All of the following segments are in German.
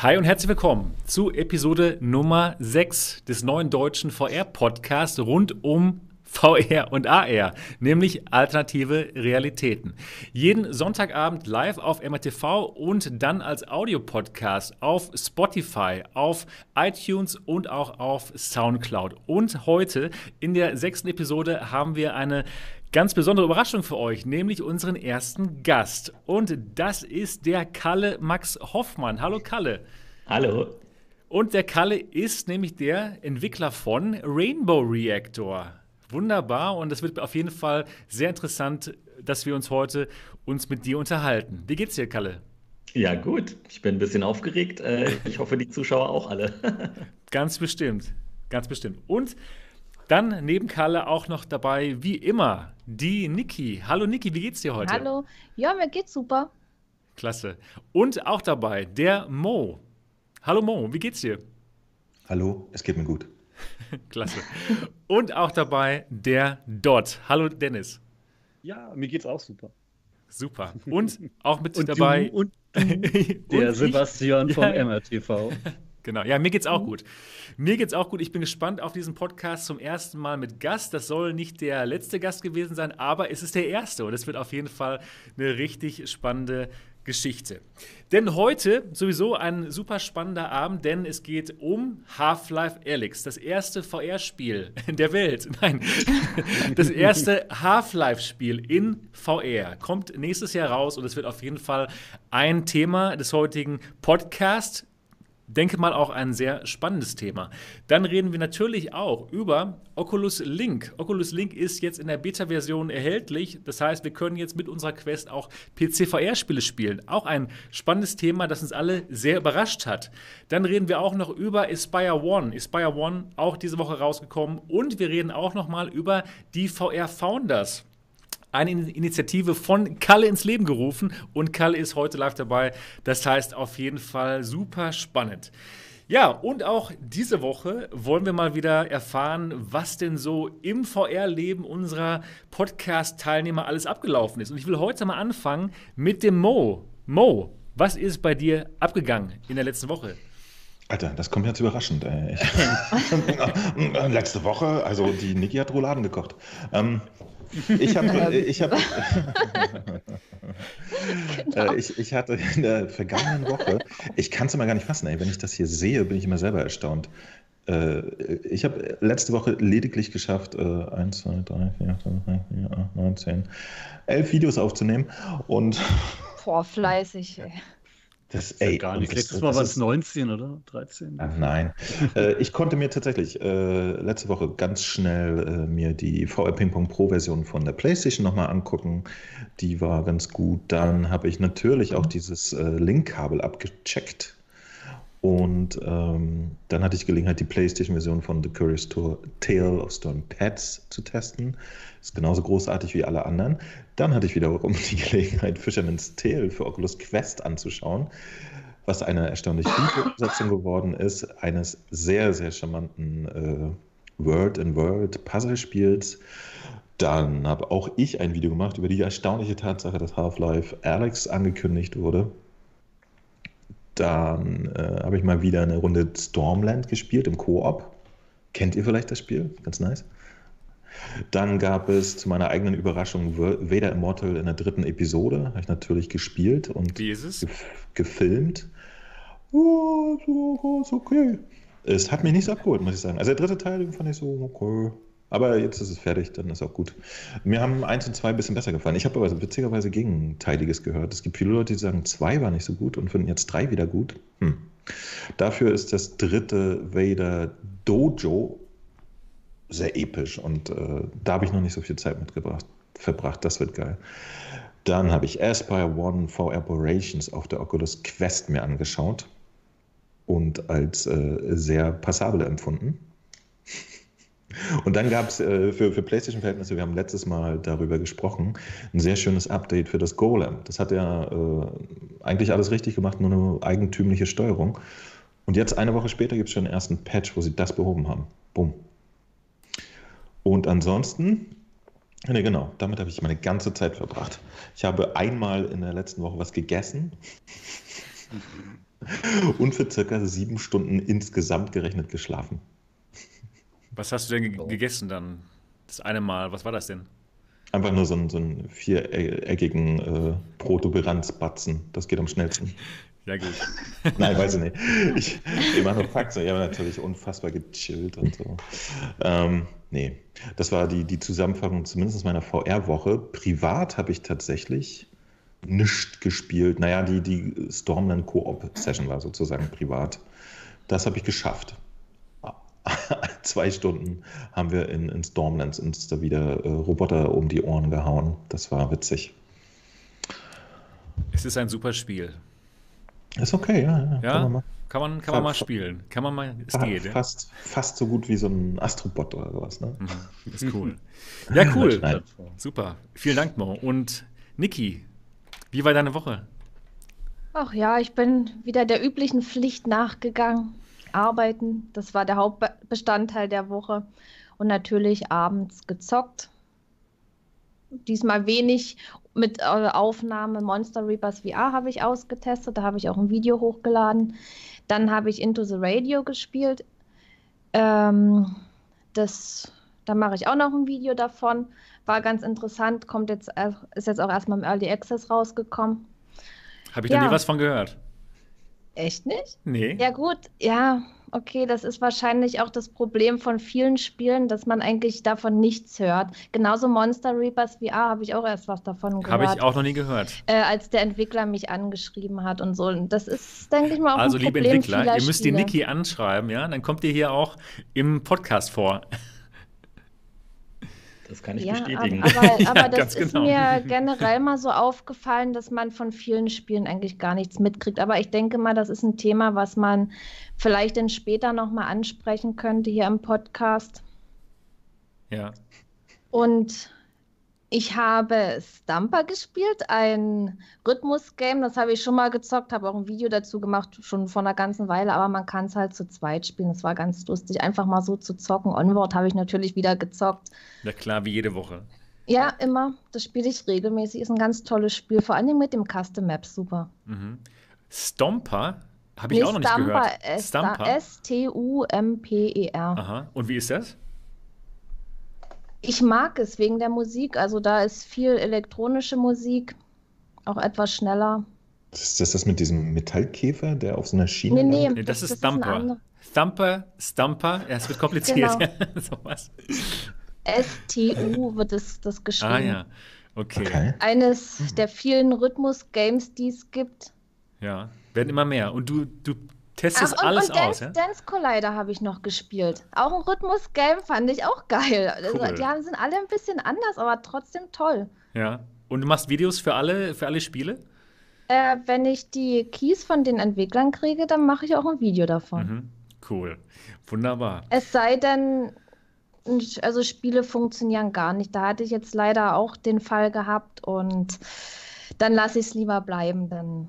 Hi und herzlich willkommen zu Episode Nummer 6 des neuen deutschen VR-Podcasts rund um VR und AR, nämlich alternative Realitäten. Jeden Sonntagabend live auf MRTV und dann als Audiopodcast auf Spotify, auf iTunes und auch auf Soundcloud. Und heute in der sechsten Episode haben wir eine ganz besondere Überraschung für euch, nämlich unseren ersten Gast. Und das ist der Kalle Max Hoffmann. Hallo Kalle. Hallo. Und der Kalle ist nämlich der Entwickler von Rainbow Reactor. Wunderbar und es wird auf jeden Fall sehr interessant, dass wir uns heute uns mit dir unterhalten. Wie geht's dir, Kalle? Ja, gut. Ich bin ein bisschen aufgeregt. Äh, ich hoffe, die Zuschauer auch alle. ganz bestimmt. Ganz bestimmt. Und dann neben Kalle auch noch dabei, wie immer, die Niki. Hallo Niki, wie geht's dir heute? Hallo. Ja, mir geht's super. Klasse. Und auch dabei der Mo. Hallo Mo, wie geht's dir? Hallo, es geht mir gut. Klasse. Und auch dabei der Dot. Hallo Dennis. Ja, mir geht's auch super. Super. Und auch mit und dabei. Du, und du, der und Sebastian ich. vom ja. MRTV. Genau, ja, mir geht's auch mhm. gut. Mir geht's auch gut. Ich bin gespannt auf diesen Podcast zum ersten Mal mit Gast. Das soll nicht der letzte Gast gewesen sein, aber es ist der erste und es wird auf jeden Fall eine richtig spannende Geschichte. Denn heute sowieso ein super spannender Abend, denn es geht um Half-Life Alyx, das erste VR-Spiel der Welt. Nein, das erste Half-Life-Spiel in VR kommt nächstes Jahr raus und es wird auf jeden Fall ein Thema des heutigen Podcasts denke mal auch ein sehr spannendes Thema. Dann reden wir natürlich auch über Oculus Link. Oculus Link ist jetzt in der Beta-Version erhältlich. Das heißt, wir können jetzt mit unserer Quest auch PC-VR-Spiele spielen. Auch ein spannendes Thema, das uns alle sehr überrascht hat. Dann reden wir auch noch über Aspire One. Aspire One auch diese Woche rausgekommen. Und wir reden auch noch mal über die VR Founders eine Initiative von Kalle ins Leben gerufen und Kalle ist heute live dabei. Das heißt auf jeden Fall super spannend. Ja, und auch diese Woche wollen wir mal wieder erfahren, was denn so im VR-Leben unserer Podcast-Teilnehmer alles abgelaufen ist. Und ich will heute mal anfangen mit dem Mo. Mo, was ist bei dir abgegangen in der letzten Woche? Alter, das kommt jetzt überraschend. Letzte Woche, also die Niki hat Rouladen gekocht. Ähm, ich habe, ich habe, genau. Äh, ich, ich hatte in der vergangenen Woche, ich kann es immer gar nicht fassen, ey, wenn ich das hier sehe, bin ich immer selber erstaunt. Äh, ich habe letzte Woche lediglich geschafft, 1, 2, 3, 4, 5, 6, 7, 8, 9, 10, 11 Videos aufzunehmen und. Boah, fleißig, ey. Das, ist ey, ja gar nicht. Letztes Mal waren es 19 oder 13? Ach, nein. äh, ich konnte mir tatsächlich äh, letzte Woche ganz schnell äh, mir die VR Ping Pong Pro Version von der PlayStation nochmal angucken. Die war ganz gut. Dann habe ich natürlich auch dieses äh, Link-Kabel abgecheckt. Und ähm, dann hatte ich Gelegenheit, die PlayStation-Version von The Curious Tale of Stone Pets zu testen. Ist genauso großartig wie alle anderen. Dann hatte ich wiederum die Gelegenheit, Fisherman's Tale für Oculus Quest anzuschauen, was eine erstaunlich gute Umsetzung geworden ist, eines sehr, sehr charmanten äh, Word-in-Word-Puzzle-Spiels. Dann habe auch ich ein Video gemacht über die erstaunliche Tatsache, dass Half-Life Alex angekündigt wurde. Dann äh, habe ich mal wieder eine Runde Stormland gespielt im Koop. Kennt ihr vielleicht das Spiel? Ganz nice. Dann gab es zu meiner eigenen Überraschung Vader Immortal in der dritten Episode. Habe ich natürlich gespielt und gef gefilmt. Oh, ist okay. Es hat mich nicht so abgeholt, muss ich sagen. Also der dritte Teil den fand ich so okay. Aber jetzt ist es fertig, dann ist auch gut. Mir haben eins und zwei ein bisschen besser gefallen. Ich habe aber witzigerweise Gegenteiliges gehört. Es gibt viele Leute, die sagen, zwei war nicht so gut und finden jetzt drei wieder gut. Hm. Dafür ist das dritte Vader Dojo sehr episch und äh, da habe ich noch nicht so viel Zeit mitgebracht, verbracht. Das wird geil. Dann habe ich Aspire One for Operations auf der Oculus Quest mir angeschaut und als äh, sehr passabel empfunden. Und dann gab es äh, für, für PlayStation-Verhältnisse, wir haben letztes Mal darüber gesprochen, ein sehr schönes Update für das Golem. Das hat ja äh, eigentlich alles richtig gemacht, nur eine eigentümliche Steuerung. Und jetzt, eine Woche später, gibt es schon einen ersten Patch, wo sie das behoben haben. Bumm. Und ansonsten, ne, genau, damit habe ich meine ganze Zeit verbracht. Ich habe einmal in der letzten Woche was gegessen. und für circa sieben Stunden insgesamt gerechnet geschlafen. Was hast du denn ge gegessen dann? Das eine Mal, was war das denn? Einfach nur so einen, so einen viereckigen äh, Protuberanzbatzen. Das geht am schnellsten. Ja, gut. Nein, weiß ich nicht. Ich, ich mache nur Faxen. Ich habe natürlich unfassbar gechillt und so. Ähm, nee, das war die, die Zusammenfassung zumindest meiner VR-Woche. Privat habe ich tatsächlich nichts gespielt. Naja, die, die Stormland Co-op-Session war sozusagen privat. Das habe ich geschafft. Zwei Stunden haben wir in, in Stormlands uns da wieder äh, Roboter um die Ohren gehauen. Das war witzig. Es ist ein super Spiel. Ist okay, ja. ja. ja kann man mal, kann man, mal spielen. Kann man mal, es geht. Fast, ja? fast so gut wie so ein Astrobot oder sowas. Ne? Mhm, ist cool. Ja, cool. Super. Vielen Dank, Mo. Und Niki, wie war deine Woche? Ach ja, ich bin wieder der üblichen Pflicht nachgegangen. Arbeiten, das war der Hauptbestandteil der Woche. Und natürlich abends gezockt. Diesmal wenig mit äh, Aufnahme Monster Reapers VR habe ich ausgetestet. Da habe ich auch ein Video hochgeladen. Dann habe ich Into the Radio gespielt. Ähm, das, da mache ich auch noch ein Video davon. War ganz interessant. Kommt jetzt, äh, ist jetzt auch erstmal im Early Access rausgekommen. Habe ich ja. da nie was von gehört. Echt nicht? Nee. Ja, gut, ja, okay, das ist wahrscheinlich auch das Problem von vielen Spielen, dass man eigentlich davon nichts hört. Genauso Monster Reapers VR habe ich auch erst was davon gehört. Habe ich auch noch nie gehört. Äh, als der Entwickler mich angeschrieben hat und so. Und das ist, denke ich mal, auch also, ein Problem liebe Entwickler, ihr müsst die Niki anschreiben, ja? Dann kommt ihr hier auch im Podcast vor. Das kann ich ja, bestätigen. Aber, aber, aber ja, das ist genau. mir generell mal so aufgefallen, dass man von vielen Spielen eigentlich gar nichts mitkriegt. Aber ich denke mal, das ist ein Thema, was man vielleicht dann später nochmal ansprechen könnte hier im Podcast. Ja. Und ich habe Stumper gespielt, ein Rhythmus-Game. Das habe ich schon mal gezockt, habe auch ein Video dazu gemacht, schon vor einer ganzen Weile, aber man kann es halt zu zweit spielen. Das war ganz lustig, einfach mal so zu zocken. Onward habe ich natürlich wieder gezockt. Ja, klar, wie jede Woche. Ja, immer. Das spiele ich regelmäßig. Ist ein ganz tolles Spiel, vor allem mit dem Custom Map, super. Mhm. Stomper habe ich nee, auch noch Stumper, nicht gehört. Stumper. S-T-U-M-P-E-R. Aha. Und wie ist das? Ich mag es wegen der Musik. Also da ist viel elektronische Musik, auch etwas schneller. Ist das das mit diesem Metallkäfer, der auf so einer Schiene Nee, nee, nee das, das, ist Stumper. Thumper, Stumper, ja, es wird kompliziert. Genau. so S-T-U wird es, das geschrieben. Ah ja, okay. okay. Eines hm. der vielen Rhythmus-Games, die es gibt. Ja, werden immer mehr. Und du, du testest Ach, und, alles und Dance, aus, ja? Dance Collider habe ich noch gespielt. Auch ein Rhythmus-Game fand ich auch geil. Also, cool. Also, die sind alle ein bisschen anders, aber trotzdem toll. Ja. Und du machst Videos für alle, für alle Spiele? Äh, wenn ich die Keys von den Entwicklern kriege, dann mache ich auch ein Video davon. Mhm. Cool. Wunderbar. Es sei denn, also Spiele funktionieren gar nicht. Da hatte ich jetzt leider auch den Fall gehabt und dann lasse ich es lieber bleiben. Dann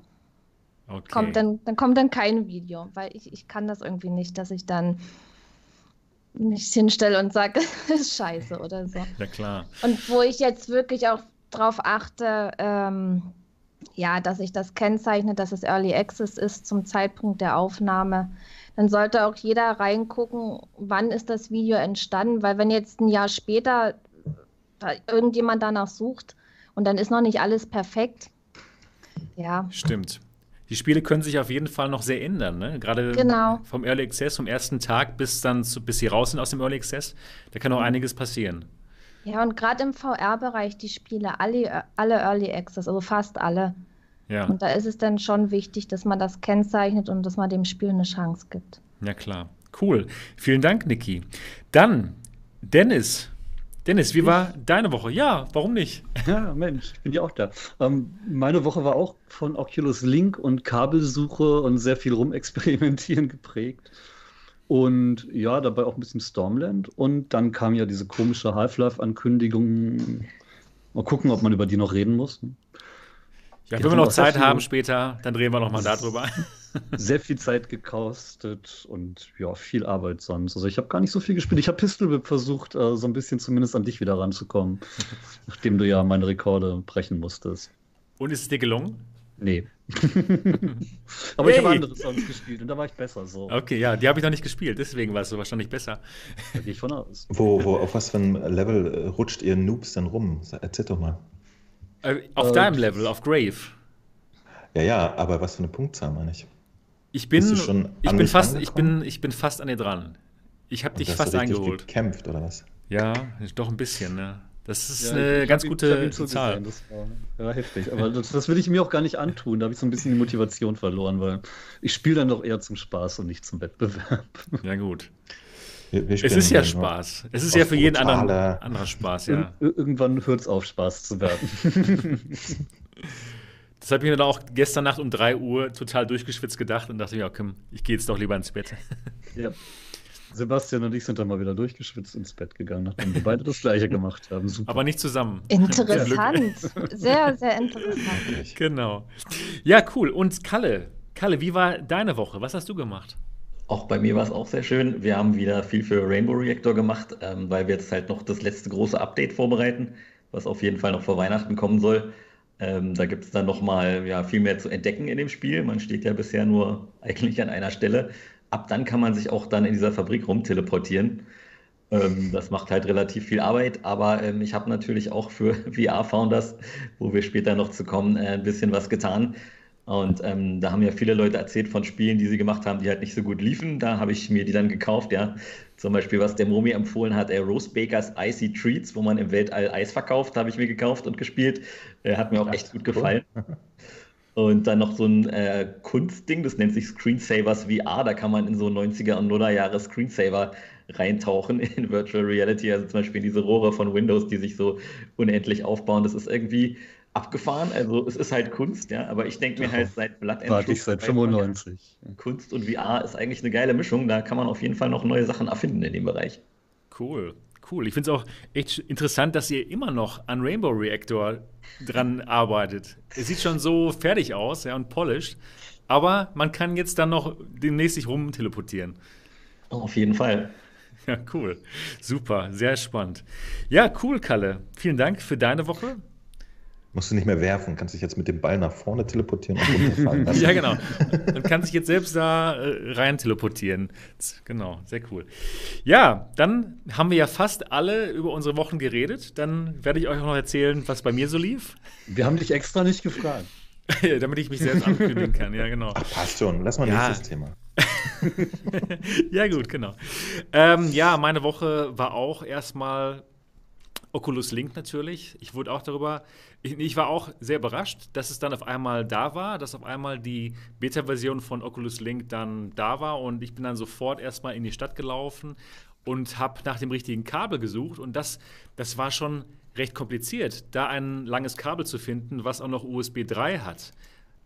Okay. Kommt dann, dann kommt dann kein Video, weil ich, ich kann das irgendwie nicht, dass ich dann mich hinstelle und sage, ist scheiße oder so. Ja, klar. Und wo ich jetzt wirklich auch drauf achte, ähm, ja, dass ich das kennzeichne, dass es Early Access ist zum Zeitpunkt der Aufnahme, dann sollte auch jeder reingucken, wann ist das Video entstanden, weil wenn jetzt ein Jahr später irgendjemand danach sucht und dann ist noch nicht alles perfekt, ja. Stimmt die Spiele können sich auf jeden Fall noch sehr ändern, ne? Gerade genau. vom Early Access, vom ersten Tag bis dann zu, bis sie raus sind aus dem Early Access, da kann auch einiges passieren. Ja, und gerade im VR-Bereich die Spiele, alle, alle Early Access, also fast alle. Ja. Und da ist es dann schon wichtig, dass man das kennzeichnet und dass man dem Spiel eine Chance gibt. Ja, klar. Cool. Vielen Dank, Niki. Dann, Dennis, Dennis, wie war deine Woche? Ja, warum nicht? Ja, Mensch, bin ja auch da. Ähm, meine Woche war auch von Oculus Link und Kabelsuche und sehr viel rumexperimentieren geprägt. Und ja, dabei auch ein bisschen Stormland. Und dann kam ja diese komische Half-Life-Ankündigung. Mal gucken, ob man über die noch reden muss. Ja, wenn wir noch Zeit haben später, dann drehen wir noch mal darüber. Sehr viel Zeit gekostet und ja, viel Arbeit sonst. Also ich habe gar nicht so viel gespielt. Ich habe Pistol Whip versucht, äh, so ein bisschen zumindest an dich wieder ranzukommen, nachdem du ja meine Rekorde brechen musstest. Und ist es dir gelungen? Nee. Aber ich habe andere Songs gespielt und da war ich besser so. Okay, ja, die habe ich noch nicht gespielt, deswegen warst du wahrscheinlich besser. Da gehe ich von aus. Wo, wo, auf was für ein Level äh, rutscht ihr Noobs dann rum? Erzähl doch mal. Äh, auf Äh, deinem Level, auf Grave. Ja, ja, aber was für eine Punktzahl meine ich? Ich bin, ich bin fast, ich bin, ich bin fast an dir dran. Ich habe dich hast fast du eingeholt. gekämpft oder was? Ja, doch ein bisschen, ne? Das ist Ja, eine ich ganz ihm- gute Zahl. Das war, war heftig. Aber das, das will ich mir auch gar nicht antun. Da habe ich so ein bisschen die Motivation verloren, weil ich spiele dann doch eher zum Spaß und nicht zum Wettbewerb. Ja, gut. Wir, wir Es ist ja Spaß. Es ist ja für jeden anderen anderer Spaß, ja. Ir irgendwann hört es auf, Spaß zu werden. Das habe ich mir dann auch gestern Nacht um 3 Uhr total durchgeschwitzt gedacht und dachte mir, ja, komm, ich gehe jetzt doch lieber ins Bett. ja. Sebastian und ich sind dann mal wieder durchgeschwitzt ins Bett gegangen, nachdem wir beide das gleiche gemacht haben. Super. Aber nicht zusammen. Interessant. Sehr, sehr interessant. Genau. Ja, cool. Und Kalle, Kalle, wie war deine Woche? Was hast du gemacht? Auch bei mir war es auch sehr schön. Wir haben wieder viel für Rainbow Reactor gemacht, ähm, weil wir jetzt halt noch das letzte große Update vorbereiten, was auf jeden Fall noch vor Weihnachten kommen soll. Ähm, da gibt es dann nochmal ja, viel mehr zu entdecken in dem Spiel. Man steht ja bisher nur eigentlich an einer Stelle. Ab dann kann man sich auch dann in dieser Fabrik rumteleportieren. Ähm, das macht halt relativ viel Arbeit, aber ähm, ich habe natürlich auch für VR-Founders, wo wir später noch zu kommen, äh, ein bisschen was getan. Und ähm, da haben ja viele Leute erzählt von Spielen, die sie gemacht haben, die halt nicht so gut liefen. Da habe ich mir die dann gekauft, ja. Zum Beispiel, was der Momi empfohlen hat, äh, Rose Bakers Icy Treats, wo man im Weltall Eis verkauft, habe ich mir gekauft und gespielt. Äh, hat mir auch echt gut gefallen. Und dann noch so ein äh, Kunstding, das nennt sich Screensavers VR. Da kann man in so 90er und 0er Jahre Screensaver reintauchen in Virtual Reality. Also zum Beispiel in diese Rohre von Windows, die sich so unendlich aufbauen. Das ist irgendwie abgefahren. Also es ist halt Kunst, ja. Aber ich denke mir halt seit Blood and Warte ich seit 95. Kunst und VR ist eigentlich eine geile Mischung. Da kann man auf jeden Fall noch neue Sachen erfinden in dem Bereich. Cool, cool. Ich finde es auch echt interessant, dass ihr immer noch an Rainbow Reactor dran arbeitet. Es sieht schon so fertig aus ja, und polished, aber man kann jetzt dann noch demnächst sich rum teleportieren. Auf jeden Fall. Ja, cool. Super, sehr spannend. Ja, cool, Kalle. Vielen Dank für deine Woche. Musst du nicht mehr werfen, kannst dich jetzt mit dem Ball nach vorne teleportieren und runterfallen lassen. Ja, genau. Man kann sich jetzt selbst da äh, rein teleportieren. Genau, sehr cool. Ja, dann haben wir ja fast alle über unsere Wochen geredet. Dann werde ich euch auch noch erzählen, was bei mir so lief, Wir haben dich extra nicht gefragt. damit ich mich selbst ankündigen kann. Ja, genau. Ach, passt schon. Lass mal Ja. nächstes Thema. ja, gut, genau. Ähm, ja, meine Woche war auch erstmal Oculus Link natürlich. Ich wurde auch darüber, ich, ich war auch sehr überrascht, dass es dann auf einmal da war, dass auf einmal die Beta-Version von Oculus Link dann da war und ich bin dann sofort erstmal in die Stadt gelaufen und habe nach dem richtigen Kabel gesucht und das, das war schon recht kompliziert, da ein langes Kabel zu finden, was auch noch USB 3 hat.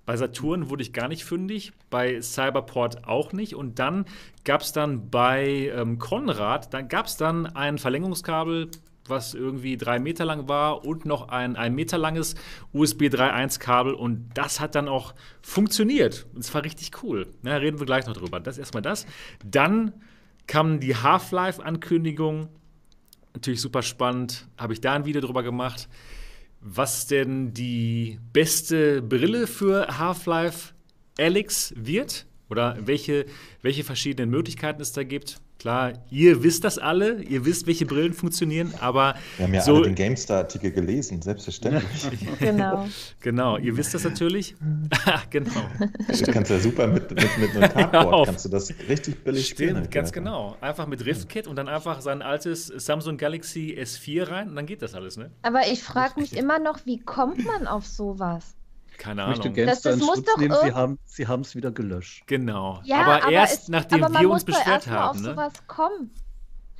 Bei Saturn wurde ich gar nicht fündig, bei Cyberport auch nicht. Und dann gab es dann bei ähm, Konrad, dann gab es dann ein Verlängerungskabel, was irgendwie drei Meter lang war und noch ein ein Meter langes USB 3.1 Kabel. Und das hat dann auch funktioniert. Und es war richtig cool. Na, reden wir gleich noch drüber. Das ist erstmal das. Dann kam die Half-Life-Ankündigung. Natürlich super spannend. Habe ich da ein Video drüber gemacht was denn die beste Brille für Half-Life Alyx wird oder welche, welche verschiedenen Möglichkeiten es da gibt. Klar, ihr wisst das alle, ihr wisst, welche Brillen funktionieren, aber Wir haben ja so, alle den GameStar-Artikel gelesen, selbstverständlich. Genau. genau, ihr wisst das natürlich. genau. Du kannst ja super mit, mit, mit einem Cardboard, kannst du das richtig billig spielen. Stimmt, ganz genau. Einfach mit Riftkit und dann einfach sein altes Samsung Galaxy S4 rein und dann geht das alles, ne? Aber ich frage mich immer noch, wie kommt man auf sowas? Keine Ich möchte Ahnung. Das- das muss doch nehmen. Sie haben sie es wieder gelöscht. Genau. Ja, aber, erst es- nachdem aber man wir uns muss doch beschwert erst mal haben. auf Ne? sowas kommen.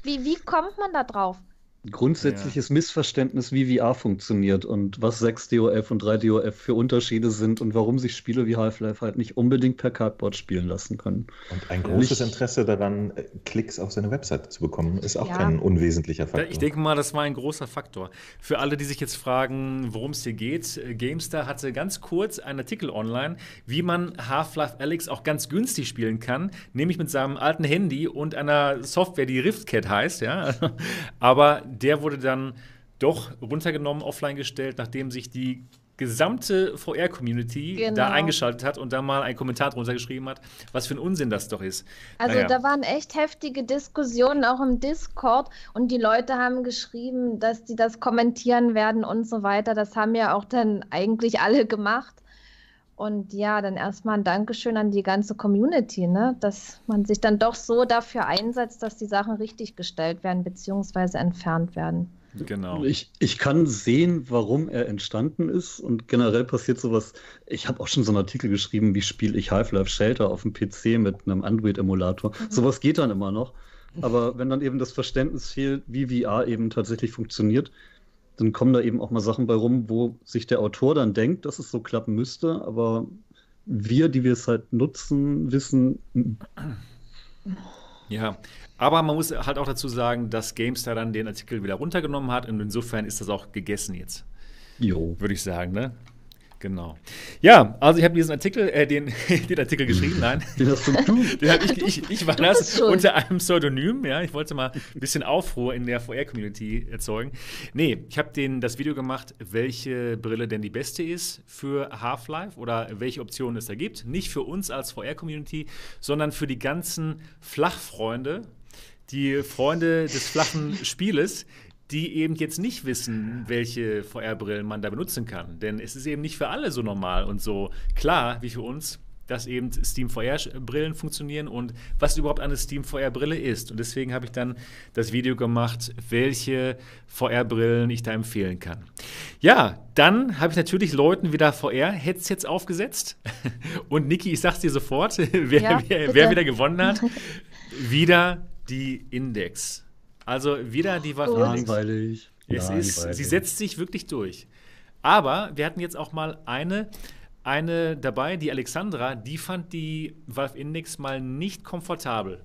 Wie, wie kommt man da drauf? Grundsätzliches Missverständnis, wie VR funktioniert und was 6DOF und 3DOF für Unterschiede sind und warum sich Spiele wie Half-Life halt nicht unbedingt per Cardboard spielen lassen können. Und ein großes Nicht- Interesse daran, äh, Klicks auf seine Webseite zu bekommen, ist auch Ja. kein unwesentlicher Ja, Faktor. Ich denke mal, das war ein großer Faktor. Für alle, die sich jetzt fragen, worum es hier geht, äh, GameStar hatte ganz kurz einen Artikel online, wie man Half-Life Alyx auch ganz günstig spielen kann, nämlich mit seinem alten Handy und einer Software, die RiftCat heißt, ja. Aber der wurde dann doch runtergenommen, offline gestellt, nachdem sich die gesamte VR-Community Genau. da eingeschaltet hat und da mal einen Kommentar drunter geschrieben hat, was für ein Unsinn das doch ist. Also Naja. da waren echt heftige Diskussionen auch im Discord und die Leute haben geschrieben, dass die das kommentieren werden und so weiter. Das haben ja auch dann eigentlich alle gemacht. Und ja, dann erstmal ein Dankeschön an die ganze Community, ne? dass man sich dann doch so dafür einsetzt, dass die Sachen richtig gestellt werden bzw. entfernt werden. Genau. Ich, ich kann sehen, warum er entstanden ist und generell passiert sowas. Ich habe auch schon so einen Artikel geschrieben, wie spiele ich Half-Life Shelter auf dem PC mit einem Android-Emulator. Sowas geht dann immer noch. Aber wenn dann eben das Verständnis fehlt, wie VR eben tatsächlich funktioniert, dann kommen da eben auch mal Sachen bei rum, wo sich der Autor dann denkt, dass es so klappen müsste, aber wir, die wir es halt nutzen, wissen, mm, Ja, aber man muss halt auch dazu sagen, dass GameStar dann den Artikel wieder runtergenommen hat und insofern ist das auch gegessen jetzt, jo. würde ich sagen, ne? Genau. Ja, also ich habe diesen Artikel, äh, den, den Artikel geschrieben, nein. Den hast du. Den hab ich, ich, ich war das unter einem Pseudonym, ja. Ich wollte mal ein bisschen Aufruhr in der VR-Community erzeugen. Nee, ich habe das Video gemacht, welche Brille denn die beste ist für Half-Life oder welche Optionen es da gibt. Nicht für uns als VR-Community, sondern für die ganzen Flachfreunde, die Freunde des flachen Spieles, die eben jetzt nicht wissen, welche VR-Brillen man da benutzen kann. Denn es ist eben nicht für alle so normal und so klar wie für uns, dass eben Steam VR-Brillen funktionieren und was überhaupt eine Steam VR-Brille ist. Und deswegen habe ich dann das Video gemacht, welche VR-Brillen ich da empfehlen kann. Ja, dann habe ich natürlich Leuten wieder VR-Headsets aufgesetzt. Und Niki, ich sag's dir sofort, wer, Ja, wer, wer wieder gewonnen hat. wieder die Index. Also wieder die. Index. Langweilig. Es ist, Langweilig. sie setzt sich wirklich durch. Aber wir hatten jetzt auch mal eine, eine dabei, die Alexandra, die fand die Valve Index mal nicht komfortabel.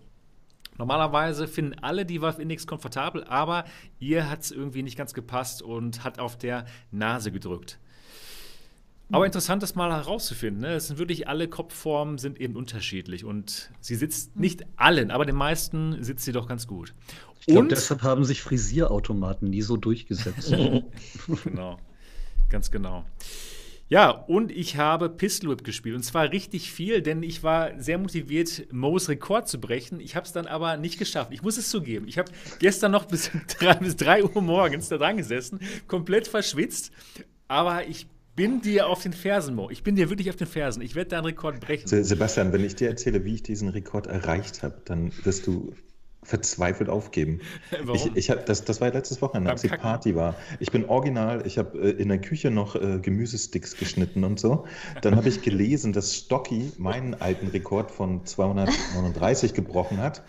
Normalerweise finden alle die Valve Index komfortabel, aber ihr hat es irgendwie nicht ganz gepasst und hat auf der Nase gedrückt. Aber interessant ist mal herauszufinden. Ne? Es sind wirklich alle Kopfformen sind eben unterschiedlich und sie sitzt nicht allen, aber den meisten sitzt sie doch ganz gut. Ich glaube, Und- deshalb haben sich Frisierautomaten nie so durchgesetzt. genau. Ganz genau. Ja, und ich habe Pistol Whip gespielt. Und zwar richtig viel, denn ich war sehr motiviert, Moes Rekord zu brechen. Ich habe es dann aber nicht geschafft. Ich muss es zugeben. Ich habe gestern noch bis 3, bis 3 Uhr morgens da dran gesessen, komplett verschwitzt. Aber ich bin dir auf den Fersen, Mo. Ich bin dir wirklich auf den Fersen. Ich werde deinen Rekord brechen. Se- Sebastian, wenn ich dir erzähle, wie ich diesen Rekord erreicht habe, dann wirst du verzweifelt aufgeben. Warum? Ich, ich hab, das, das war letztes Wochenende, als die. Party war. Ich bin original, ich habe äh, in der Küche noch äh, Gemüsesticks geschnitten und so. Dann habe ich gelesen, dass Stocky meinen alten Rekord von 239 gebrochen hat.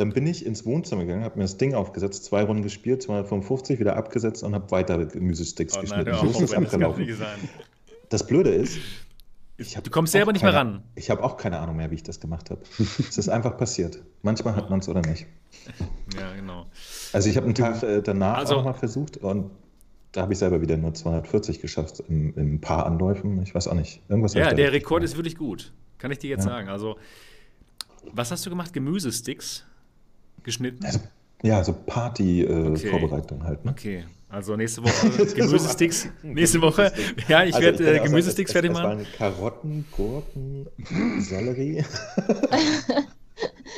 Dann bin ich ins Wohnzimmer gegangen, habe mir das Ding aufgesetzt, zwei Runden gespielt, 255, wieder abgesetzt und habe weiter Gemüsesticks Oh nein, geschnitten. hör so ist es abgelaufen. Das Blöde ist, Du kommst selber nicht mehr keine- ran. Ich habe auch keine Ahnung mehr, wie ich das gemacht habe. es ist einfach passiert. Manchmal hat man es oder nicht. Ja, genau. Also ich habe einen Tag äh, danach Also- auch mal versucht und da habe ich selber wieder nur 240 geschafft in, in ein paar Anläufen. Ich weiß auch nicht. Irgendwas Ja, der Rekord gemacht. ist wirklich gut. Kann ich dir jetzt Ja. sagen. Also, was hast du gemacht? Gemüsesticks geschnitten? Also, ja, so Okay. Party-Vorbereitung halt. Ne? Okay, also nächste Woche Gemüsesticks. nächste Woche, ja, ich Also werde äh, Gemüsesticks sagen, fertig machen. Karotten, Gurken, Sellerie.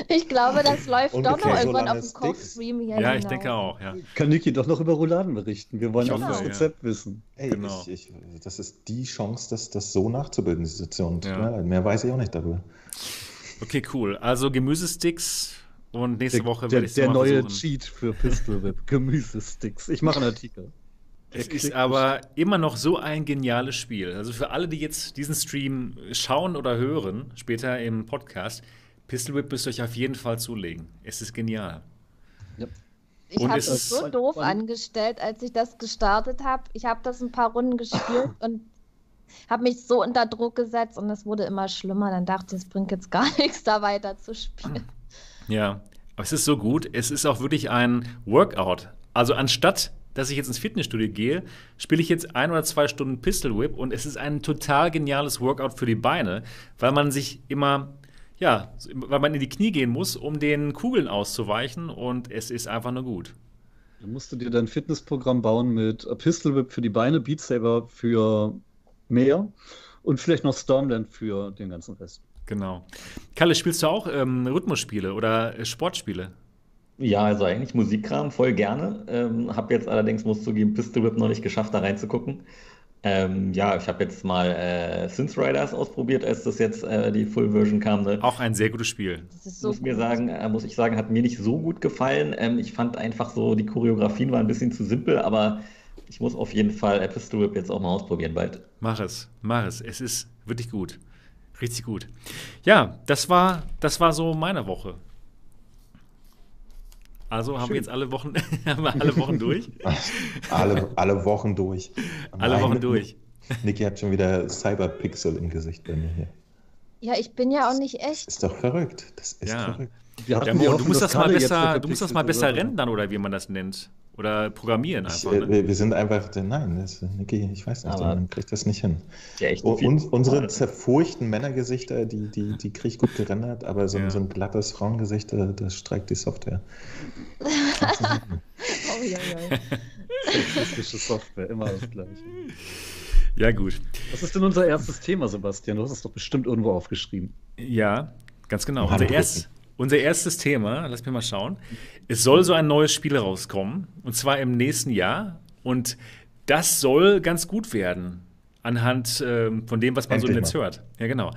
Ich glaube, das läuft doch noch Ungefähr so irgendwann auf dem. Kochstream hier Ja, ich denke auch, ja. Kann Niki doch noch über Rouladen berichten. Wir wollen auch das ja. Rezept wissen. Ey, Genau. ich, ich, das ist die Chance, das, das so nachzubilden, die Situation. Ja. Mehr weiß ich auch nicht darüber. Okay, cool. Also Gemüsesticks und nächste Der, Woche der, werde ich es der mal neue versuchen. Cheat für Pistol Whip. Gemüsesticks. Ich mache einen Artikel. Es Der ist aber immer noch so ein geniales Spiel. Also für alle, die jetzt diesen Stream schauen oder hören, später im Podcast, Pistol Whip müsst ihr euch auf jeden Fall zulegen. Es ist genial. Ich Und habe ist- so doof angestellt, als ich das gestartet habe. Ich habe das ein paar Runden gespielt und habe mich so unter Druck gesetzt und es wurde immer schlimmer. Dann dachte ich, es bringt jetzt gar nichts, da weiter zu spielen. Ja, aber es ist so gut. Es ist auch wirklich ein Workout. Also anstatt, dass ich jetzt ins Fitnessstudio gehe, spiele ich jetzt ein oder zwei Stunden Pistol Whip und es ist ein total geniales Workout für die Beine, weil man sich immer, ja, weil man in die Knie gehen muss, um den Kugeln auszuweichen und es ist einfach nur gut. Dann musst du dir dein Fitnessprogramm bauen mit Pistol Whip für die Beine, Beat Saber für mehr. Und vielleicht noch Stormland für den ganzen Rest. Genau. Kalle, spielst du auch ähm, Rhythmusspiele oder äh, Sportspiele? Ja, also eigentlich Musikkram voll gerne. Ähm, habe jetzt allerdings, muss zugeben, Pistol Whip noch nicht geschafft, da reinzugucken. Ähm, ja, ich habe jetzt mal äh, Synth Riders ausprobiert, als das jetzt äh, die Full Version kam. Ne? Auch ein sehr gutes Spiel. So muss, mir sagen, äh, muss ich sagen, hat mir nicht so gut gefallen. Ähm, ich fand einfach so, die Choreografien waren ein bisschen zu simpel, aber ich muss auf jeden Fall Pistol Whip jetzt auch mal ausprobieren bald. Mach es, mach es. Es ist wirklich gut. Richtig gut. Ja, das war, das war so meine Woche. Also haben Schön. wir jetzt alle Wochen, haben wir alle Wochen durch? alle, alle Wochen durch. Alle Wochen durch. Niki hat schon wieder Cyberpixel im Gesicht bei mir hier. Ja, ich bin ja auch nicht echt. Das ist doch verrückt. Das ist ja. verrückt. Ja, Mo, du musst das mal besser, du musst das mal besser rendern oder wie man das nennt. Oder programmieren einfach. Ich, ne? wir, sind einfach, nein, das, Niki, ich weiß nicht, man kriegt das nicht hin. Ja, uns, unsere zerfurchten Männergesichter, die, die, die kriege ich gut gerendert, aber so, ja. so ein glattes Frauengesicht, das streikt die Software. oh, ja, ja. Sexistische Software, immer das Gleiche. Ja, gut. Was ist denn unser erstes Thema, Sebastian? Du hast es doch bestimmt irgendwo aufgeschrieben. Ja, ganz genau. Unser, erst, unser erstes Thema, lass mich mal schauen. Es soll so ein neues Spiel rauskommen, und zwar im nächsten Jahr. Und das soll ganz gut werden, anhand äh, von dem, was man Endlich so im Netz hört. Ja, genau.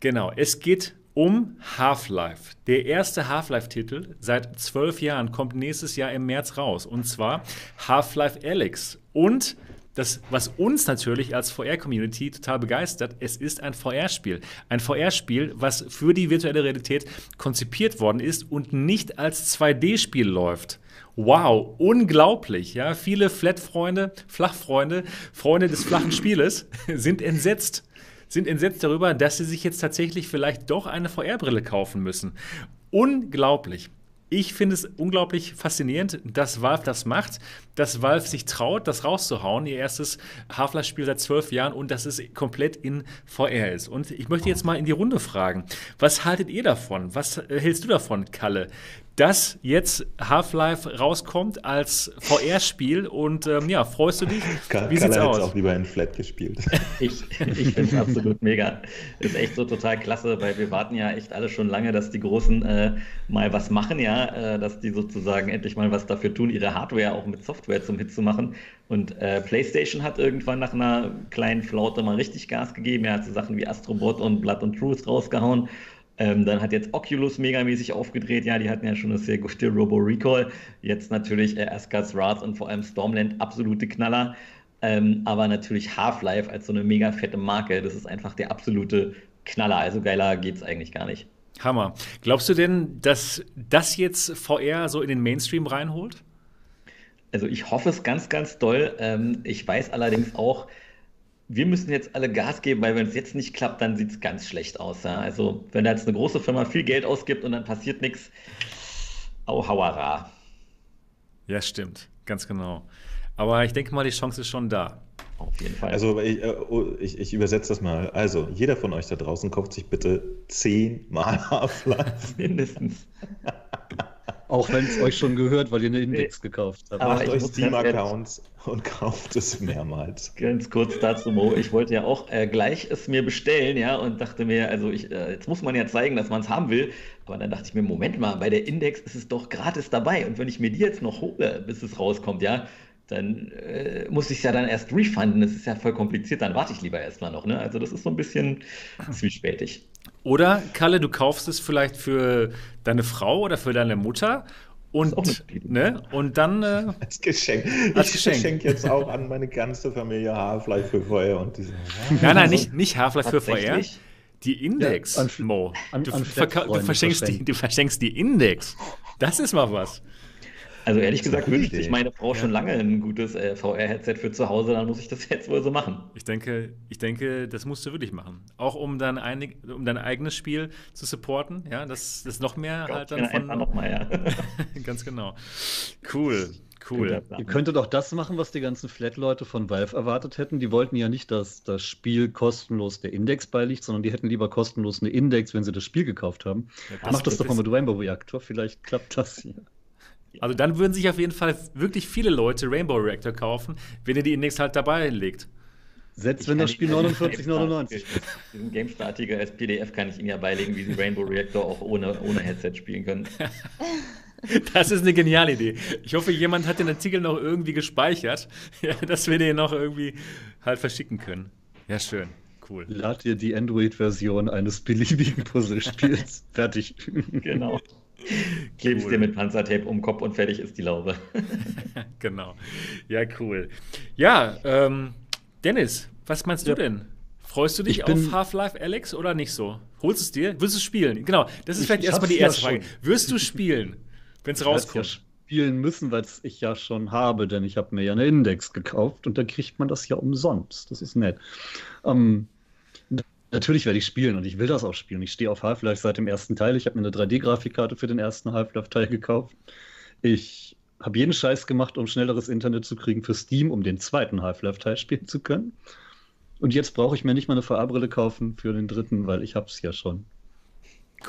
Genau. Es geht um Half-Life. Der erste Half-Life-Titel seit zwölf Jahren kommt nächstes Jahr im März raus. Und zwar Half-Life Alyx. Und das, was uns natürlich als VR-Community total begeistert, es ist ein VR-Spiel. Ein VR-Spiel, was für die virtuelle Realität konzipiert worden ist und nicht als 2D-Spiel läuft. Wow, unglaublich. Ja, viele Flat-Freunde, Flachfreunde, Freunde des flachen Spieles sind entsetzt. Sind entsetzt darüber, dass sie sich jetzt tatsächlich vielleicht doch eine VR-Brille kaufen müssen. Unglaublich. Ich finde es unglaublich faszinierend, dass Valve das macht, dass Valve sich traut, das rauszuhauen, ihr erstes Half-Life-Spiel seit zwölf Jahren und dass es komplett in VR ist. Und ich möchte jetzt mal in die Runde fragen, was haltet ihr davon? Was hältst du davon, Kalle? Dass jetzt Half-Life rauskommt als VR-Spiel und ähm, ja, freust du dich? Karl, Wie sieht's aus? auch lieber in Flat gespielt. Ich, ich finde es absolut mega. Ist echt so total klasse, weil wir warten ja echt alle schon lange, dass die Großen äh, mal was machen, ja, äh, dass die sozusagen endlich mal was dafür tun, ihre Hardware auch mit Software zum Hit zu machen. Und äh, PlayStation hat irgendwann nach einer kleinen Flaute mal richtig Gas gegeben. Er hat so Sachen wie Astrobot und Blood and Truth rausgehauen. Ähm, dann hat jetzt Oculus megamäßig aufgedreht. Ja, die hatten ja schon eine sehr gute Robo Recall. Jetzt natürlich äh, Asgard's Wrath und vor allem Stormland absolute Knaller. Ähm, aber natürlich Half-Life als so eine mega fette Marke, das ist einfach der absolute Knaller. Also geiler geht's eigentlich gar nicht. Hammer. Glaubst du denn, dass das jetzt VR so in den Mainstream reinholt? Also ich hoffe es ganz, ganz doll. Ähm, ich weiß allerdings auch, wir müssen jetzt alle Gas geben, weil wenn es jetzt nicht klappt, dann sieht es ganz schlecht aus. Ja? Also wenn da jetzt eine große Firma viel Geld ausgibt und dann passiert nichts, au hauara. Ja, stimmt, ganz genau. Aber ich denke mal, die Chance ist schon da. Auf jeden Fall. Also ich, äh, oh, ich, ich übersetze das mal. Also, jeder von euch da draußen kauft sich bitte zehnmal Half-Life. Mindestens. Auch wenn es euch schon gehört, weil ihr eine Index gekauft habt. Macht euch Steam-Accounts und kauft es mehrmals. Ganz kurz dazu, Mo. Ich wollte ja auch äh, gleich es mir bestellen, ja, und dachte mir, also ich, äh, jetzt muss man ja zeigen, dass man es haben will. Aber dann dachte ich mir, Moment mal, bei der Index ist es doch gratis dabei. Und wenn ich mir die jetzt noch hole, bis es rauskommt, ja, dann äh, muss ich es ja dann erst refunden. Das ist ja voll kompliziert, dann warte ich lieber erstmal noch. Ne? Also das ist so ein bisschen zwiespältig. Oder, Kalle, du kaufst es vielleicht für deine Frau oder für deine Mutter und, ne, und dann. Äh, als Geschenk. Als Geschenk. Ich schenke jetzt auch an meine ganze Familie Half-Life für VR und diese. Nein, nein, nicht, nicht Half-Life für VR. Die Index, ja, an, Mo. An, du, an du, verschenkst die, du verschenkst die Index. Das ist mal was. Also ehrlich gesagt wünscht sich meine Frau ja. schon lange ein gutes äh, VR-Headset für zu Hause, dann muss ich das jetzt wohl so machen. Ich denke, ich denke, das musst du wirklich machen. Auch um dein, einig, um dein eigenes Spiel zu supporten, ja, das ist noch mehr halt dann von. Noch mal, ja. ganz genau. Cool. Cool. Ihr könntet auch das machen, was die ganzen Flat-Leute von Valve erwartet hätten. Die wollten ja nicht, dass das Spiel kostenlos der Index beiliegt, sondern die hätten lieber kostenlos eine Index, wenn sie das Spiel gekauft haben. Ja, Macht das doch mal mit Rainbow Reactor, vielleicht klappt das hier. Also dann würden sich auf jeden Fall wirklich viele Leute Rainbow Reactor kaufen, wenn ihr die Index halt dabei legt. Selbst wenn das Spiel 49,99 ist. Diesen GameStar-Artikel als PDF kann ich Ihnen ja beilegen, wie Sie Rainbow Reactor auch ohne, ohne Headset spielen können. Das ist eine geniale Idee. Ich hoffe, jemand hat den Artikel noch irgendwie gespeichert, dass wir den noch irgendwie halt verschicken können. Ja, schön. Cool. Lad dir die Android-Version eines beliebigen Puzzlespiels. Fertig. Genau. Klebst cool. dir mit Panzertape um Kopf und fertig ist die Laube. genau. Ja, cool. Ja, ähm, Dennis, was meinst ja. du denn? Freust du dich auf Half-Life Alex oder nicht so? Holst es dir? Wirst du spielen? Genau, das ist ich, vielleicht erstmal die erste ja Frage. Wirst du spielen, wenn es rauskommt? Ja spielen müssen, weil es ich ja schon habe, denn ich habe mir ja eine Index gekauft und da kriegt man das ja umsonst. Das ist nett. Ähm, Natürlich werde ich spielen und ich will das auch spielen. Ich stehe auf Half-Life seit dem ersten Teil. Ich habe mir eine 3D-Grafikkarte für den ersten Half-Life-Teil gekauft. Ich habe jeden Scheiß gemacht, um schnelleres Internet zu kriegen für Steam, um den zweiten Half-Life-Teil spielen zu können. Und jetzt brauche ich mir nicht mal eine VR-Brille kaufen für den dritten, weil ich habe es ja schon.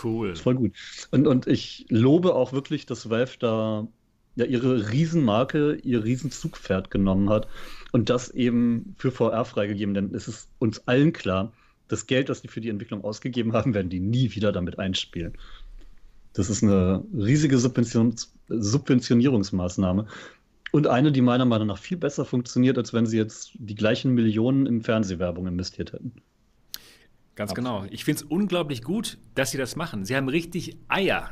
Cool. Das ist voll gut. Und, und ich lobe auch wirklich, dass Valve da ja ihre Riesenmarke, ihr Riesenzugpferd genommen hat und das eben für VR freigegeben, denn es ist uns allen klar, das Geld, das die für die Entwicklung ausgegeben haben, werden die nie wieder damit einspielen. Das ist eine riesige Subvention Subventionierungsmaßnahme. Und eine, die meiner Meinung nach viel besser funktioniert, als wenn sie jetzt die gleichen Millionen in Fernsehwerbung investiert hätten. Ganz Absolut. genau. Ich finde es unglaublich gut, dass sie das machen. Sie haben richtig Eier.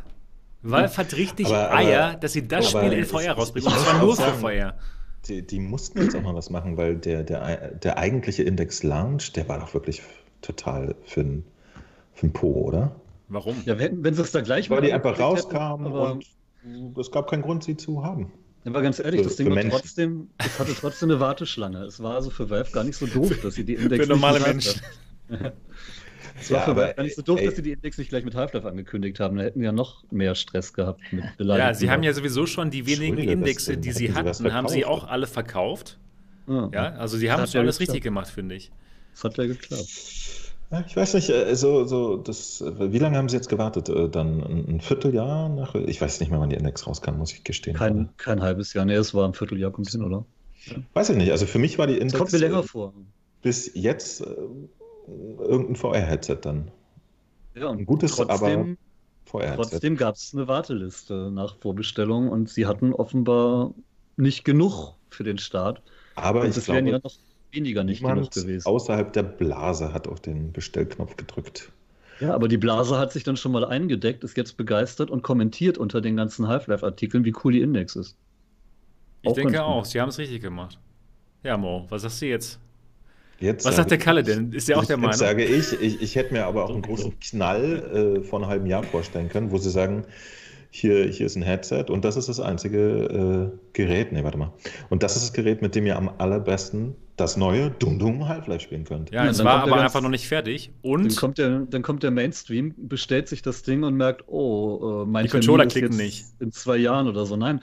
Valve hat richtig aber, Eier, aber, dass sie das Spiel in VR rausbringen. Und zwar nur für VR. Die, die, mussten jetzt auch mal was machen, weil der, der, der eigentliche Index Lounge, der war doch wirklich total für ein, für ein Po, oder? Warum? Ja, wenn, wenn sie es da gleich Weil die einfach rauskamen und es gab keinen Grund, sie zu haben. Aber ganz ehrlich, für, das Ding war trotzdem, es hatte trotzdem eine Warteschlange. Es war also für Valve gar nicht so doof, dass sie die Index für normale Menschen. Es war ja, für Valve gar nicht so doof, ey. dass sie die Index nicht gleich mit Half-Life angekündigt haben. Da hätten sie ja noch mehr Stress gehabt mit Beleidigungen. Ja, sie haben ja sowieso schon die wenigen Indexe, die sie hatten, haben sie auch alle verkauft. Ja, ja also sie haben es alles richtig gemacht, finde ich. Das hat ja geklappt. Ich weiß nicht, äh, so, so das, wie lange haben Sie jetzt gewartet? Äh, dann ein Vierteljahr nach? Ich weiß nicht mehr, wann die Index rauskam, muss ich gestehen. Kein, kein halbes Jahr, nee, es war ein Vierteljahr, kommt hin, oder? Weiß ich nicht, also für mich war die Index. Das kommt mir länger vor. Bis jetzt äh, irgendein VR-Headset dann. Ja, und ein gutes, trotzdem, aber VR-Headset. Trotzdem gab es eine Warteliste nach Vorbestellung und sie hatten offenbar nicht genug für den Start. Aber und ich glaube, ja noch weniger nicht genug gewesen. Außerhalb der Blase hat auf den Bestellknopf gedrückt. Ja, aber die Blase hat sich dann schon mal eingedeckt, ist jetzt begeistert und kommentiert unter den ganzen Half-Life-Artikeln, wie cool die Index ist. Ich auch denke auch, sie haben es richtig gemacht. Ja, Mo, was sagst du jetzt? jetzt was sagt der Kalle denn? Ist der auch der Meinung? Sage ich, ich, ich hätte mir aber auch einen großen Knall äh, vor einem halben Jahr vorstellen können, wo sie sagen, hier, hier ist ein Headset und das ist das einzige äh, Gerät, nee, warte mal. Und das ist das Gerät, mit dem ihr am allerbesten das neue Dum Dum Half-Life spielen könnt. Ja, es war aber einfach noch nicht fertig. Und dann kommt, der, dann kommt der Mainstream, bestellt sich das Ding und merkt, oh, äh, mein Die Controller klicken nicht. In zwei Jahren oder so. Nein,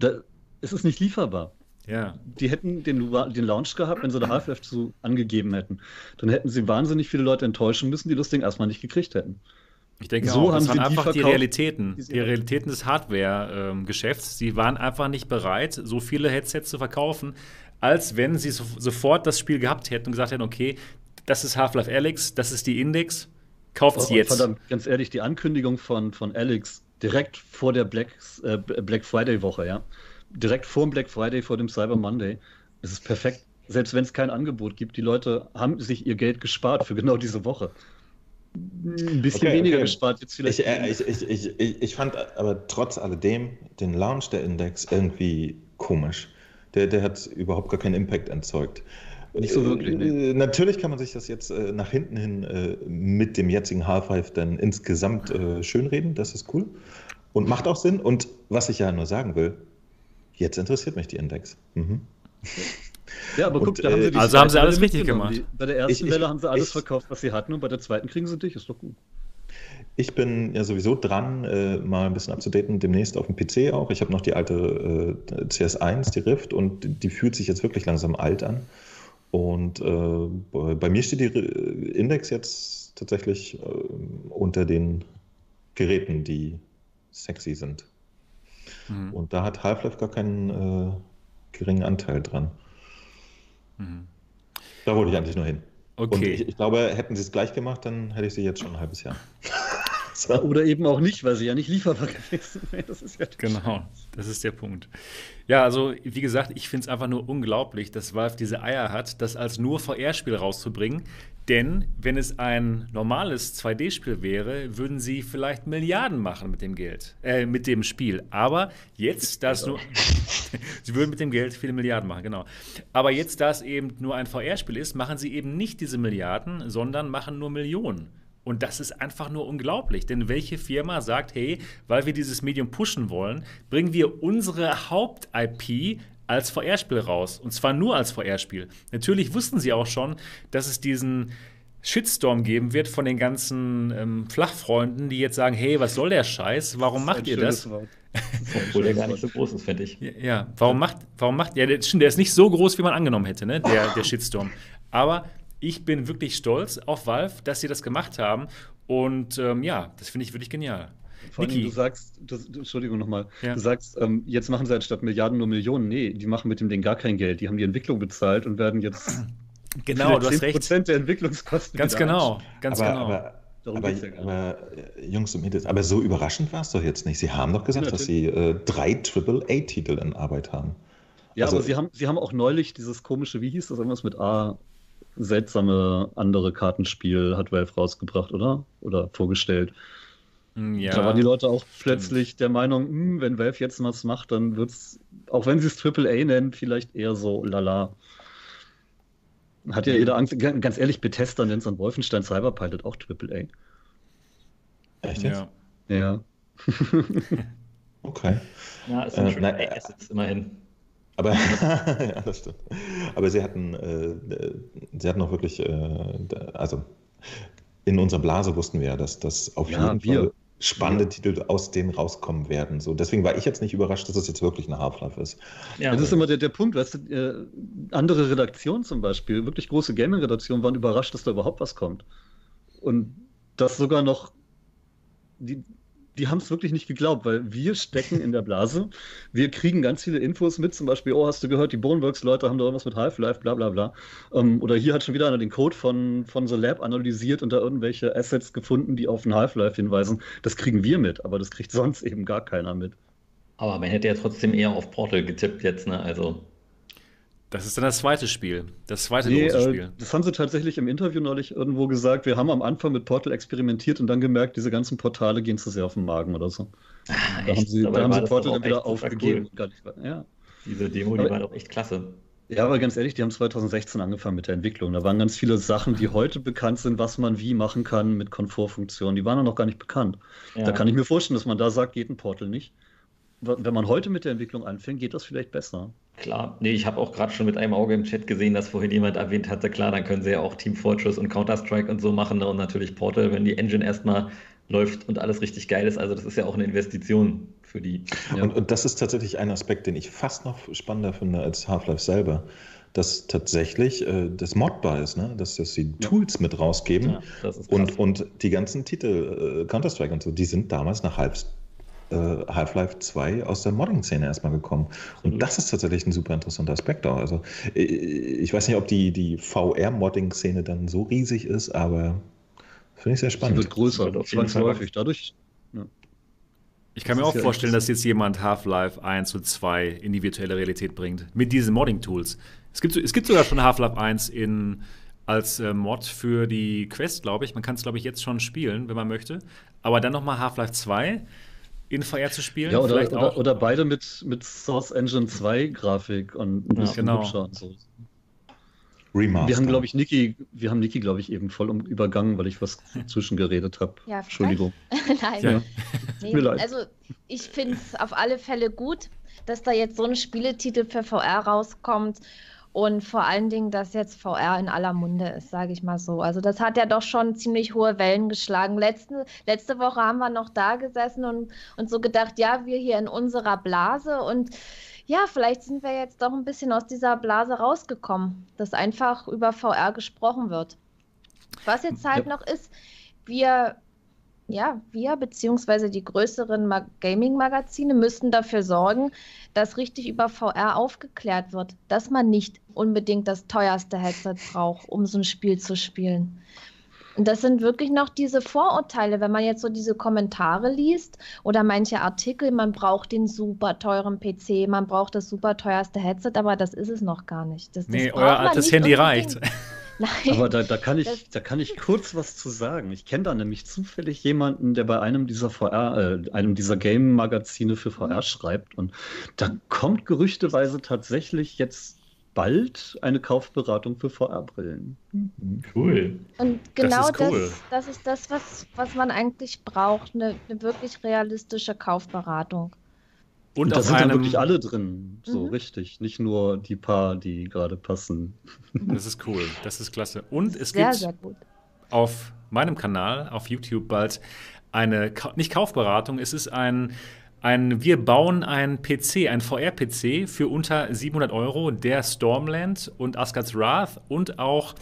da, es ist nicht lieferbar. Ja. Die hätten den, den Launch gehabt, wenn sie da Half-Life zu angegeben hätten. Dann hätten sie wahnsinnig viele Leute enttäuschen müssen, die das Ding erstmal nicht gekriegt hätten. Ich denke so auch, das waren einfach die, die Realitäten, die, Realitäten des Hardware-Geschäfts. Sie waren einfach nicht bereit, so viele Headsets zu verkaufen, als wenn sie so, sofort das Spiel gehabt hätten und gesagt hätten, okay, das ist Half-Life Alex, das ist die Index, kauft es jetzt. Verdammt, ganz ehrlich, die Ankündigung von, von Alex direkt vor der Black, äh, Black Friday-Woche, ja, direkt vor dem Black Friday, vor dem Cyber Monday, es ist perfekt. Selbst wenn es kein Angebot gibt, die Leute haben sich ihr Geld gespart für genau diese Woche ein bisschen okay, weniger okay. gespart jetzt vielleicht. Ich, äh, ich, ich, ich, ich, fand aber trotz alledem den Launch der Index irgendwie komisch. Der, der hat überhaupt gar keinen Impact erzeugt. Nicht so wirklich. Äh, natürlich kann man sich das jetzt äh, nach hinten hin äh, mit dem jetzigen Half-Life dann insgesamt äh, schönreden. Das ist cool und macht auch Sinn. Und was ich ja nur sagen will, jetzt interessiert mich die Index. Mhm. Ja, aber guck, da haben sie die Also haben sie alles richtig gemacht. Die, bei der ersten ich, Welle haben sie alles ich, verkauft, was sie hatten, und bei der zweiten kriegen sie dich. Ist doch gut. Ich bin ja sowieso dran, äh, mal ein bisschen abzudaten, demnächst auf dem PC auch. Ich habe noch die alte äh, CS1, die Rift, und die fühlt sich jetzt wirklich langsam alt an. Und äh, bei mir steht die Index jetzt tatsächlich äh, unter den Geräten, die sexy sind. Mhm. Und da hat Half-Life gar keinen äh, geringen Anteil dran. Mhm. Da wollte ich eigentlich nur hin. Okay. Und ich, ich glaube, hätten sie es gleich gemacht, dann hätte ich sie jetzt schon ein halbes Jahr. so. Oder eben auch nicht, weil sie ja nicht lieferbar gewesen wäre. Das ist ja genau, das ist der Punkt. Ja, also wie gesagt, ich finde es einfach nur unglaublich, dass Valve diese Eier hat, das als nur VR-Spiel rauszubringen. Denn wenn es ein normales 2D-Spiel wäre, würden sie vielleicht Milliarden machen mit dem Geld, äh, mit dem Spiel. Aber jetzt, da es nur. sie würden mit dem Geld viele Milliarden machen, genau. Aber jetzt, da es eben nur ein VR-Spiel ist, machen sie eben nicht diese Milliarden, sondern machen nur Millionen. Und das ist einfach nur unglaublich. Denn welche Firma sagt, hey, weil wir dieses Medium pushen wollen, bringen wir unsere Haupt-IP als VR-Spiel raus. Und zwar nur als VR-Spiel. Natürlich wussten sie auch schon, dass es diesen Shitstorm geben wird von den ganzen ähm, Flachfreunden, die jetzt sagen, hey, was soll der Scheiß? Warum macht ihr das? Obwohl der gar nicht so groß ist, finde ich. Ja, ja, warum macht, warum macht, ja, der, der ist nicht so groß, wie man angenommen hätte, ne, der, der Shitstorm. Aber ich bin wirklich stolz auf Valve, dass sie das gemacht haben. Und ähm, ja, das finde ich wirklich genial. Vor allem, du sagst, das, Entschuldigung nochmal, ja. du sagst, ähm, jetzt machen sie halt statt Milliarden nur Millionen. Nee, die machen mit dem Ding gar kein Geld. Die haben die Entwicklung bezahlt und werden jetzt genau, du hast recht. Prozent der Entwicklungskosten. Ganz genau, ganz aber, genau. Aber, aber, ja aber, äh, Jungs und Mädels, aber so überraschend war es doch jetzt nicht. Sie haben doch gesagt, ja, dass sie äh, drei AAA-Titel in Arbeit haben. Ja, also, aber sie haben, sie haben auch neulich dieses komische, wie hieß das, irgendwas mit A, seltsame andere Kartenspiel hat Valve rausgebracht, oder? Oder vorgestellt. Hm, ja, da waren die Leute auch plötzlich stimmt. der Meinung, hm, wenn Valve jetzt was macht, dann wird es, auch wenn sie es AAA nennen, vielleicht eher so lala. Hat ja jeder Angst. Ganz ehrlich, Bethesda nennt es an Wolfenstein Cyberpilot auch AAA. Echt jetzt? Ja. ja. okay. Ja, ist ein äh, schöner Assets immerhin. Aber ja, das stimmt. Aber sie hatten, äh, sie hatten auch wirklich, äh, also in unserer Blase wussten wir ja, dass das auf ja, jeden wir, Fall spannende wir. Titel aus denen rauskommen werden. So, deswegen war ich jetzt nicht überrascht, dass es das jetzt wirklich eine Half-Life ist. Ja, das ist immer der, der Punkt, weißt du, äh, andere Redaktionen zum Beispiel, wirklich große Gaming-Redaktionen waren überrascht, dass da überhaupt was kommt. Und das sogar noch die, die haben es wirklich nicht geglaubt, weil wir stecken in der Blase. Wir kriegen ganz viele Infos mit, zum Beispiel, oh, hast du gehört, die Boneworks-Leute haben da irgendwas mit Half-Life, bla bla bla. Ähm, oder hier hat schon wieder einer den Code von, von The Lab analysiert und da irgendwelche Assets gefunden, die auf ein Half-Life hinweisen. Das kriegen wir mit, aber das kriegt sonst eben gar keiner mit. Aber man hätte ja trotzdem eher auf Portal getippt jetzt, ne? Also. Das ist dann das zweite Spiel. Das zweite nee, große äh, Spiel. Äh, das haben sie tatsächlich im Interview neulich irgendwo gesagt. Wir haben am Anfang mit Portal experimentiert und dann gemerkt, diese ganzen Portale gehen zu sehr auf den Magen oder so. Ah, da haben sie, da haben sie Portal dann wieder aufgegeben. Cool. Ja. Diese Demo, die aber, war doch echt klasse. Ja, aber ganz ehrlich, die haben 2016 angefangen mit der Entwicklung. Da waren ganz viele Sachen, die heute bekannt sind, was man wie machen kann mit Komfortfunktionen. Die waren noch gar nicht bekannt. Ja. Da kann ich mir vorstellen, dass man da sagt, geht ein Portal nicht wenn man heute mit der Entwicklung anfängt, geht das vielleicht besser. Klar, nee, ich habe auch gerade schon mit einem Auge im Chat gesehen, dass vorhin jemand erwähnt hatte, klar, dann können sie ja auch Team Fortress und Counter-Strike und so machen ne, und natürlich Portal, wenn die Engine erstmal läuft und alles richtig geil ist. Also das ist ja auch eine Investition für die. Ja. Und, und, das ist tatsächlich ein Aspekt, den ich fast noch spannender finde als Half-Life selber, dass tatsächlich äh, das modbar ist, ne? dass, dass sie ja. Tools mit rausgeben ja, und, und die ganzen Titel, äh, Counter-Strike und so, die sind damals nach halb äh, Half-Life 2 aus der Modding-Szene erstmal gekommen. Und das ist tatsächlich ein super interessanter Aspekt auch. Also äh, ich weiß nicht, ob die, die VR-Modding-Szene dann so riesig ist, aber finde ich sehr spannend. Sie wird größer, zwangsläufig. Dadurch. Ja. Ich kann das mir auch vorstellen, dass jetzt jemand Half-Life 1 und 2 in die virtuelle Realität bringt. Mit diesen Modding-Tools. Es gibt, es gibt sogar schon Half-Life 1 in, als äh, Mod für die Quest, glaube ich. Man kann es, glaube ich, jetzt schon spielen, wenn man möchte. Aber dann nochmal Half-Life 2 in VR zu spielen. Ja, oder, oder, oder, beide mit, mit Source Engine 2 Grafik und ein bisschen genau. hübscher und so. Remaster. Wir haben, glaube ich, Niki, wir haben Niki, glaube ich, eben voll um, übergangen, weil ich was zwischengeredet habe. Ja, Entschuldigung. Nein. Ja. Nee, also ich finde es auf alle Fälle gut, dass da jetzt so ein Spieletitel für VR rauskommt und vor allen Dingen, dass jetzt VR in aller Munde ist, sage ich mal so. Also das hat ja doch schon ziemlich hohe Wellen geschlagen. Letzte, letzte Woche haben wir noch da gesessen und, und so gedacht, ja, wir hier in unserer Blase und ja, vielleicht sind wir jetzt doch ein bisschen aus dieser Blase rausgekommen, dass einfach über VR gesprochen wird. Was jetzt halt ja. noch ist, wir ja, wir beziehungsweise die größeren Gaming-Magazine müssten dafür sorgen, dass richtig über VR aufgeklärt wird, dass man nicht unbedingt das teuerste Headset braucht, um so ein Spiel zu spielen. Und das sind wirklich noch diese Vorurteile, wenn man jetzt so diese Kommentare liest oder manche Artikel, man braucht den super teuren PC, man braucht das super teuerste Headset, aber das ist es noch gar nicht. Das, nee, euer altes Handy unbedingt. reicht. Nein. Aber da, da, kann ich, da kann ich kurz was zu sagen. Ich kenne da nämlich zufällig jemanden, der bei einem dieser VR, äh, einem dieser Game-Magazine für VR mhm. schreibt. Und da kommt gerüchteweise tatsächlich jetzt bald eine Kaufberatung für VR-Brillen. Mhm. Cool. Und genau das ist, cool. das, das, ist das, was, was man eigentlich braucht, eine, eine wirklich realistische Kaufberatung. Und, und da sind einem... dann wirklich alle drin, so mhm. richtig. Nicht nur die paar, die gerade passen. Das ist cool, das ist klasse. Und es sehr, gibt sehr auf meinem Kanal, auf YouTube bald eine, nicht Kaufberatung, es ist ein, ein wir bauen einen PC, ein VR-PC für unter 700 Euro, der Stormland und Asgard's Wrath und auch,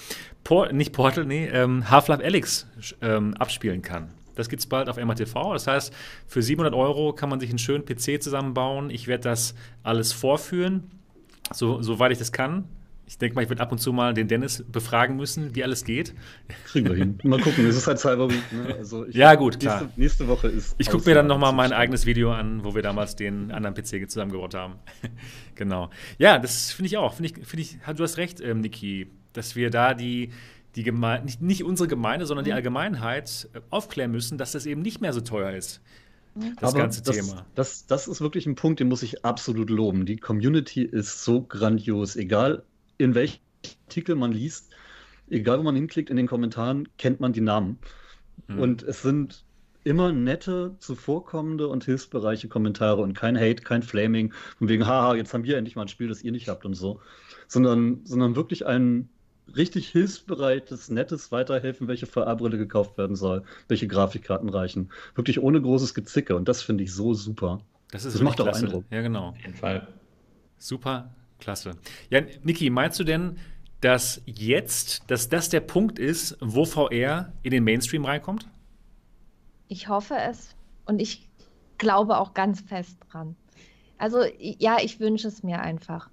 Por nicht Portal, nee, ähm, Half-Life Alyx ähm, abspielen kann. Das gibt es bald auf MATV. Das heißt, für 700 Euro kann man sich einen schönen PC zusammenbauen. Ich werde das alles vorführen, so, soweit ich das kann. Ich denke mal, ich werde ab und zu mal den Dennis befragen müssen, wie alles geht. Kriegen wir hin. Mal gucken, es ist halt Cyber Week. Ne? Also ja, gut, klar. Nächste, nächste Woche ist. Ich gucke mir dann nochmal mein eigenes Video an, wo wir damals den anderen PC zusammengebaut haben. genau. Ja, das finde ich auch. Find ich, find ich, du hast recht, ähm, Niki, dass wir da die, die Geme nicht, nicht unsere Gemeinde, sondern die mhm. Allgemeinheit äh, aufklären müssen, dass das eben nicht mehr so teuer ist. Mhm. Das Aber ganze das, Thema. Das, das ist wirklich ein Punkt, den muss ich absolut loben. Die Community ist so grandios. Egal in welchem Artikel man liest, egal wo man hinklickt in den Kommentaren, kennt man die Namen. Mhm. Und es sind immer nette, zuvorkommende und hilfsbereiche Kommentare und kein Hate, kein Flaming, von wegen, haha, jetzt haben wir endlich mal ein Spiel, das ihr nicht habt und so. Sondern, sondern wirklich ein richtig hilfsbereites, nettes Weiterhelfen, welche VR-Brille gekauft werden soll, welche Grafikkarten reichen. Wirklich ohne großes Gezicke und das finde ich so super. Das, das macht auch Eindruck. Ja, genau. Auf jeden Fall. Super, klasse. Ja, Niki, meinst du denn, dass jetzt, dass das der Punkt ist, wo VR in den Mainstream reinkommt? Ich hoffe es und ich glaube auch ganz fest dran. Also ja, ich wünsche es mir einfach,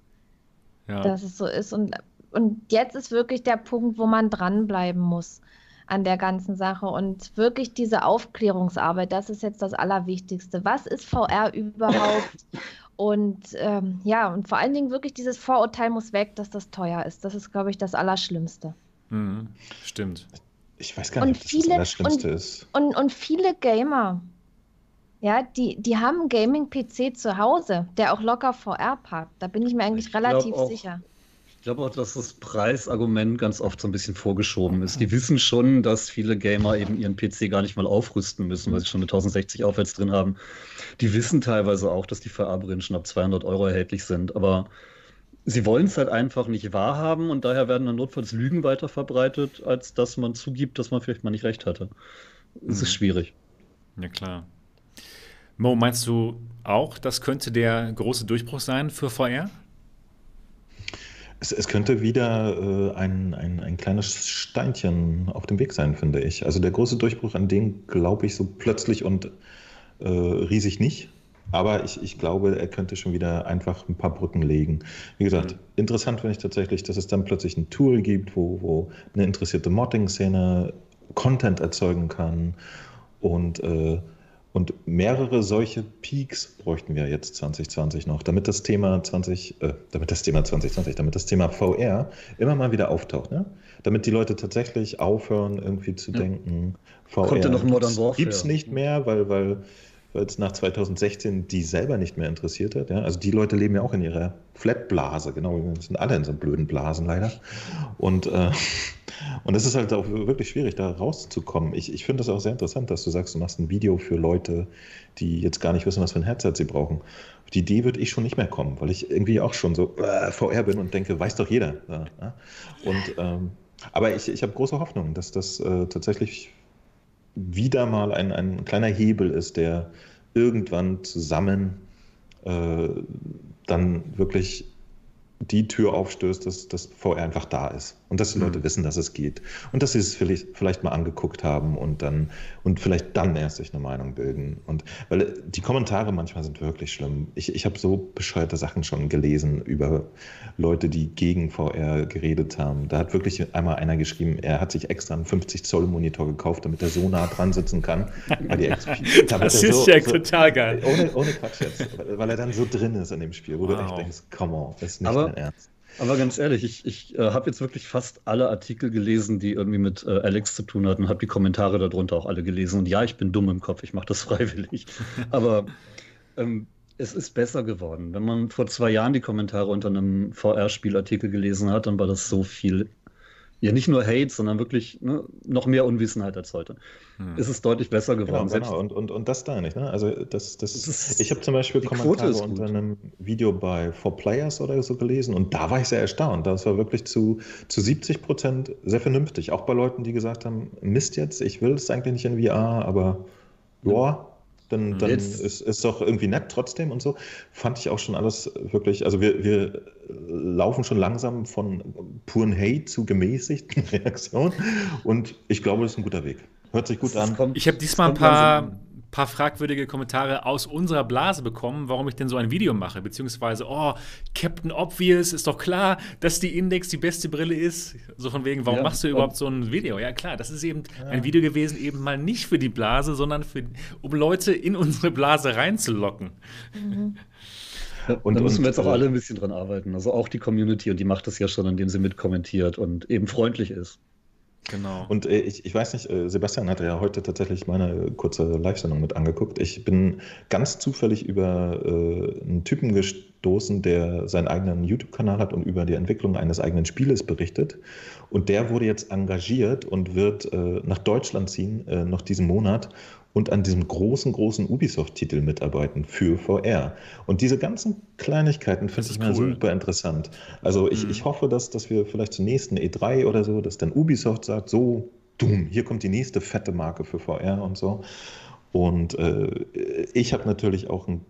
ja. dass es so ist und und jetzt ist wirklich der Punkt, wo man dranbleiben muss an der ganzen Sache und wirklich diese Aufklärungsarbeit, das ist jetzt das Allerwichtigste. Was ist VR überhaupt? Und ähm, ja, und vor allen Dingen wirklich dieses Vorurteil muss weg, dass das teuer ist. Das ist, glaube ich, das Allerschlimmste. Mhm, stimmt. Ich weiß gar nicht, und ob viele, das Allerschlimmste und, ist. Und, und viele Gamer, ja, die, die haben einen Gaming-PC zu Hause, der auch locker VR packt. Da bin ich mir eigentlich ich relativ auch, sicher. Ich glaube auch, dass das Preisargument ganz oft so ein bisschen vorgeschoben ist. Die wissen schon, dass viele Gamer eben ihren PC gar nicht mal aufrüsten müssen, weil sie schon eine 1060 aufwärts drin haben. Die wissen teilweise auch, dass die VR-Brillen schon ab 200 Euro erhältlich sind, aber sie wollen es halt einfach nicht wahrhaben und daher werden dann notfalls Lügen weiter verbreitet, als dass man zugibt, dass man vielleicht mal nicht recht hatte. Es mhm. ist schwierig. Ja, klar. Mo, meinst du auch, das könnte der große Durchbruch sein für VR? Es, es könnte wieder äh, ein, ein, ein kleines Steinchen auf dem Weg sein, finde ich. Also der große Durchbruch, an den glaube ich so plötzlich und äh, riesig nicht. Aber ich, ich glaube, er könnte schon wieder einfach ein paar Brücken legen. Wie gesagt, mhm. interessant finde ich tatsächlich, dass es dann plötzlich ein Tool gibt, wo, wo eine interessierte Modding-Szene Content erzeugen kann und äh, und mehrere solche Peaks bräuchten wir jetzt 2020 noch, damit das Thema 20, äh, damit das Thema 2020, damit das Thema VR immer mal wieder auftaucht, ne? Damit die Leute tatsächlich aufhören, irgendwie zu ja. denken, VR Kommt ja noch Modern Warfare. gibt es nicht mehr, weil, weil weil es nach 2016 die selber nicht mehr interessiert hat. Ja? Also die Leute leben ja auch in ihrer Flatblase, genau, wir sind alle in so blöden Blasen leider. Und, äh, und es ist halt auch wirklich schwierig, da rauszukommen. Ich, ich finde das auch sehr interessant, dass du sagst, du machst ein Video für Leute, die jetzt gar nicht wissen, was für ein Headset sie brauchen. Auf die Idee würde ich schon nicht mehr kommen, weil ich irgendwie auch schon so äh, VR bin und denke, weiß doch jeder. Ja? Und ähm, aber ich, ich habe große Hoffnung, dass das äh, tatsächlich wieder mal ein, ein kleiner Hebel ist, der irgendwann zusammen äh, dann wirklich die Tür aufstößt, dass das VR einfach da ist und dass die Leute mhm. wissen, dass es geht und dass sie es vielleicht, vielleicht mal angeguckt haben und dann und vielleicht dann erst sich eine Meinung bilden und weil die Kommentare manchmal sind wirklich schlimm. Ich, ich habe so bescheuerte Sachen schon gelesen über Leute, die gegen VR geredet haben. Da hat wirklich einmal einer geschrieben, er hat sich extra einen 50 Zoll Monitor gekauft, damit er so nah dran sitzen kann. Weil die das ist so, ja so, total geil. Ohne, ohne Quatsch jetzt, weil er dann so drin ist in dem Spiel, wo wow. du echt denkst, come on, das ist nicht Aber Ernst. Aber ganz ehrlich, ich, ich äh, habe jetzt wirklich fast alle Artikel gelesen, die irgendwie mit äh, Alex zu tun hatten, habe die Kommentare darunter auch alle gelesen. Und ja, ich bin dumm im Kopf, ich mache das freiwillig. Aber ähm, es ist besser geworden. Wenn man vor zwei Jahren die Kommentare unter einem VR-Spielartikel gelesen hat, dann war das so viel ja nicht nur Hate, sondern wirklich ne, noch mehr Unwissenheit als heute. Hm. Ist es deutlich besser geworden. Genau, genau. Und, und, und das da nicht. Ne? Also das, das, ist, ich habe zum Beispiel Kommentare unter einem Video bei 4Players oder so gelesen und da war ich sehr erstaunt. Das war wirklich zu, zu 70 Prozent sehr vernünftig. Auch bei Leuten, die gesagt haben, Mist jetzt, ich will es eigentlich nicht in VR, aber ja, dann, dann ist es doch irgendwie nett trotzdem und so. Fand ich auch schon alles wirklich, also wir, wir laufen schon langsam von puren Hate zu gemäßigten Reaktionen und ich glaube, das ist ein guter Weg. Hört sich gut an. Kommt, ich habe diesmal ein paar, paar fragwürdige Kommentare aus unserer Blase bekommen, warum ich denn so ein Video mache. Beziehungsweise, oh, Captain Obvious, ist doch klar, dass die Index die beste Brille ist. So von wegen, warum ja, machst du überhaupt so ein Video? Ja, klar, das ist eben ja. ein Video gewesen, eben mal nicht für die Blase, sondern für, um Leute in unsere Blase reinzulocken. Mhm. und da müssen wir jetzt auch äh, alle ein bisschen dran arbeiten. Also auch die Community und die macht das ja schon, indem sie mitkommentiert und eben freundlich ist. Genau. Und äh, ich, ich weiß nicht, äh, Sebastian hatte ja heute tatsächlich meine kurze Live-Sendung mit angeguckt. Ich bin ganz zufällig über äh, einen Typen gestoßen, der seinen eigenen YouTube-Kanal hat und über die Entwicklung eines eigenen Spieles berichtet. Und der wurde jetzt engagiert und wird äh, nach Deutschland ziehen, äh, noch diesen Monat, und an diesem großen, großen Ubisoft-Titel mitarbeiten für VR. Und diese ganzen Kleinigkeiten finde ich cool. super interessant. Also ich, mhm. ich hoffe, dass, dass wir vielleicht zur nächsten E3 oder so, dass dann Ubisoft sagt, so, dumm, hier kommt die nächste fette Marke für VR und so. Und äh, ich habe natürlich auch ein,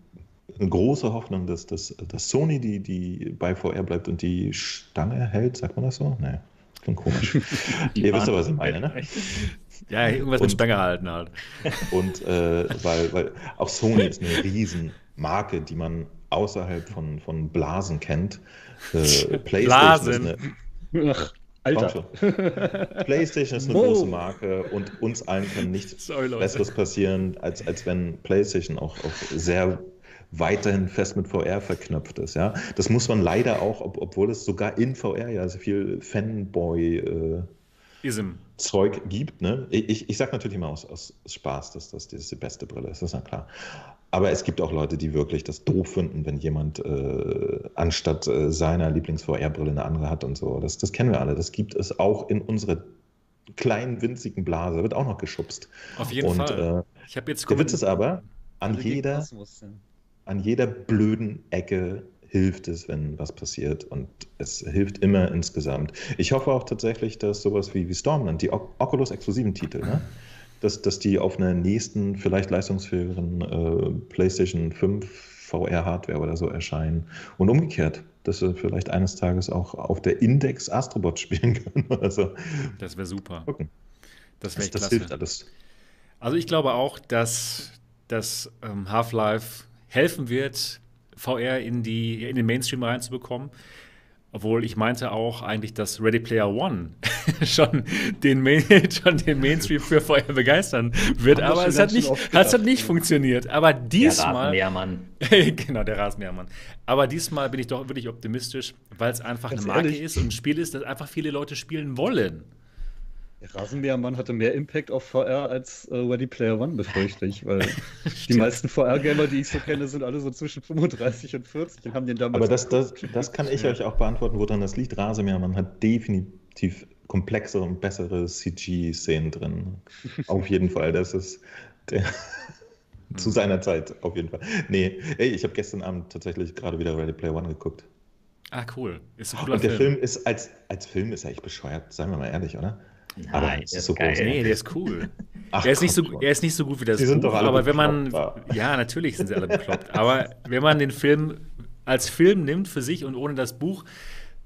eine große Hoffnung, dass, dass, dass Sony die, die bei VR bleibt und die Stange hält, sagt man das so? Nee, klingt komisch. Ihr wisst aber, was ich meine, ne? Ja, irgendwas und, mit Stange halten halt. Und äh, weil, weil auch Sony ist eine Riesenmarke, die man außerhalb von, von Blasen kennt. Äh, PlayStation Blasen. ist eine. Ach, Alter. PlayStation ist eine große Marke und uns allen kann nichts Sorry, Besseres passieren, als, als wenn PlayStation auch, auch sehr weiterhin fest mit VR verknüpft ist. Ja? Das muss man leider auch, ob, obwohl es sogar in VR ja so viel Fanboy äh, Ism. Zeug gibt. Ne? Ich, ich sage natürlich immer aus, aus Spaß, dass das, das die beste Brille ist, das ist ja klar. Aber es gibt auch Leute, die wirklich das doof finden, wenn jemand äh, anstatt äh, seiner Lieblings-VR-Brille eine andere hat und so. Das, das kennen wir alle. Das gibt es auch in unserer kleinen, winzigen Blase. Wird auch noch geschubst. Auf jeden und, Fall. Äh, ich jetzt der Witz ist aber, an jeder, an jeder blöden Ecke hilft es, wenn was passiert und es hilft immer insgesamt. Ich hoffe auch tatsächlich, dass sowas wie, wie Stormland, die o Oculus exklusiven Titel, ne? dass, dass die auf einer nächsten, vielleicht leistungsfähigeren äh, PlayStation 5 VR-Hardware oder so erscheinen und umgekehrt, dass sie vielleicht eines Tages auch auf der Index Astrobot spielen können oder so. Das wäre super. Gucken. Das, das, das hilft alles. Also ich glaube auch, dass das ähm, Half-Life helfen wird, VR in, die, in den Mainstream reinzubekommen. Obwohl ich meinte auch eigentlich, dass Ready Player One schon, den Main, schon den Mainstream für VR begeistern wird, aber es hat nicht, es hat nicht funktioniert. Aber diesmal. Der Rasenmähermann. genau, der Rasenmähermann. Aber diesmal bin ich doch wirklich optimistisch, weil es einfach Ganz eine Marke ehrlich? ist und ein Spiel ist, das einfach viele Leute spielen wollen. Der Rasenmähermann hatte mehr Impact auf VR als äh, Ready Player One, befürchte ich, weil die meisten VR-Gamer, die ich so kenne, sind alle so zwischen 35 und 40 und haben den damals. Aber das, das, das kann ich euch auch beantworten, woran das liegt. Rasenmähermann hat definitiv komplexere und bessere CG-Szenen drin. auf jeden Fall. Das ist der. zu seiner Zeit, auf jeden Fall. Nee, ey, ich habe gestern Abend tatsächlich gerade wieder Ready Player One geguckt. Ah, cool. Ist ein und der Film. Film ist als, als Film ist er echt bescheuert, seien wir mal ehrlich, oder? Aber Nein, ist so geil. Nee, der ist cool. Ach, er, ist nicht so, er ist nicht so gut wie das die sind Buch, doch alle aber wenn man, ja, natürlich sind sie alle bekloppt, aber wenn man den Film als Film nimmt für sich und ohne das Buch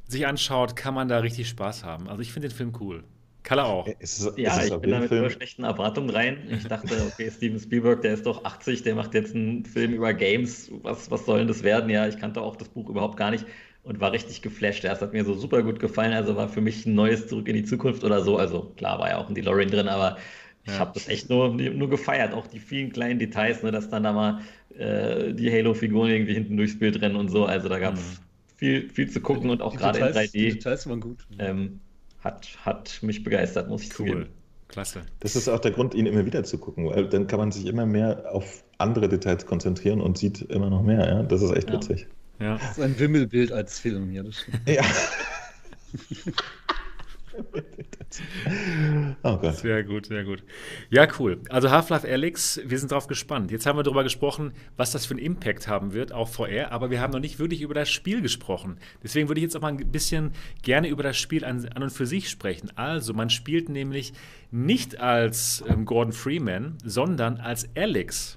sich anschaut, kann man da richtig Spaß haben. Also ich finde den Film cool. Kalle auch. Ist, ja, ich bin da mit Film? schlechten Erwartungen rein. Ich dachte, okay, Steven Spielberg, der ist doch 80, der macht jetzt einen Film über Games. Was, was soll denn das werden? Ja, ich kannte auch das Buch überhaupt gar nicht und war richtig geflasht. Das hat mir so super gut gefallen. Also war für mich ein neues Zurück in die Zukunft oder so. Also klar war ja auch ein DeLorean drin, aber ich habe das echt nur, nur gefeiert. Auch die vielen kleinen Details, ne, dass dann da mal äh, die Halo-Figuren irgendwie hinten durchs Bild rennen und so. Also da gab es mhm. viel, viel zu gucken und auch gerade in 3D. Die Details waren gut. Ähm, hat, hat mich begeistert, muss ich cool. zugeben. Klasse. Das ist auch der Grund, ihn immer wieder zu gucken, weil dann kann man sich immer mehr auf andere Details konzentrieren und sieht immer noch mehr. Ja? Das ist echt ja. witzig. Ja. Das ist ein Wimmelbild als Film hier. ja. oh Gott. Sehr gut, sehr gut. Ja, cool. Also Half-Life Alyx, wir sind drauf gespannt. Jetzt haben wir darüber gesprochen, was das für einen Impact haben wird auf VR, aber wir haben noch nicht wirklich über das Spiel gesprochen. Deswegen würde ich jetzt auch mal ein bisschen gerne über das Spiel an, an und für sich sprechen. Also, man spielt nämlich nicht als ähm, Gordon Freeman, sondern als Alex.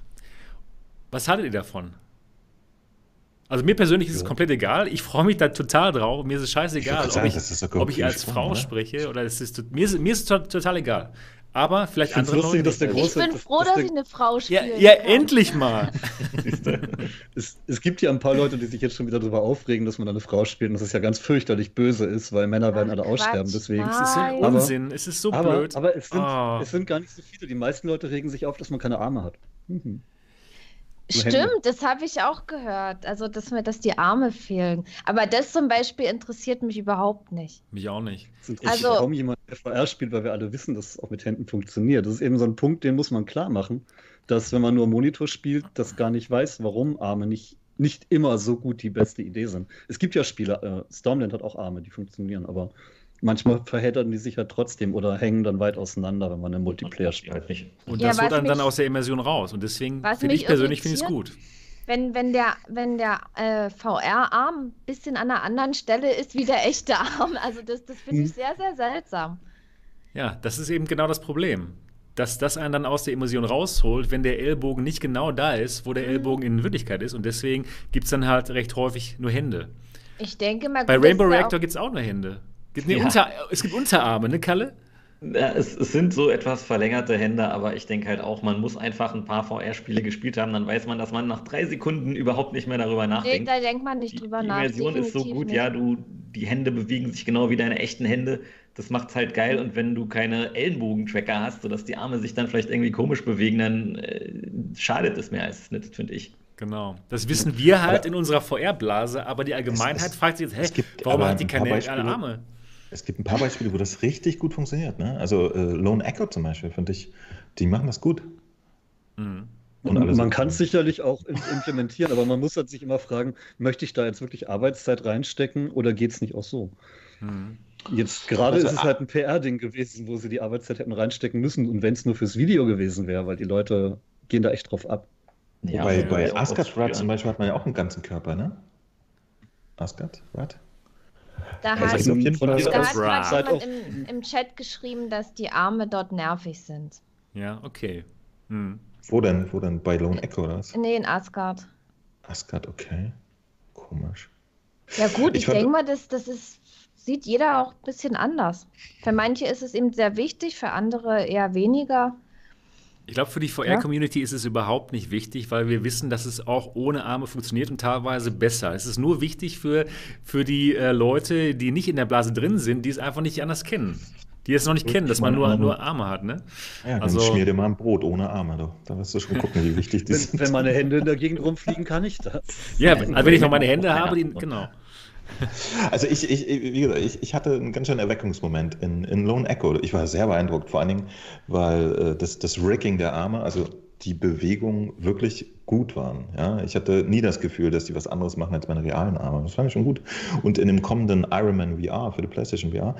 Was haltet ihr davon? Also mir persönlich ist es komplett egal. Ich freue mich da total drauf. Mir ist es scheißegal, sagen, ob, ich, ob ich als Frau oder? spreche oder es ist mir ist, mir ist es total egal. Aber vielleicht ich andere lustig, dass der große, Ich bin froh, dass, dass ich eine Frau spiele. Ja, ja endlich mal. es, es, gibt ja ein paar Leute, die sich jetzt schon wieder darüber aufregen, dass man eine Frau spielt und dass es ja ganz fürchterlich böse ist, weil Männer Ach, werden alle Quatsch, aussterben. Deswegen. Es ist so ein Unsinn. Es ist so aber, blöd. Aber es sind, oh. es sind gar nicht so viele. Die meisten Leute regen sich auf, dass man keine Arme hat. Mhm. Stimmt, das habe ich auch gehört. Also, dass mir dass die Arme fehlen. Aber das zum Beispiel interessiert mich überhaupt nicht. Mich auch nicht. Es interessiert also, kaum jemand, der VR spielt, weil wir alle wissen, dass es auch mit Händen funktioniert. Das ist eben so ein Punkt, den muss man klar machen, dass wenn man nur Monitor spielt, das gar nicht weiß, warum Arme nicht, nicht immer so gut die beste Idee sind. Es gibt ja Spiele, äh, Stormland hat auch Arme, die funktionieren, aber manchmal verheddern die sich ja trotzdem oder hängen dann weit auseinander, wenn man im Multiplayer spielt. Und das ja, holt dann, mich, dann aus der Immersion raus. Und deswegen finde ich persönlich finde es gut. Wenn, wenn der, wenn der äh, VR-Arm ein bisschen an einer anderen Stelle ist wie der echte Arm. Also das, das finde ich hm. sehr, sehr seltsam. Ja, das ist eben genau das Problem. Dass das einen dann aus der Immersion rausholt, wenn der Ellbogen nicht genau da ist, wo der hm. Ellbogen in Wirklichkeit ist. Und deswegen gibt es dann halt recht häufig nur Hände. Ich denke mal, Bei Rainbow Reactor gibt es auch nur Hände. Gibt, nee, ja. unter, es gibt Unterarme, ne, Kalle? Ja, es, es, sind so etwas verlängerte Hände, aber ich denke halt auch, man muss einfach ein paar VR-Spiele gespielt haben, dann weiß man, dass man nach drei Sekunden überhaupt nicht mehr darüber nachdenkt. Nee, da denkt man nicht drüber nach. Die Immersion ist so gut, nicht. ja, du, die Hände bewegen sich genau wie deine echten Hände. Das macht's halt geil und wenn du keine Ellenbogentracker hast, sodass die Arme sich dann vielleicht irgendwie komisch bewegen, dann äh, schadet es mehr als es nützt, finde ich. Genau. Das wissen wir halt aber in unserer VR-Blase, aber die Allgemeinheit es, es, fragt sich jetzt, hä, warum hat die keine Arme? Es gibt ein paar Beispiele, wo das richtig gut funktioniert. Ne? Also äh, Lone Echo zum Beispiel, finde ich, die machen das gut. Mhm. Und man kann es sicherlich auch implementieren, aber man muss halt sich immer fragen, möchte ich da jetzt wirklich Arbeitszeit reinstecken oder geht es nicht auch so? Mhm. Jetzt gerade also, ist es halt ein PR-Ding gewesen, wo sie die Arbeitszeit hätten reinstecken müssen und wenn es nur fürs Video gewesen wäre, weil die Leute gehen da echt drauf ab. Ja, bei, bei Asgard Rad zum Beispiel hat man ja auch einen ganzen Körper, ne? Asgard Rad? Da also hat, da hat jemand im, im, Chat geschrieben, dass die Arme dort nervig sind. Ja, okay. Hm. Wo denn? Wo denn? Bei Lone Echo oder was? Nee, in Asgard. Asgard, okay. Komisch. Ja gut, ich, ich denke mal, das, das ist, sieht jeder auch ein bisschen anders. Für manche ist es eben sehr wichtig, für andere eher weniger. Ich glaube, für die VR-Community ja. ist es überhaupt nicht wichtig, weil wir wissen, dass es auch ohne Arme funktioniert und teilweise besser. Es ist nur wichtig für, für die äh, Leute, die nicht in der Blase drin sind, die es einfach nicht anders kennen. Die es noch nicht kennen, dass man nur, Arme. nur Arme hat, ne? Ja, also, dann schmier dir mal ein Brot ohne Arme, doch. Da wirst du schon gucken, wie wichtig das ist. Wenn meine Hände in der Gegend rumfliegen, kann ich das. Ja, also wenn ich noch meine Hände habe, die, genau. Also ich, ich, wie gesagt, ich, ich hatte einen ganz schönen Erweckungsmoment in, in Lone Echo. Ich war sehr beeindruckt, vor allen Dingen, weil äh, das, das Rigging der Arme, also die Bewegungen wirklich gut waren. Ja? Ich hatte nie das Gefühl, dass die was anderes machen als meine realen Arme. Das fand ich schon gut. Und in dem kommenden Ironman VR für die PlayStation VR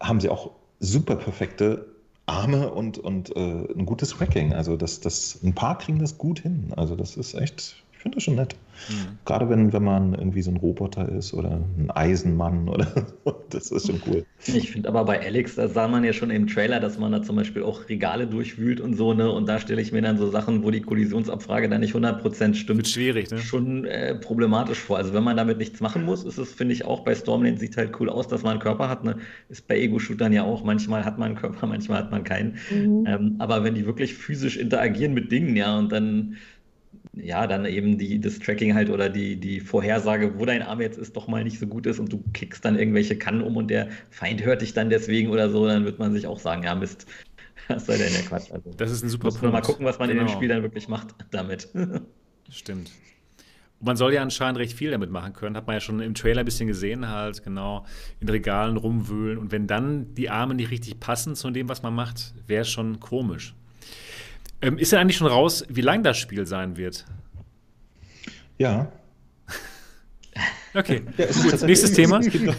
haben sie auch super perfekte Arme und, und äh, ein gutes Racking. Also das, das, ein paar kriegen das gut hin. Also das ist echt Ich finde das schon nett. Mhm. Gerade wenn, wenn man irgendwie so ein Roboter ist oder ein Eisenmann oder das ist schon cool. Ich finde aber bei Alex, da sah man ja schon im Trailer, dass man da zum Beispiel auch Regale durchwühlt und so, ne? Und da stelle ich mir dann so Sachen, wo die Kollisionsabfrage dann nicht 100% stimmt, Wird schwierig, ne? schon äh, problematisch vor. Also wenn man damit nichts machen muss, ist es, finde ich, auch bei Stormland sieht halt cool aus, dass man einen Körper hat, ne? Ist bei Ego-Shootern ja auch, manchmal hat man einen Körper, manchmal hat man keinen. Mhm. Ähm, aber wenn die wirklich physisch interagieren mit Dingen, ja, und dann ja, dann eben die, das Tracking halt oder die, die Vorhersage, wo dein Arm jetzt ist, doch mal nicht so gut ist und du kickst dann irgendwelche Kannen um und der Feind hört dich dann deswegen oder so, dann wird man sich auch sagen, ja Mist, was soll denn der Quatsch? Also, das ist ein super Punkt. mal gucken, was man genau. in dem. Spiel dann wirklich macht damit. Stimmt. man soll ja anscheinend recht viel damit machen können. Hat man ja schon im Trailer ein bisschen gesehen, halt genau in Regalen rumwühlen. Und wenn dann die Arme nicht richtig passen zu dem, was man macht, wäre es schon komisch. Ähm, ist denn eigentlich schon raus, wie lang das Spiel sein wird? Ja. Okay, ja, Gut, nächstes Thema. Es gibt, doch,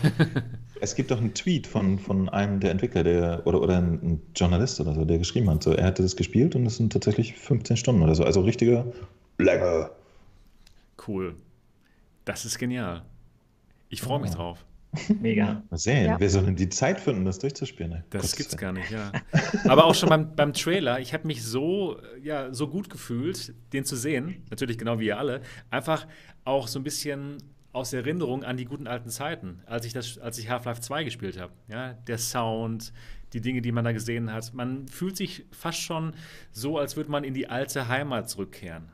es gibt, doch, einen Tweet von, von einem der Entwickler der, oder, oder ein Journalist oder so, der geschrieben hat, so, er hätte das gespielt und es sind tatsächlich 15 Stunden oder so. Also richtige Länge. Cool. Das ist genial. Ich freue mich drauf. Mega. Mal sehen, ja. wir sollen die Zeit finden, das durchzuspielen. Das Gottes gibt's gar nicht, ja. Aber auch schon beim, beim Trailer, ich habe mich so, ja, so gut gefühlt, den zu sehen, natürlich genau wie ihr alle, einfach auch so ein bisschen aus Erinnerung an die guten alten Zeiten, als ich, als ich Half-Life 2 gespielt habe. Ja, der Sound, die Dinge, die man da gesehen hat. Man fühlt sich fast schon so, als würde man in die alte Heimat zurückkehren.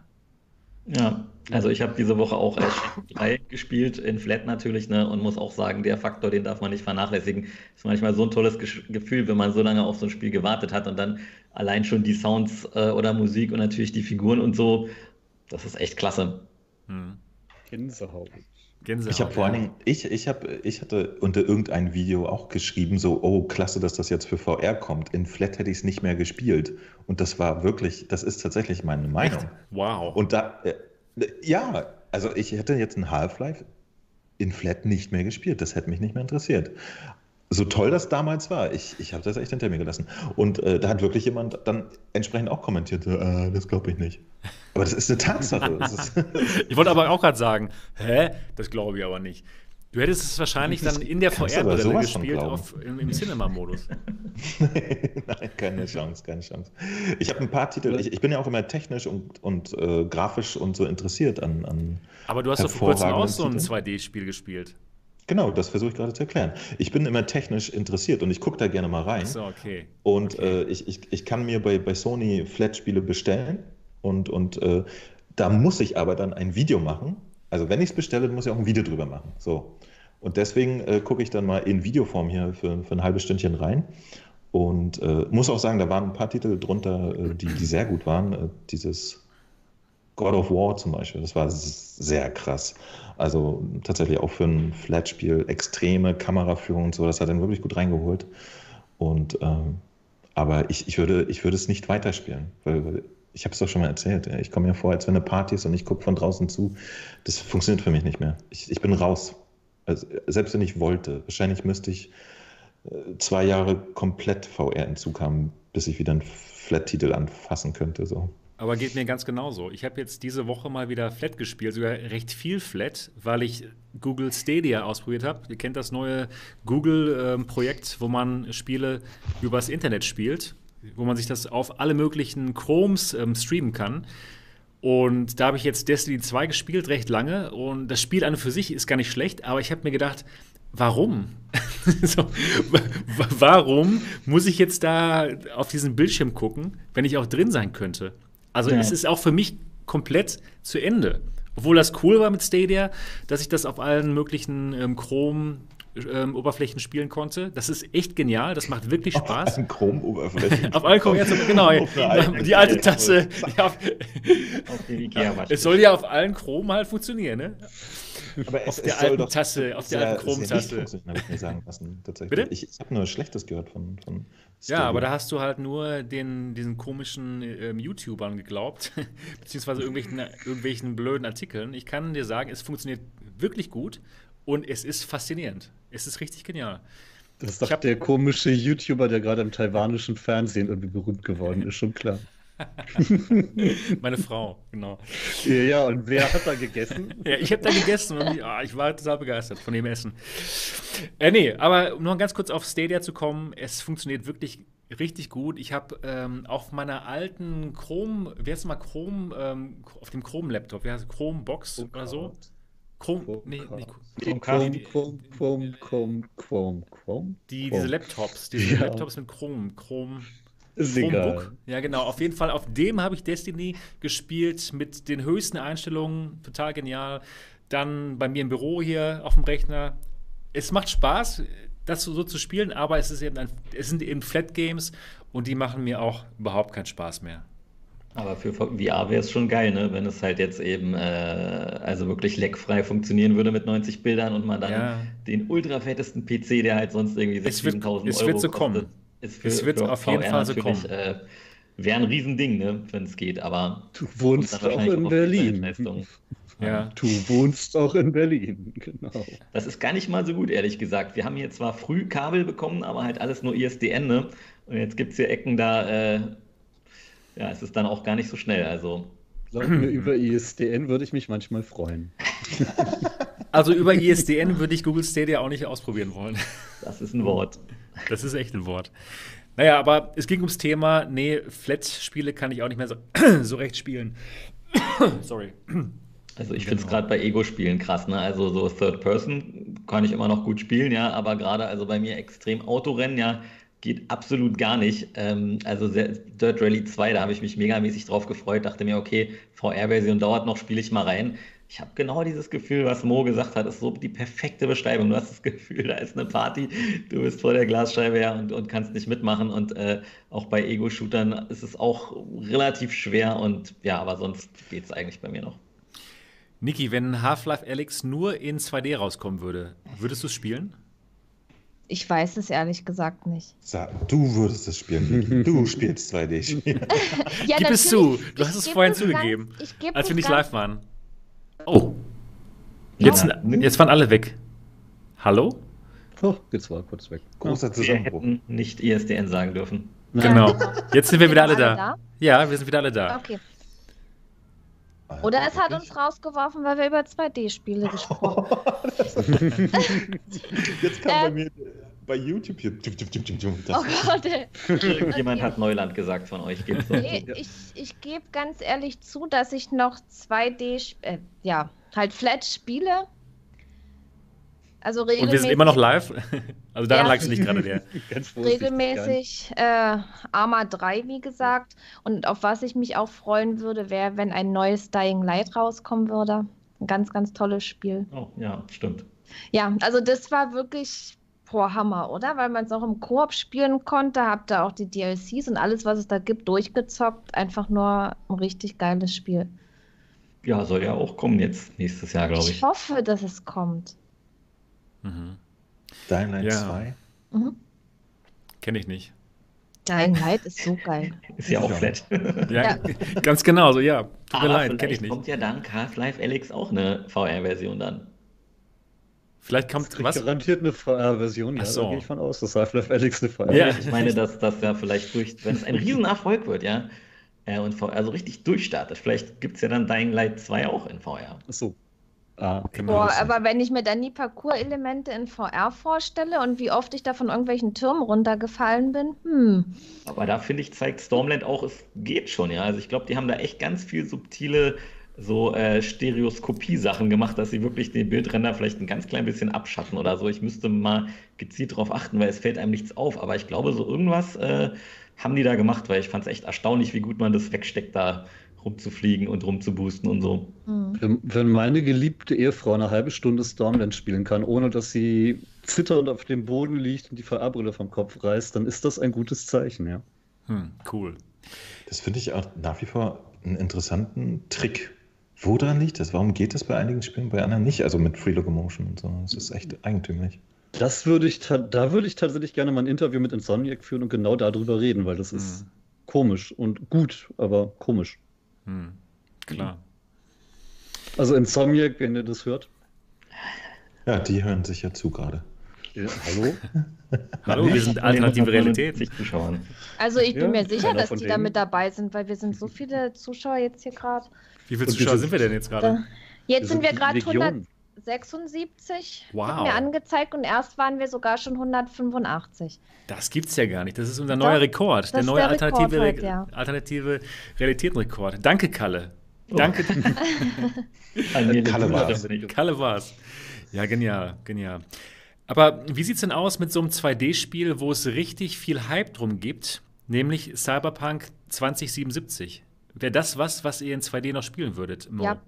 Ja, also ich habe diese Woche auch Shenmue 3 gespielt, in Flat natürlich, ne, und muss auch sagen, der Faktor, den darf man nicht vernachlässigen. Ist manchmal so ein tolles Gefühl, wenn man so lange auf so ein Spiel gewartet hat und dann allein schon die Sounds äh, oder Musik und natürlich die Figuren und so, das ist echt klasse. Hm. Gänsehaut. Gänsehaut. Ich habe vor allen Dingen, ich, ich, hab, ich hatte unter irgendein Video auch geschrieben, so, oh, klasse, dass das jetzt für VR kommt. In Flat hätte ich es nicht mehr gespielt. Und das war wirklich, das ist tatsächlich meine Meinung. Echt? Wow. Und da, äh, ja, also ich hätte jetzt ein Half-Life in Flat nicht mehr gespielt. Das hätte mich nicht mehr interessiert. So toll das damals war, ich, ich habe das echt hinter mir gelassen. Und äh, da hat wirklich jemand dann entsprechend auch kommentiert, äh, das glaube ich nicht. Aber das ist eine Tatsache. Ist ich wollte aber auch gerade sagen, hä? Das glaube ich aber nicht. Du hättest es wahrscheinlich dann in der VR-Brille gespielt auf, im, im Cinema-Modus. Nein, keine Chance, keine Chance. Ich habe ein paar Titel, ich, ich, bin ja auch immer technisch und, und äh, grafisch und so interessiert an. an aber du hast doch vor kurzem auch so ein 2D-Spiel gespielt. Genau, das versuche ich gerade zu erklären. Ich bin immer technisch interessiert und ich gucke da gerne mal rein. Ach so, okay. Und okay. Äh, ich, ich, ich kann mir bei, bei Sony Flat-Spiele bestellen und, und äh, da muss ich aber dann ein Video machen. Also wenn ich es bestelle, muss ich auch ein Video drüber machen. So. Und deswegen äh, gucke ich dann mal in Videoform hier für, für ein halbes Stündchen rein. Und äh, muss auch sagen, da waren ein paar Titel drunter, äh, die, die sehr gut waren. Äh, dieses God of War zum Beispiel, das war sehr krass. Also tatsächlich auch für ein Flat-Spiel extreme Kameraführung und so, das hat dann wirklich gut reingeholt. Und ähm, aber ich, ich, würde, ich würde es nicht weiterspielen, weil, weil ich habe es doch schon mal erzählt. Ich komme mir vor, als wenn eine Party ist und ich gucke von draußen zu. Das funktioniert für mich nicht mehr. Ich, ich bin raus. Also, selbst wenn ich wollte. Wahrscheinlich müsste ich äh, zwei Jahre komplett VR-Entzug haben, bis ich wieder einen Flat-Titel anfassen könnte. So. Aber geht mir ganz genauso. Ich habe jetzt diese Woche mal wieder Flat gespielt, sogar recht viel Flat, weil ich Google Stadia ausprobiert habe. Ihr kennt das neue Google-Projekt, ähm, wo man Spiele übers Internet spielt wo man sich das auf alle möglichen Chromes ähm, streamen kann. Und da habe ich jetzt Destiny 2 gespielt, recht lange. Und das Spiel an und für sich ist gar nicht schlecht, aber ich habe mir gedacht, warum? so, warum muss ich jetzt da auf diesen Bildschirm gucken, wenn ich auch drin sein könnte? Also ja. es ist auch für mich komplett zu Ende. Obwohl das cool war mit Stadia, dass ich das auf allen möglichen ähm, Chrome ähm, Oberflächen spielen konnte. Das ist echt genial, das macht wirklich Spaß. Auf allen Chrome-Oberflächen. auf allen Chrome, ja, genau. die alte Tasse. Ja, es soll ja auf allen Chrome halt funktionieren, ne? Aber es, auf der alten Tasse, auf der alten Chrome-Tasse. Bitte? Ich, ich habe nur Schlechtes gehört von, von Ja, aber da hast du halt nur den, diesen komischen ähm, YouTubern geglaubt, beziehungsweise irgendwelchen, irgendwelchen blöden Artikeln. Ich kann dir sagen, es funktioniert wirklich gut und es ist faszinierend. Es ist richtig genial. Das ist doch der komische YouTuber, der gerade im taiwanischen Fernsehen irgendwie berühmt geworden ist, schon klar. Meine Frau, genau. Ja, ja, und wer hat da gegessen? Ja, ich habe da gegessen und ich, ah, ich war total begeistert von dem Essen. Äh, nee, aber um noch ganz kurz auf Stadia zu kommen, es funktioniert wirklich richtig gut. Ich habe ähm, auf meiner alten Chrome, wie heißt es mal Chrome, ähm, auf dem Chrome-Laptop, wie heißt es, Chrome-Box oder so? Chrome, nee, nicht Chrome, Chrome, Chrome, Chrome, Chrome, Chrome, Chrome. Die, diese Laptops, diese Ja. Laptops mit Chrome, Chrome. Ist egal. Ja, genau. Auf jeden Fall, auf dem habe ich Destiny gespielt mit den höchsten Einstellungen. Total genial. Dann bei mir im Büro hier auf dem Rechner. Es macht Spaß, das so, so zu spielen, aber es, ist eben ein, es sind eben Flat Games und die machen mir auch überhaupt keinen Spaß mehr. Aber für VR wäre es schon geil, ne? wenn es halt jetzt eben äh, also wirklich leckfrei funktionieren würde mit 90 Bildern und man dann Ja. den ultra fettesten PC, der halt sonst irgendwie Es wird- 6.000 Euro es wird so kostet, kommen. Ist für, Es wird auf jeden VR Fall so natürlich, kommen. Äh, wäre ein Riesending, ne? wenn es geht, aber Du wohnst auch in die Berlin. Leistung. Ja. Du wohnst auch in Berlin, genau. Das ist gar nicht mal so gut, ehrlich gesagt. Wir haben hier zwar früh Kabel bekommen, aber halt alles nur ISDN, ne? Und jetzt gibt es hier Ecken, da äh, ja, es ist dann auch gar nicht so schnell. Also Glaub mir, über ISDN würde ich mich manchmal freuen. Also über ISDN würde ich Google Stadia auch nicht ausprobieren wollen. das ist ein Wort. Das ist echt ein Wort. Naja, aber es ging ums Thema, nee, Flat-Spiele kann ich auch nicht mehr so, so recht spielen. Sorry. Also ich finde es Genau. gerade bei Ego-Spielen krass, ne? Also so Third Person kann ich immer noch gut spielen, ja, aber gerade also bei mir extrem Autorennen, ja, geht absolut gar nicht. Ähm, also Dirt Rally 2, da habe ich mich megamäßig drauf gefreut, dachte mir, okay, VR-Version dauert noch, spiele ich mal rein. Ich habe genau dieses Gefühl, was Mo gesagt hat, ist so die perfekte Beschreibung. Du hast das Gefühl, da ist eine Party, du bist vor der Glasscheibe her und, und kannst nicht mitmachen. Und äh, auch bei Ego-Shootern ist es auch relativ schwer und ja, aber sonst geht es eigentlich bei mir noch. Niki, wenn Half-Life Alyx nur in 2D rauskommen würde, würdest du es spielen? Ich weiß es ehrlich gesagt nicht. Du würdest es spielen. Niki. Du spielst 2D-Spiele. Ja, Gib es zu, du hast es vorhin es zugegeben, ganz- ich geb als wir nicht live waren. Oh. Jetzt, Ja. jetzt waren alle weg. Hallo? Oh, jetzt war kurz weg. Großer Wir Zusammenbruch. hätten nicht ISDN sagen dürfen. Genau. Jetzt sind wir wieder alle wir da. alle Ja, wir sind wieder alle da. Okay. Oder es hat uns rausgeworfen, weil wir über 2D-Spiele gesprochen haben. Jetzt kam Äh. bei mir bei YouTube hier. das- Oh Gott, ey. Irgendjemand hat Neuland gesagt von euch. Gibt's. Nee, ich, ich gebe ganz ehrlich zu, dass ich noch 2D, sp- äh, ja, halt Flat spiele. Also Und regelmäßig, wir sind immer noch live. Also daran Ja. lag es nicht gerade der. Regelmäßig äh, Arma 3, wie gesagt. Und auf was ich mich auch freuen würde, wäre, wenn ein neues Dying Light rauskommen würde. Ein ganz, ganz tolles Spiel. Oh, ja, stimmt. Ja, also das war wirklich boah, Hammer, oder? Weil man es auch im Koop spielen konnte, habt ihr auch die DLCs und alles, was es da gibt, durchgezockt. Einfach nur ein richtig geiles Spiel. Ja, soll ja auch kommen jetzt nächstes Jahr, glaube Ich ich. hoffe, dass es kommt. Mhm. Dying Light Ja. 2. Mhm. Kenne ich nicht. Dying Light ist so geil. Ist ja auch flat. Ja, ganz genau so, ja. Tut mir leid, kenne ich nicht. kommt ja dank Half-Life Alyx auch eine VR-Version dann. Vielleicht kommt Kriegt was? Garantiert eine VR-Version, ja, Ach so. da gehe ich von aus, dass Half-Life Alyx eine VR Ja. Ich meine, dass das ja vielleicht durch, wenn es ein Riesenerfolg wird, ja, äh, und VR so richtig durchstartet, vielleicht gibt es ja dann Dying Light 2 auch in VR. So. Ah. Boah, das- aber wenn ich mir dann die Parcours-Elemente in VR vorstelle und wie oft ich da von irgendwelchen Türmen runtergefallen bin, hm. Aber da finde ich, zeigt Stormland auch, es geht schon, ja. Also ich glaube, die haben da echt ganz viel subtile so äh, Stereoskopie-Sachen gemacht, dass sie wirklich den Bildrender vielleicht ein ganz klein bisschen abschatten oder so. Ich müsste mal gezielt darauf achten, weil es fällt einem nichts auf. Aber ich glaube, so irgendwas äh, haben die da gemacht, weil ich fand es echt erstaunlich, wie gut man das wegsteckt, da rumzufliegen und rumzuboosten und so. hm. Wenn, wenn meine geliebte Ehefrau eine halbe Stunde Stormland spielen kann, ohne dass sie zitternd auf dem Boden liegt und die VR-Brille vom Kopf reißt, dann ist das ein gutes Zeichen, ja. Hm, cool. Das finde ich auch nach wie vor einen interessanten Trick. Woran liegt das? Warum geht das bei einigen Spielen, bei anderen nicht? Also mit Free Locomotion und so. Das ist echt eigentümlich. Das würde ich, da würde ich tatsächlich gerne mal ein Interview mit Insomniac führen und genau darüber reden, weil das ist Hm, komisch und gut, aber komisch. hm, klar. Also Insomniac, wenn ihr das hört. Ja, die hören sich ja zu gerade. Ja, hallo? Hallo, wir sind alternative Realität. Also ich bin Ja, mir sicher, dass die da mit dabei sind, weil wir sind so viele Zuschauer jetzt hier gerade. Wie viele Zuschauer sind wir denn jetzt gerade? Jetzt sind wir gerade Legion. 176, Wow. mir angezeigt und erst waren wir sogar schon 185. Das gibt's ja gar nicht. Das ist unser neuer Rekord. Der ist neue der Rekord alternative, heute, ja. alternative Realitätenrekord. Danke, Kalle. Oh. Danke, Kalle war's. Kalle war's. Ja, genial, genial. Aber wie sieht's denn aus mit so einem 2D-Spiel, wo es richtig viel Hype drum gibt, nämlich Cyberpunk 2077? Wäre das was, was ihr in 2D noch spielen würdet? Mo? Ja.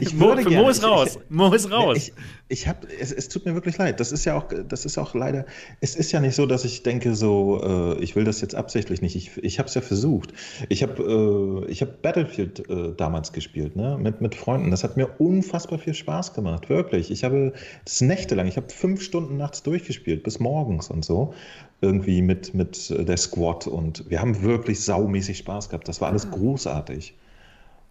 Ich Mo, würde. Mo ist Ich- raus. Ich, Mo ist raus. Ich, ich habe, es, es tut mir wirklich leid. Das ist ja auch, das ist auch leider. Es ist ja nicht so, dass ich denke, so, äh, ich will das jetzt absichtlich nicht. Ich, ich habe es ja versucht. Ich habe, äh, ich habe Battlefield äh, damals gespielt, ne, mit mit Freunden. Das hat mir unfassbar viel Spaß gemacht, wirklich. Ich habe das nächtelang. Ich habe fünf Stunden nachts durchgespielt, bis morgens und so. Irgendwie mit mit äh, der Squad und wir haben wirklich saumäßig Spaß gehabt. Das war alles großartig.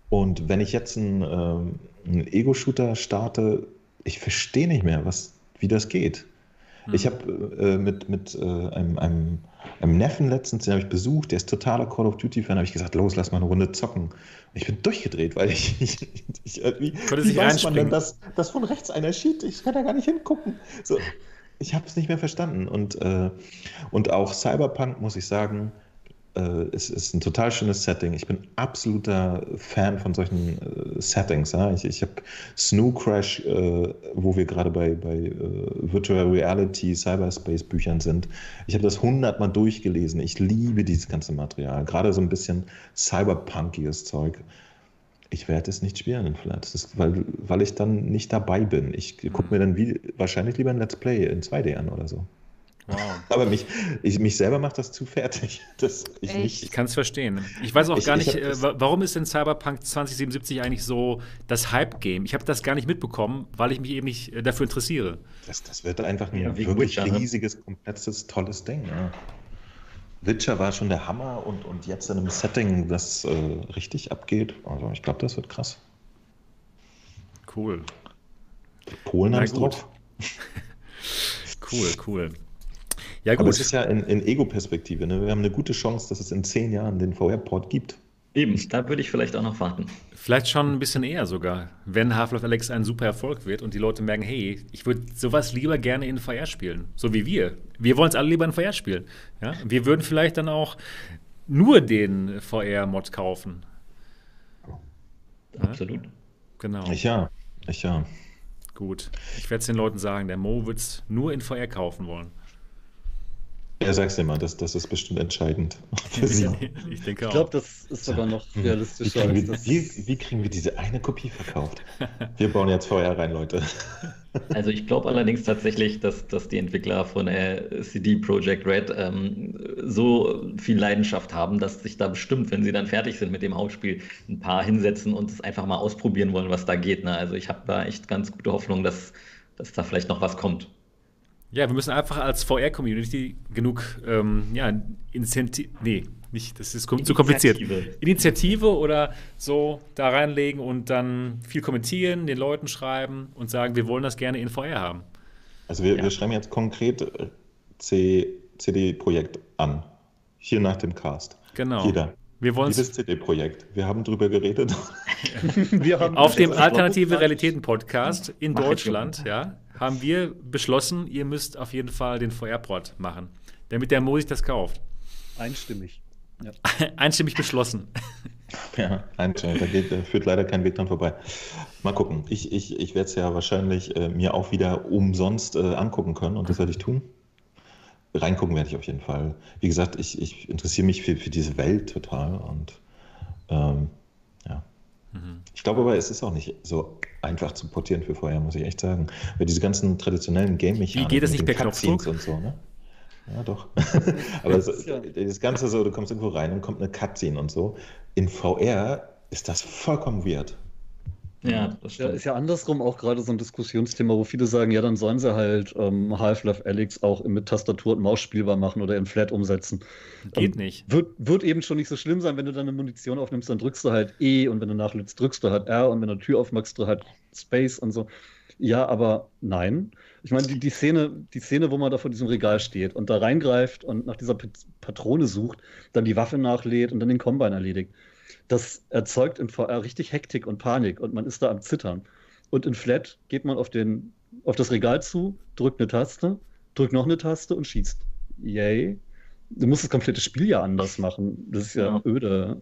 Und wenn ich jetzt einen, einen Ego-Shooter starte, ich verstehe nicht mehr, was, wie das geht. Ich habe äh, mit, mit äh, einem, einem, einem Neffen letztens, den habe ich besucht, der ist totaler Call of Duty-Fan, habe ich gesagt, los, lass mal eine Runde zocken. Ich bin durchgedreht, weil ich, ich, ich irgendwie, Konntest wie nicht weiß man denn, dass, dass von rechts einer schiebt? Ich kann da gar nicht hingucken. So, ich habe es nicht mehr verstanden. Und, äh, und auch Cyberpunk, muss ich sagen, äh, es ist ein total schönes Setting. Ich bin absoluter Fan von solchen äh, Settings. Ja? Ich, ich habe Snoo Crash, äh, wo wir gerade bei, bei äh, Virtual Reality, Cyberspace Büchern sind. Ich habe das hundertmal durchgelesen. Ich liebe dieses ganze Material. Gerade so ein bisschen cyberpunkiges Zeug. Ich werde es nicht spielen in Flat, das ist, weil, weil ich dann nicht dabei bin. Ich gucke mir dann wie, wahrscheinlich lieber ein Let's Play in 2D an oder so. Wow. Aber mich, ich, mich selber macht das zu fertig. Das, ich? Ich kann es verstehen. Ich weiß auch Ich- gar ich nicht, äh, warum ist denn Cyberpunk 2077 eigentlich so das Hype-Game? Ich habe das gar nicht mitbekommen, weil ich mich eben nicht äh, dafür interessiere. Das, das wird einfach ein Ja, wirklich riesiges, komplettes, tolles Ding. Ja. Witcher war schon der Hammer und, und jetzt in einem Setting, das äh, richtig abgeht. Also ich glaube, das wird krass. Cool. Polen haben es drauf. Cool, cool. Ja, Aber gut. es ist ja in, in Ego-Perspektive. Ne? Wir haben eine gute Chance, dass es in zehn Jahren den VR-Port gibt. Eben, da würde ich vielleicht auch noch warten. Vielleicht schon ein bisschen eher sogar, wenn Half-Life Alex ein super Erfolg wird und die Leute merken, hey, ich würde sowas lieber gerne in VR spielen. So wie wir. Wir wollen es alle lieber in VR spielen. Ja? Wir würden vielleicht dann auch nur den VR-Mod kaufen. Absolut. Genau. Ich ja. Ich ja. Gut. Ich werde es den Leuten sagen, der Mo wird es nur in VR kaufen wollen. Ja, sag's dir mal, das, das ist bestimmt entscheidend für Sie. ich denke Ich glaube, das ist sogar noch Wie realistischer kriegen, als wir, das. wie, wie kriegen wir diese eine Kopie verkauft? Wir bauen jetzt VR rein, Leute. Also ich glaube allerdings tatsächlich, dass, dass die Entwickler von äh, CD Projekt Red ähm, so viel Leidenschaft haben, dass sich da bestimmt, wenn sie dann fertig sind mit dem Hauptspiel, ein paar hinsetzen und es einfach mal ausprobieren wollen, was da geht. Ne? Also ich habe da echt ganz gute Hoffnung, dass, dass da vielleicht noch was kommt. Ja, wir müssen einfach als VR-Community genug ähm, ja, Incentive, nee, nicht, das ist kom zu kompliziert. Initiative. Oder so da reinlegen und dann viel kommentieren, den Leuten schreiben und sagen, wir wollen das gerne in VR haben. Also wir, Ja. wir schreiben jetzt konkret äh, C, CD-Projekt an. Hier nach dem Cast. Genau. Jeder. Wir wollen Liebes CD-Projekt. Wir haben drüber geredet. Wir haben auf dem Alternative Realitäten Podcast in Mach Deutschland, ja, haben wir beschlossen, ihr müsst auf jeden Fall den VR-Port machen, damit der Mo sich das kauft. Einstimmig. Ja. Einstimmig beschlossen. Ja, nein, da, geht, da führt leider kein Weg dran vorbei. Mal gucken. Ich, ich, ich werde es ja wahrscheinlich äh, mir auch wieder umsonst äh, angucken können und das werde ich tun. Reingucken werde ich auf jeden Fall. Wie gesagt, ich, ich interessiere mich für, für diese Welt total und ähm, ja. Ich glaube aber, es ist auch nicht so einfach zu portieren für vorher, muss ich echt sagen. Weil diese ganzen traditionellen Game-Mechaniken Wie geht das nicht per Knopfdruck? und so, ne? Ja, doch. aber Ja. das Ganze so, du kommst irgendwo rein und kommt eine Cutscene und so. In VR ist das vollkommen weird. Ja, das Ja, stimmt. ist ja andersrum auch gerade so ein Diskussionsthema, wo viele sagen, ja, dann sollen sie halt ähm, Half-Life Alyx auch mit Tastatur und Maus spielbar machen oder in Flat umsetzen. Geht Ähm, nicht. Wird, wird eben schon nicht so schlimm sein, wenn du deine Munition aufnimmst, dann drückst du halt E und wenn du nachlädst, drückst du halt R und wenn du eine Tür aufmachst, du halt Space und so. Ja, aber nein. Ich meine, die, die, Szene, die Szene, wo man da vor diesem Regal steht und da reingreift und nach dieser Patrone sucht, dann die Waffe nachlädt und dann den Combine erledigt, das erzeugt im VR richtig Hektik und Panik und man ist da am Zittern. Und in Flat geht man auf, den, auf das Regal zu, drückt eine Taste, drückt noch eine Taste und schießt. Yay. Du musst das komplette Spiel ja anders machen. Das ist ja, ja. öde.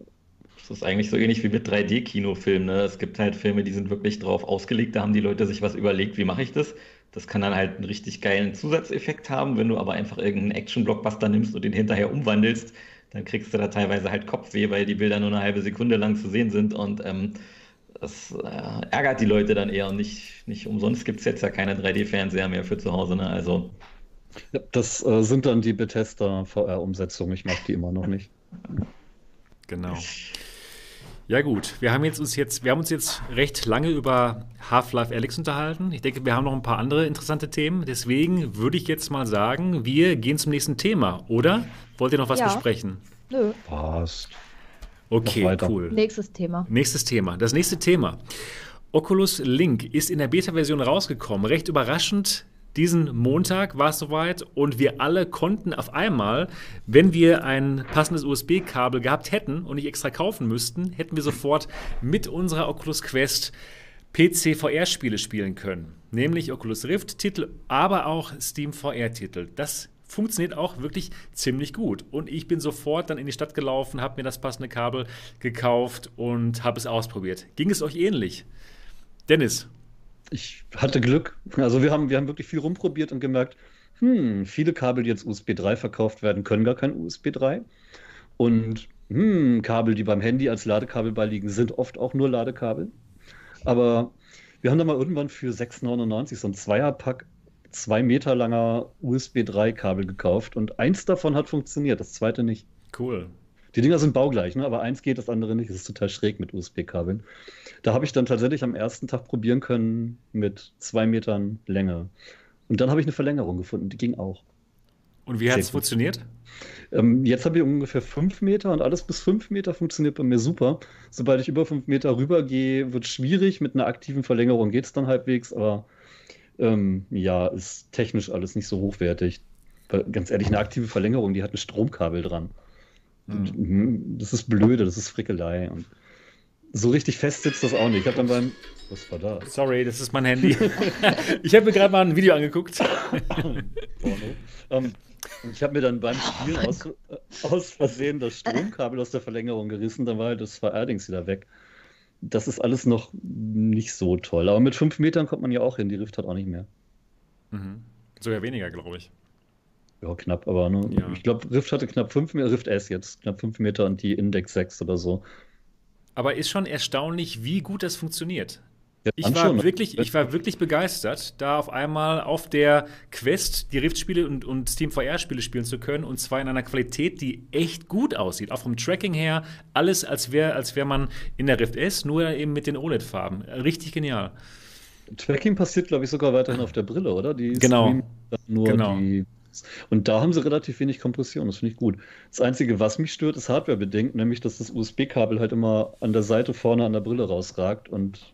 Das ist eigentlich so ähnlich wie mit 3D-Kinofilmen. Ne? Es gibt halt Filme, die sind wirklich drauf ausgelegt, da haben die Leute sich was überlegt, wie mache ich das? Das kann dann halt einen richtig geilen Zusatzeffekt haben, wenn du aber einfach irgendeinen Action-Blockbuster nimmst und den hinterher umwandelst, dann kriegst du da teilweise halt Kopfweh, weil die Bilder nur eine halbe Sekunde lang zu sehen sind und ähm, das äh, ärgert die Leute dann eher und nicht, nicht umsonst gibt es jetzt ja keine 3D-Fernseher mehr für zu Hause. Ne? Also ja, das äh, sind dann die Bethesda VR-Umsetzungen. Ich mag die immer noch nicht. Genau. Ja gut, wir haben jetzt uns jetzt, wir haben uns jetzt recht lange über Half-Life Alyx unterhalten. Ich denke, wir haben noch ein paar andere interessante Themen. Deswegen würde ich jetzt mal sagen, wir gehen zum nächsten Thema, oder? Wollt ihr noch was ja. besprechen? Nö. Passt. Okay, cool. Nächstes Thema. Nächstes Thema. Das nächste Thema. Oculus Link ist in der Beta-Version rausgekommen. Recht überraschend diesen Montag war es soweit und wir alle konnten auf einmal, wenn wir ein passendes USB-Kabel gehabt hätten und nicht extra kaufen müssten, hätten wir sofort mit unserer Oculus Quest PC VR-Spiele spielen können. Nämlich Oculus Rift-Titel, aber auch Steam VR-Titel. Das funktioniert auch wirklich ziemlich gut. Und ich bin sofort dann in die Stadt gelaufen, habe mir das passende Kabel gekauft und habe es ausprobiert. Ging es euch ähnlich? Dennis, ich hatte Glück. Also wir haben, wir haben wirklich viel rumprobiert und gemerkt, hm, viele Kabel, die jetzt USB 3 verkauft werden, können gar kein USB 3. Und hm, Kabel, die beim Handy als Ladekabel beiliegen, sind oft auch nur Ladekabel. Aber wir haben da mal irgendwann für 6,99 so ein Zweierpack zwei Meter langer USB 3 Kabel gekauft und eins davon hat funktioniert, das zweite nicht. Cool. Die Dinger sind baugleich, ne? aber eins geht, das andere nicht. Das ist total schräg mit USB-Kabeln. Da habe ich dann tatsächlich am ersten Tag probieren können mit zwei Metern Länge. Und dann habe ich eine Verlängerung gefunden, die ging auch. Und wie hat es funktioniert? Ähm, jetzt habe ich ungefähr fünf Meter und alles bis fünf Meter funktioniert bei mir super. Sobald ich über fünf Meter rübergehe, wird es schwierig. Mit einer aktiven Verlängerung geht es dann halbwegs, aber ähm, ja, ist technisch alles nicht so hochwertig. Weil, ganz ehrlich, eine aktive Verlängerung, die hat ein Stromkabel dran. Mhm. Das ist blöde, das ist Frickelei. Und so richtig fest sitzt das auch nicht. Ich habe dann beim. Was war das? Sorry, das ist mein Handy. ich habe mir gerade mal ein Video angeguckt. um, ich habe mir dann beim Spielen aus, aus, Versehen das Stromkabel aus der Verlängerung gerissen, dann war halt das VR-Dings wieder weg. Das ist alles noch nicht so toll. Aber mit fünf Metern kommt man ja auch hin. Die Rift hat auch nicht mehr. Mhm. Sogar weniger, glaube ich. Ja, knapp, aber ne? Ja. ich glaube, Rift hatte knapp 5 Meter, Rift S jetzt, knapp 5 Meter und die Index 6 oder so. Aber ist schon erstaunlich, wie gut das funktioniert. Ja, ich, war schon, ne? wirklich, ich war wirklich begeistert, da auf einmal auf der Quest die Rift-Spiele und, und Steam VR-Spiele spielen zu können und zwar in einer Qualität, die echt gut aussieht. Auch vom Tracking her, alles als wäre als wär man in der Rift S, nur eben mit den OLED-Farben. Richtig genial. Tracking passiert, glaube ich, sogar weiterhin auf der Brille, oder? Die genau. nur genau. die und da haben sie relativ wenig Kompression, das finde ich gut. Das Einzige, was mich stört, ist hardwarebedingt, nämlich dass das USB-Kabel halt immer an der Seite vorne an der Brille rausragt und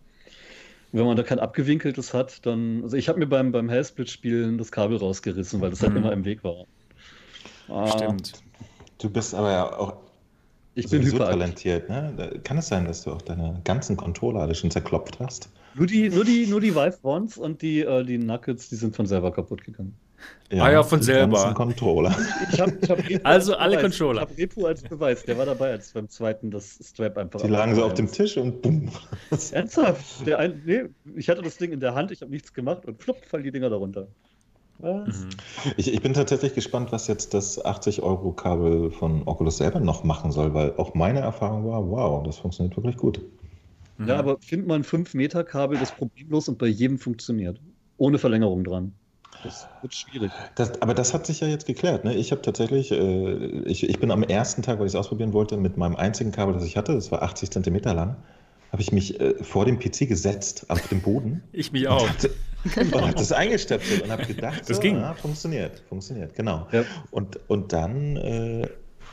wenn man da kein abgewinkeltes hat, dann. Also ich habe mir beim, beim Hellsplit-Spielen das Kabel rausgerissen, weil das halt mhm. immer im Weg war. Ah, Stimmt. Du bist aber ja auch ich bin so talentiert, ne? Kann es sein, dass du auch deine ganzen Controller alle schon zerklopft hast? Nur die, nur die, nur die Vive Ones und die, äh, die Nuggets, die sind von selber kaputt gegangen. Ja, ah ja, von selber. Controller. Ich hab, ich hab also alle Beweis. Controller. Ich habe Repo als Beweis. Der war dabei, als beim zweiten das Strap einfach. Die lagen so auf dem Tisch und bumm. Ernsthaft? Der ein, nee, ich hatte das Ding in der Hand, ich habe nichts gemacht und flupp, fallen die Dinger darunter. Was? Mhm. Ich, ich, bin tatsächlich gespannt, was jetzt das 80-Euro-Kabel von Oculus selber noch machen soll, weil auch meine Erfahrung war, wow, das funktioniert wirklich gut. Mhm. Ja, aber findet man 5-Meter-Kabel, das problemlos und bei jedem funktioniert. Ohne Verlängerung dran. Das wird schwierig. Das, aber das hat sich ja jetzt geklärt. Ne? Ich habe tatsächlich, äh, ich, ich bin am ersten Tag, weil ich es ausprobieren wollte, mit meinem einzigen Kabel, das ich hatte, das war 80 Zentimeter lang, habe ich mich äh, vor dem PC gesetzt, auf dem Boden. ich mich auch. Und habe das eingestöpselt und habe gedacht, das so, ging. Ah, funktioniert, funktioniert, genau. Ja. Und, und dann äh,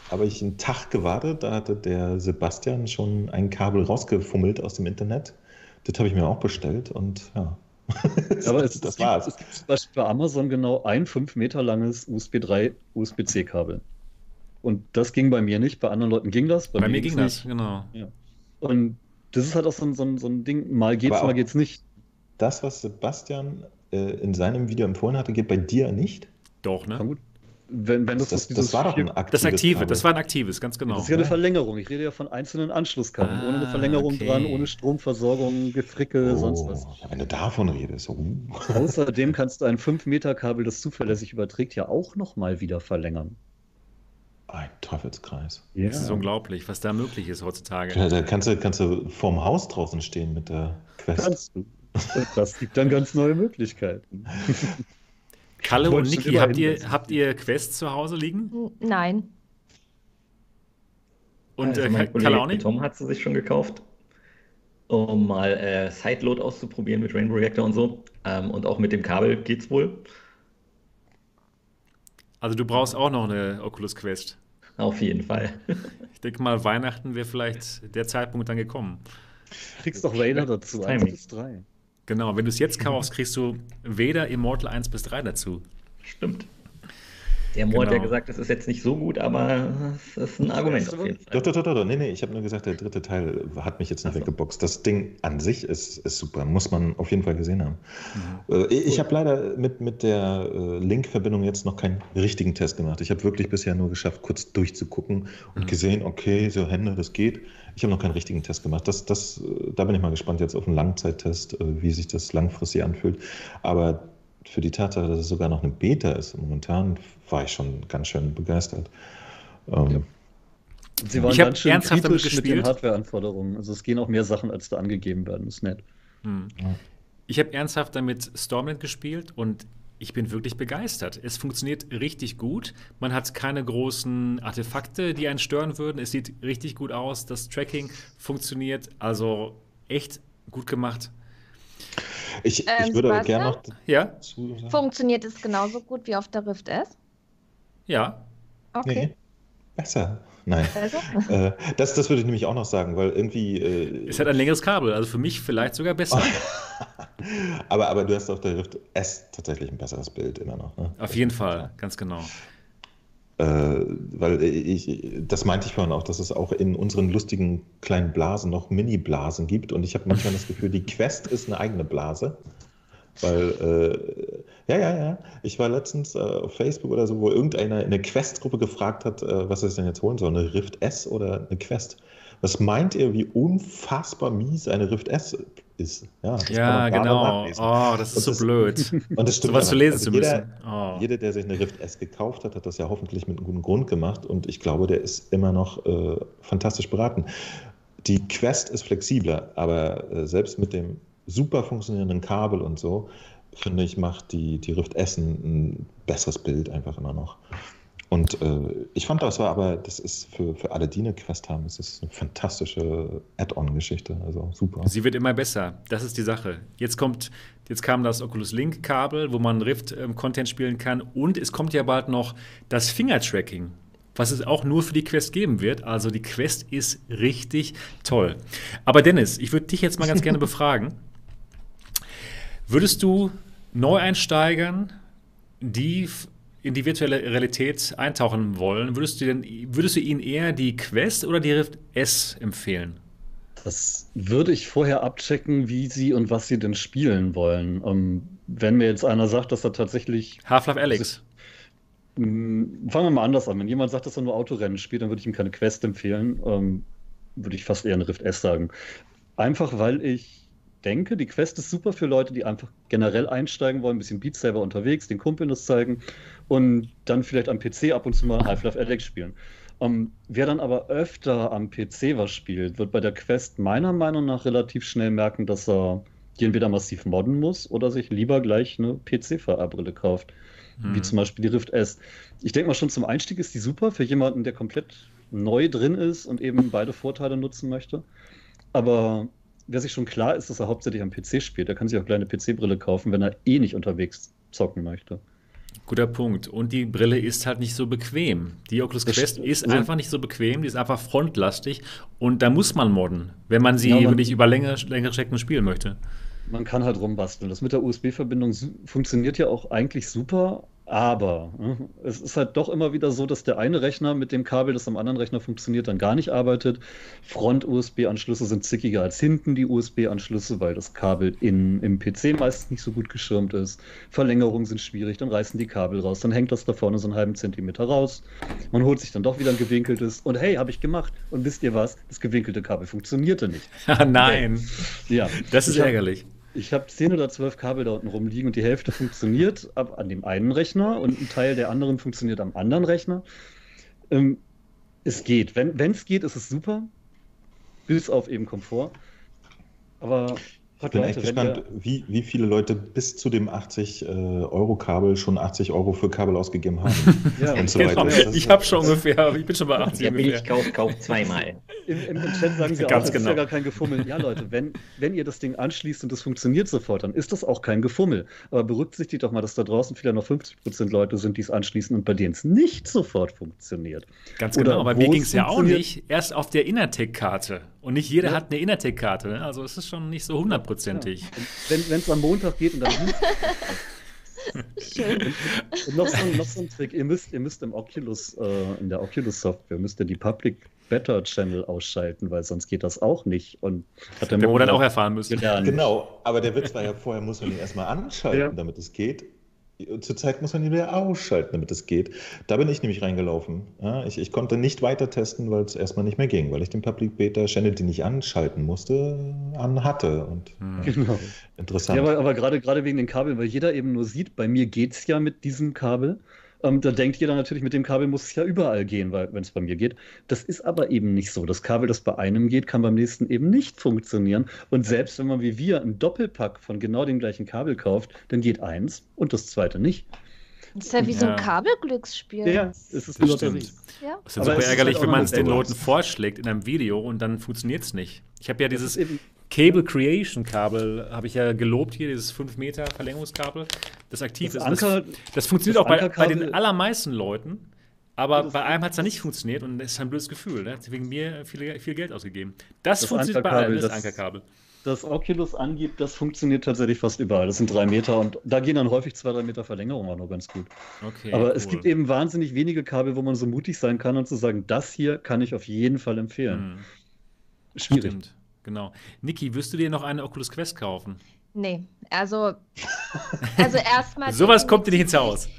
habe ich einen Tag gewartet, da hatte der Sebastian schon ein Kabel rausgefummelt aus dem Internet. Das habe ich mir auch bestellt und ja, Aber es, das war's. Es gibt zum Beispiel bei Amazon genau ein 5 Meter langes USB 3 USB-C-Kabel. Und das ging bei mir nicht, bei anderen Leuten ging das. Bei, bei mir ging das, genau. Ja. Und das ist halt auch so ein, so ein, so ein Ding, mal geht's, mal geht's nicht. Das, was Sebastian äh, in seinem Video empfohlen hatte, geht bei dir nicht? Doch, ne? Gut. Wenn, wenn das, das, das war doch ein aktives Das aktive, Kabel. das war ein aktives, ganz genau. Das ist ja eine Verlängerung. Ich rede ja von einzelnen Anschlusskabeln, ah, ohne eine Verlängerung okay. dran, ohne Stromversorgung, Gefrickel, oh, sonst was. Wenn du davon redest. Oh. Außerdem kannst du ein 5-Meter-Kabel, das zuverlässig überträgt, ja auch nochmal wieder verlängern. Ein Teufelskreis. Ja. Das ist unglaublich, was da möglich ist heutzutage. Ja, da kannst du, kannst du vorm Haus draußen stehen mit der Quest. Kannst du. Das gibt dann ganz neue Möglichkeiten. Kalle und Niki, habt ihr, habt ihr Quests zu Hause liegen? Nein. Und also äh, Kalle auch nicht? Tom hat sie sich schon gekauft, um mal äh, Sideload auszuprobieren mit Rainbow Reactor und so. Ähm, und auch mit dem Kabel geht's wohl. Also du brauchst auch noch eine Oculus Quest. Auf jeden Fall. ich denke mal, Weihnachten wäre vielleicht der Zeitpunkt dann gekommen. Kriegst doch Vader dazu, 1 bis 3. Genau, wenn du es jetzt kaufst, kriegst du weder Immortal 1 bis 3 dazu. Stimmt. Der Mo genau. hat ja gesagt, das ist jetzt nicht so gut, aber das ist ein Argument auf jeden Fall. Doch, doch, doch, doch. Nee, nee, ich habe nur gesagt, der dritte Teil hat mich jetzt nicht also. weggeboxt. Das Ding an sich ist, ist super, muss man auf jeden Fall gesehen haben. Mhm. Äh, ich habe leider mit, mit der äh, Link-Verbindung jetzt noch keinen richtigen Test gemacht. Ich habe wirklich bisher nur geschafft, kurz durchzugucken und mhm. gesehen, okay, so Hände, das geht. Ich habe noch keinen richtigen Test gemacht. Das, das, äh, da bin ich mal gespannt jetzt auf einen Langzeittest, wie sich das langfristig anfühlt. Aber für die Tatsache, dass es sogar noch eine Beta ist, momentan war ich schon ganz schön begeistert. Ähm, Sie waren ich ganz schön ernsthaft damit gespielt. mit den Hardware-Anforderungen. Also es gehen auch mehr Sachen, als da angegeben werden. Das ist nett. Hm. Ich habe ernsthaft damit Stormland gespielt und ich bin wirklich begeistert. Es funktioniert richtig gut. Man hat keine großen Artefakte, die einen stören würden. Es sieht richtig gut aus. Das Tracking funktioniert. Also echt gut gemacht. Ich, ähm, ich würde gerne noch. Ja? Funktioniert es genauso gut wie auf der Rift S? Ja. Okay. Nee, besser. Nein. äh, das, das würde ich nämlich auch noch sagen, weil irgendwie. Äh, es hat ein längeres Kabel, also für mich vielleicht sogar besser. aber, aber du hast auf der Rift S tatsächlich ein besseres Bild immer noch. Ne? Auf jeden Fall, ganz genau. Äh, weil ich, das meinte ich vorhin auch, dass es auch in unseren lustigen kleinen Blasen noch Mini-Blasen gibt. Und ich habe manchmal das Gefühl, die Quest ist eine eigene Blase. Weil, äh, ja, ja, ja. Ich war letztens äh, auf Facebook oder so, wo irgendeiner in der Quest-Gruppe gefragt hat, äh, was er denn jetzt holen soll, eine Rift S oder eine Quest. Was meint ihr, wie unfassbar mies eine Rift S ist? Ja, ja genau. Oh, das ist das so blöd. Und das stimmt. So was zu lesen also zu jeder, müssen. Oh. Jeder, der sich eine Rift S gekauft hat, hat das ja hoffentlich mit einem guten Grund gemacht. Und ich glaube, der ist immer noch äh, fantastisch beraten. Die Quest ist flexibler, aber äh, selbst mit dem super funktionierenden Kabel und so, finde ich, macht die, die Rift S ein besseres Bild einfach immer noch. Und äh, ich fand das war aber, das ist für, für alle, die eine Quest haben, ist das eine fantastische Add-on-Geschichte. Also super. Sie wird immer besser. Das ist die Sache. Jetzt kommt, jetzt kam das Oculus Link-Kabel, wo man Rift-Content ähm, spielen kann. Und es kommt ja bald noch das Finger-Tracking was es auch nur für die Quest geben wird. Also die Quest ist richtig toll. Aber Dennis, ich würde dich jetzt mal ganz gerne befragen. Würdest du Neueinsteigern, die in die virtuelle Realität eintauchen wollen, würdest du, denn, würdest du ihnen eher die Quest oder die Rift S empfehlen? Das würde ich vorher abchecken, wie sie und was sie denn spielen wollen. Um, ähm, wenn mir jetzt einer sagt, dass er tatsächlich. Half-Life Alex. Hm, fangen wir mal anders an. Wenn jemand sagt, dass er nur Autorennen spielt, dann würde ich ihm keine Quest empfehlen. Um, ähm, würde ich fast eher eine Rift S sagen. Einfach weil ich denke, die Quest ist super für Leute, die einfach generell einsteigen wollen, ein bisschen Beat Saber unterwegs, den Kumpeln das zeigen und dann vielleicht am PC ab und zu mal Half-Life Alex spielen. Um, ähm, wer dann aber öfter am PC was spielt, wird bei der Quest meiner Meinung nach relativ schnell merken, dass er die entweder massiv modden muss oder sich lieber gleich eine PC-VR-Brille kauft. Hm. Wie zum Beispiel die Rift S. Ich denke mal schon zum Einstieg ist die super für jemanden, der komplett neu drin ist und eben beide Vorteile nutzen möchte. Aber wer sich schon klar ist, dass er hauptsächlich am PC spielt, der kann sich auch eine kleine PC-Brille kaufen, wenn er eh nicht unterwegs zocken möchte. Guter Punkt. Und die Brille ist halt nicht so bequem. Die Oculus Quest ist also, einfach nicht so bequem, die ist einfach frontlastig und da muss man modden, wenn man sie ja, man, wirklich über längere, längere Strecken spielen möchte. man kann halt rumbasteln. Das mit der USB-Verbindung funktioniert ja auch eigentlich super, aber ne, es ist halt doch immer wieder so, dass der eine Rechner mit dem Kabel, das am anderen Rechner funktioniert, dann gar nicht arbeitet. Front-USB-Anschlüsse sind zickiger als hinten die USB-Anschlüsse, weil das Kabel in, im PC meistens nicht so gut geschirmt ist. Verlängerungen sind schwierig, dann reißen die Kabel raus, dann hängt das da vorne so einen halben Zentimeter raus. Man holt sich dann doch wieder ein gewinkeltes und hey, habe ich gemacht. Und wisst ihr was? Das gewinkelte Kabel funktionierte nicht. Nein. Ja. Das ist ärgerlich. Ich habe zehn oder zwölf Kabel da unten rumliegen und die Hälfte funktioniert ab, an dem einen Rechner und ein Teil der anderen funktioniert am anderen Rechner. Ähm, es geht. Wenn es geht, ist es super. Bis auf eben Komfort. Aber ich bin echt gespannt, wie, wie viele Leute bis zu dem 80-Euro-Kabel äh, schon 80 Euro für Kabel ausgegeben haben. ja, und so weiter. Genau. Ich habe schon ungefähr, ich bin schon bei 80 Der Billigkauf kauft zweimal. Im, Im, Im, Chat sagen sie Ganz auch, genau. ist ja gar kein Gefummel. Ja, Leute, wenn, wenn ihr das Ding anschließt und es funktioniert sofort, dann ist das auch kein Gefummel. Aber berücksichtigt doch mal, dass da draußen vielleicht noch 50% Leute sind, die es anschließen und bei denen es nicht sofort funktioniert. Ganz genau, aber mir ging es ja auch nicht. Erst auf der Innertech-Karte. Und nicht jeder ja. hat eine Innertech-Karte. Ne? Also es ist schon nicht so hundertprozentig. Ja. Wenn es am Montag geht und dann. Schön. Und, und noch, so, noch, so, ein Trick, ihr müsst, ihr müsst im Oculus, äh, in der Oculus-Software, müsst ihr die Public Better Channel ausschalten, weil sonst geht das auch nicht. Und hat der Mo dann auch erfahren müssen. Gelernt. Genau, aber der Witz war ja vorher, muss man ihn erstmal anschalten, ja. damit es geht. Zurzeit muss man ihn wieder ausschalten, damit es geht. Da bin ich nämlich reingelaufen. Ja, ich, ich, konnte nicht weiter testen, weil es erstmal nicht mehr ging, weil ich den Public Beta Channel, den ich anschalten musste, an hatte. Und, hm. genau. Interessant. Ja, aber, aber gerade wegen den Kabeln, weil jeder eben nur sieht, bei mir geht es ja mit diesem Kabel. Ähm, da denkt jeder natürlich, mit dem Kabel muss es ja überall gehen, wenn es bei mir geht. Das ist aber eben nicht so. Das Kabel, das bei einem geht, kann beim nächsten eben nicht funktionieren. Und selbst wenn man wie wir einen Doppelpack von genau dem gleichen Kabel kauft, dann geht eins und das zweite nicht. Das ist ja wie ja. so ein Kabelglücksspiel. Ja, es ist eine Lotterie. Ja. Das ist ja super ärgerlich, halt wenn man es den Leuten vorschlägt in einem Video und dann funktioniert es nicht. Ich habe ja dieses Cable Creation Kabel, habe ich ja gelobt hier, dieses 5 Meter Verlängerungskabel, das aktiv das ist. Anker, das, das, funktioniert das auch bei, bei, den allermeisten Leuten. Aber bei einem hat es dann nicht funktioniert und das ist ein blödes Gefühl. Ne? Wegen mir viel, viel Geld ausgegeben. Das, funktioniert bei allen, das, Ankerkabel das Oculus angibt, das funktioniert tatsächlich fast überall. Das sind drei Meter und da gehen dann häufig zwei, drei Meter Verlängerung auch noch ganz gut. Okay, Aber cool. es gibt eben wahnsinnig wenige Kabel, wo man so mutig sein kann und zu sagen, das hier kann ich auf jeden Fall empfehlen. Hm. Schwierig. Stimmt, genau. Niki, wirst du dir noch eine Oculus Quest kaufen? Nee, also, also erstmal. Sowas kommt dir nicht ins Haus.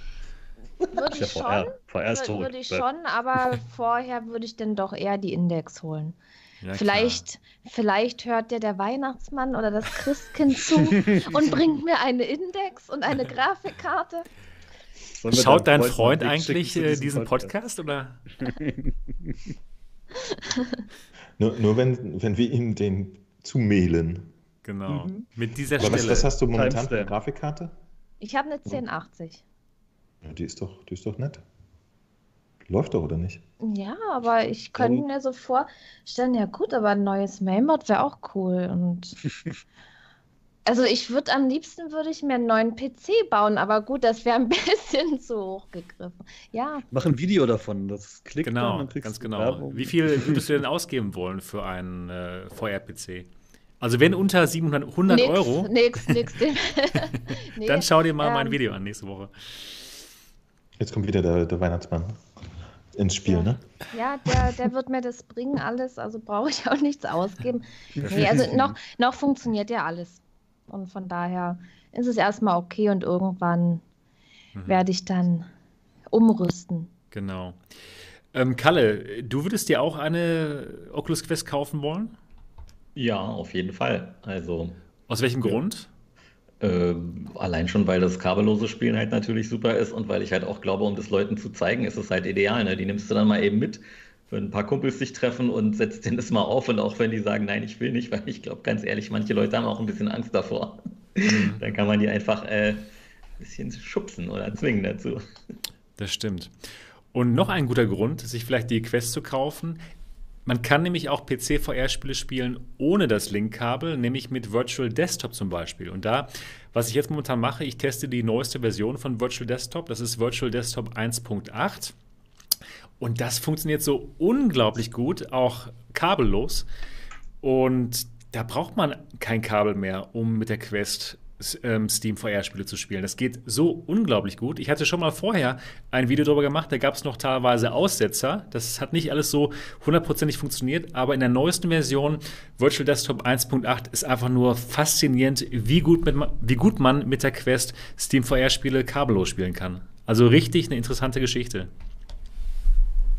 Würde ich schon, VR, würde ich schon, aber vorher würde ich dann doch eher die Index holen. Ja, vielleicht, vielleicht hört dir der Weihnachtsmann oder das Christkind zu und bringt mir eine Index und eine Grafikkarte. Schaut dein Freund eigentlich äh, diesen Podcast, Podcast oder? Nur, nur wenn, wenn wir ihm den zumailen. Genau. Mhm. Mit dieser Aber Stelle. Was, was hast du momentan für eine Grafikkarte? Ich habe eine 1080. Ja, die ist doch, die ist doch nett. Läuft doch, oder nicht? Ja, aber ich könnte mir so vorstellen, ja gut, aber ein neues Mainboard wäre auch cool. Und also ich würde am liebsten würde ich mir einen neuen PC bauen, aber gut, das wäre ein bisschen zu hoch gegriffen. Ja. Mach ein Video davon, das klickt genau, dann, dann ganz genau. Werbung. Wie viel würdest du denn ausgeben wollen für einen äh, VR-PC? Also wenn unter 700 100 nix, Euro, nix, nix, nee, dann schau dir mal ähm, mein Video an nächste Woche. Jetzt kommt wieder der, der Weihnachtsmann ins Spiel, ja. ne? Ja, der, der wird mir das bringen, alles, also brauche ich auch nichts ausgeben. Nee, also noch, noch funktioniert ja alles. Und von daher ist es erstmal okay und irgendwann mhm. werde ich dann umrüsten. Genau. Ähm, Kalle, du würdest dir auch eine Oculus Quest kaufen wollen? Ja, auf jeden Fall. Also. Aus welchem ja. Grund? Äh, allein schon, weil das kabellose Spielen halt natürlich super ist und weil ich halt auch glaube, um das Leuten zu zeigen, ist es halt ideal. Ne? Die nimmst du dann mal eben mit, wenn ein paar Kumpels sich treffen und setzt denen das mal auf. Und auch wenn die sagen, nein, ich will nicht, weil ich glaube, ganz ehrlich, manche Leute haben auch ein bisschen Angst davor. Mhm. dann kann man die einfach äh, ein bisschen schubsen oder zwingen dazu. Das stimmt. Und noch ein guter Grund, sich vielleicht die Quest zu kaufen, man kann nämlich auch PC-VR-Spiele spielen ohne das Link-Kabel, nämlich mit Virtual Desktop zum Beispiel. Und da, was ich jetzt momentan mache, ich teste die neueste Version von Virtual Desktop. Das ist Virtual Desktop 1.8. Und das funktioniert so unglaublich gut, auch kabellos. Und da braucht man kein Kabel mehr, um mit der Quest ähm, Steam VR-Spiele zu spielen. Das geht so unglaublich gut. Ich hatte schon mal vorher ein Video darüber gemacht, da gab es noch teilweise Aussetzer. Das hat nicht alles so hundertprozentig funktioniert, aber in der neuesten Version Virtual Desktop 1.8 ist einfach nur faszinierend, wie gut, mit, wie gut man mit der Quest Steam VR-Spiele kabellos spielen kann. Also richtig eine interessante Geschichte.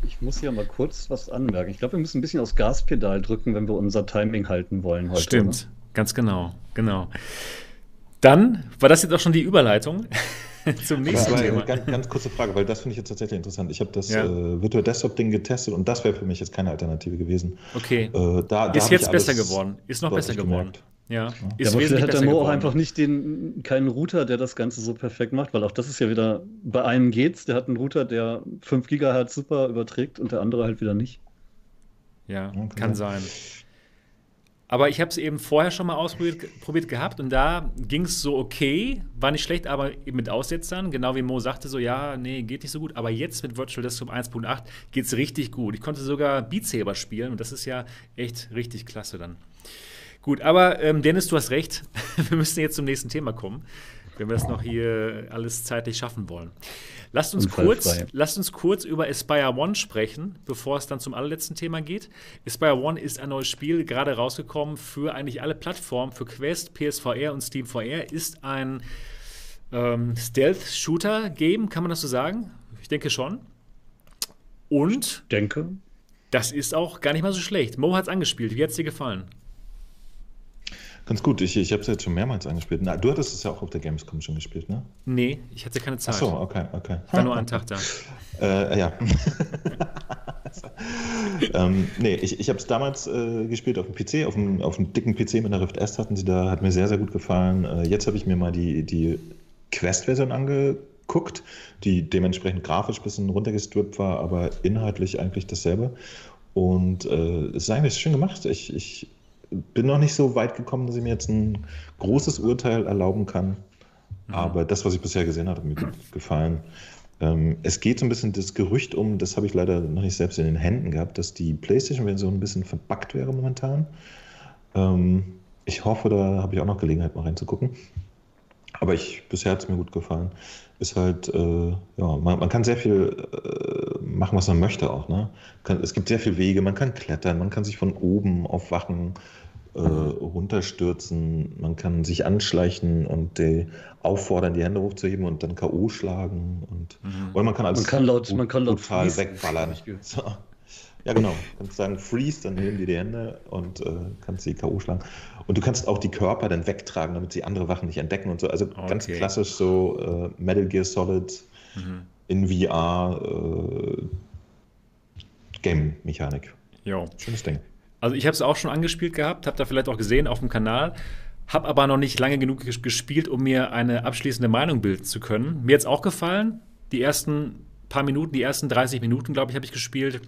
Ich muss hier mal kurz was anmerken. Ich glaube, wir müssen ein bisschen aufs Gaspedal drücken, wenn wir unser Timing halten wollen heute. Stimmt, oder? ganz genau, genau. Dann war das jetzt auch schon die Überleitung zum nächsten Thema. Ganz, ganz, kurze Frage, weil das finde ich jetzt tatsächlich interessant. Ich habe das ja. äh, Virtual Desktop-Ding getestet und das wäre für mich jetzt keine Alternative gewesen. Okay. Äh, da, da ist jetzt besser geworden. Ist noch besser geworden. Ja, ja. Ist ja, aber hat der Mo auch einfach nicht den, keinen Router, der das Ganze so perfekt macht, weil auch das ist ja wieder, bei einem geht's, der hat einen Router, der 5 GHz super überträgt und der andere halt wieder nicht. Ja, okay. kann sein. Aber ich habe es eben vorher schon mal ausprobiert gehabt und da ging es so okay, war nicht schlecht, aber eben mit Aussetzern, genau wie Mo sagte, so ja, nee, geht nicht so gut. Aber jetzt mit Virtual Desktop 1.8 geht es richtig gut. Ich konnte sogar Beat Saber spielen und das ist ja echt richtig klasse dann. Gut, aber ähm, Dennis, du hast recht. wir müssen jetzt zum nächsten Thema kommen, wenn wir das noch hier alles zeitlich schaffen wollen. Lasst uns, kurz, lasst uns kurz über Aspire One sprechen, bevor es dann zum allerletzten Thema geht. Aspire One ist ein neues Spiel, gerade rausgekommen für eigentlich alle Plattformen, für Quest, PSVR und Steam VR. Ist ein ähm, Stealth-Shooter-Game, kann man das so sagen? Ich denke schon. Und ich denke. Das ist auch gar nicht mal so schlecht. Mo hat es angespielt. Wie hat es dir gefallen? Ganz gut, ich, ich habe es jetzt schon mehrmals angespielt. Na, du hattest es ja auch auf der Gamescom schon gespielt, ne? Nee, ich hatte keine Zeit. Ach so, okay, okay. Ich war nur einen Tag da. äh, ja. ähm, nee, ich, ich habe es damals äh, gespielt auf dem PC, auf dem, auf dem dicken PC mit einer Rift S hatten sie da, hat mir sehr, sehr gut gefallen. Äh, jetzt habe ich mir mal die, die Quest-Version angeguckt, die dementsprechend grafisch ein bisschen runtergestrippt war, aber inhaltlich eigentlich dasselbe. Und äh, es ist eigentlich schön gemacht. Ich, ich bin noch nicht so weit gekommen, dass ich mir jetzt ein großes Urteil erlauben kann. Mhm. Aber das, was ich bisher gesehen habe, hat mir gefallen. Ähm, es geht so ein bisschen das Gerücht um, das habe ich leider noch nicht selbst in den Händen gehabt, dass die PlayStation-Version ein bisschen verbuggt wäre momentan. Ähm, ich hoffe, da habe ich auch noch Gelegenheit, mal reinzugucken. Aber ich, bisher hat es mir gut gefallen. Ist halt, äh, ja, man, man, kann sehr viel äh, machen, was man möchte auch. Ne? Kann, es gibt sehr viele Wege, man kann klettern, man kann sich von oben auf Wachen äh, runterstürzen, man kann sich anschleichen und die auffordern, die Hände hochzuheben und dann K.O. schlagen. Und, mhm. Oder man kann alles man kann laut, man kann laut total wegballern. So. Ja, genau. Du kannst sagen, freeze, dann heben die die Hände und äh, kannst sie K.O. schlagen. Und du kannst auch die Körper dann wegtragen, damit sie andere Wachen nicht entdecken und so. Also okay. ganz klassisch so äh, Metal Gear Solid mhm. in VR äh, Game-Mechanik. Schönes Ding. Also ich habe es auch schon angespielt gehabt, habe da vielleicht auch gesehen auf dem Kanal, habe aber noch nicht lange genug gespielt, um mir eine abschließende Meinung bilden zu können. Mir hat es auch gefallen. Die ersten paar Minuten, die ersten 30 Minuten, glaube ich, habe ich gespielt.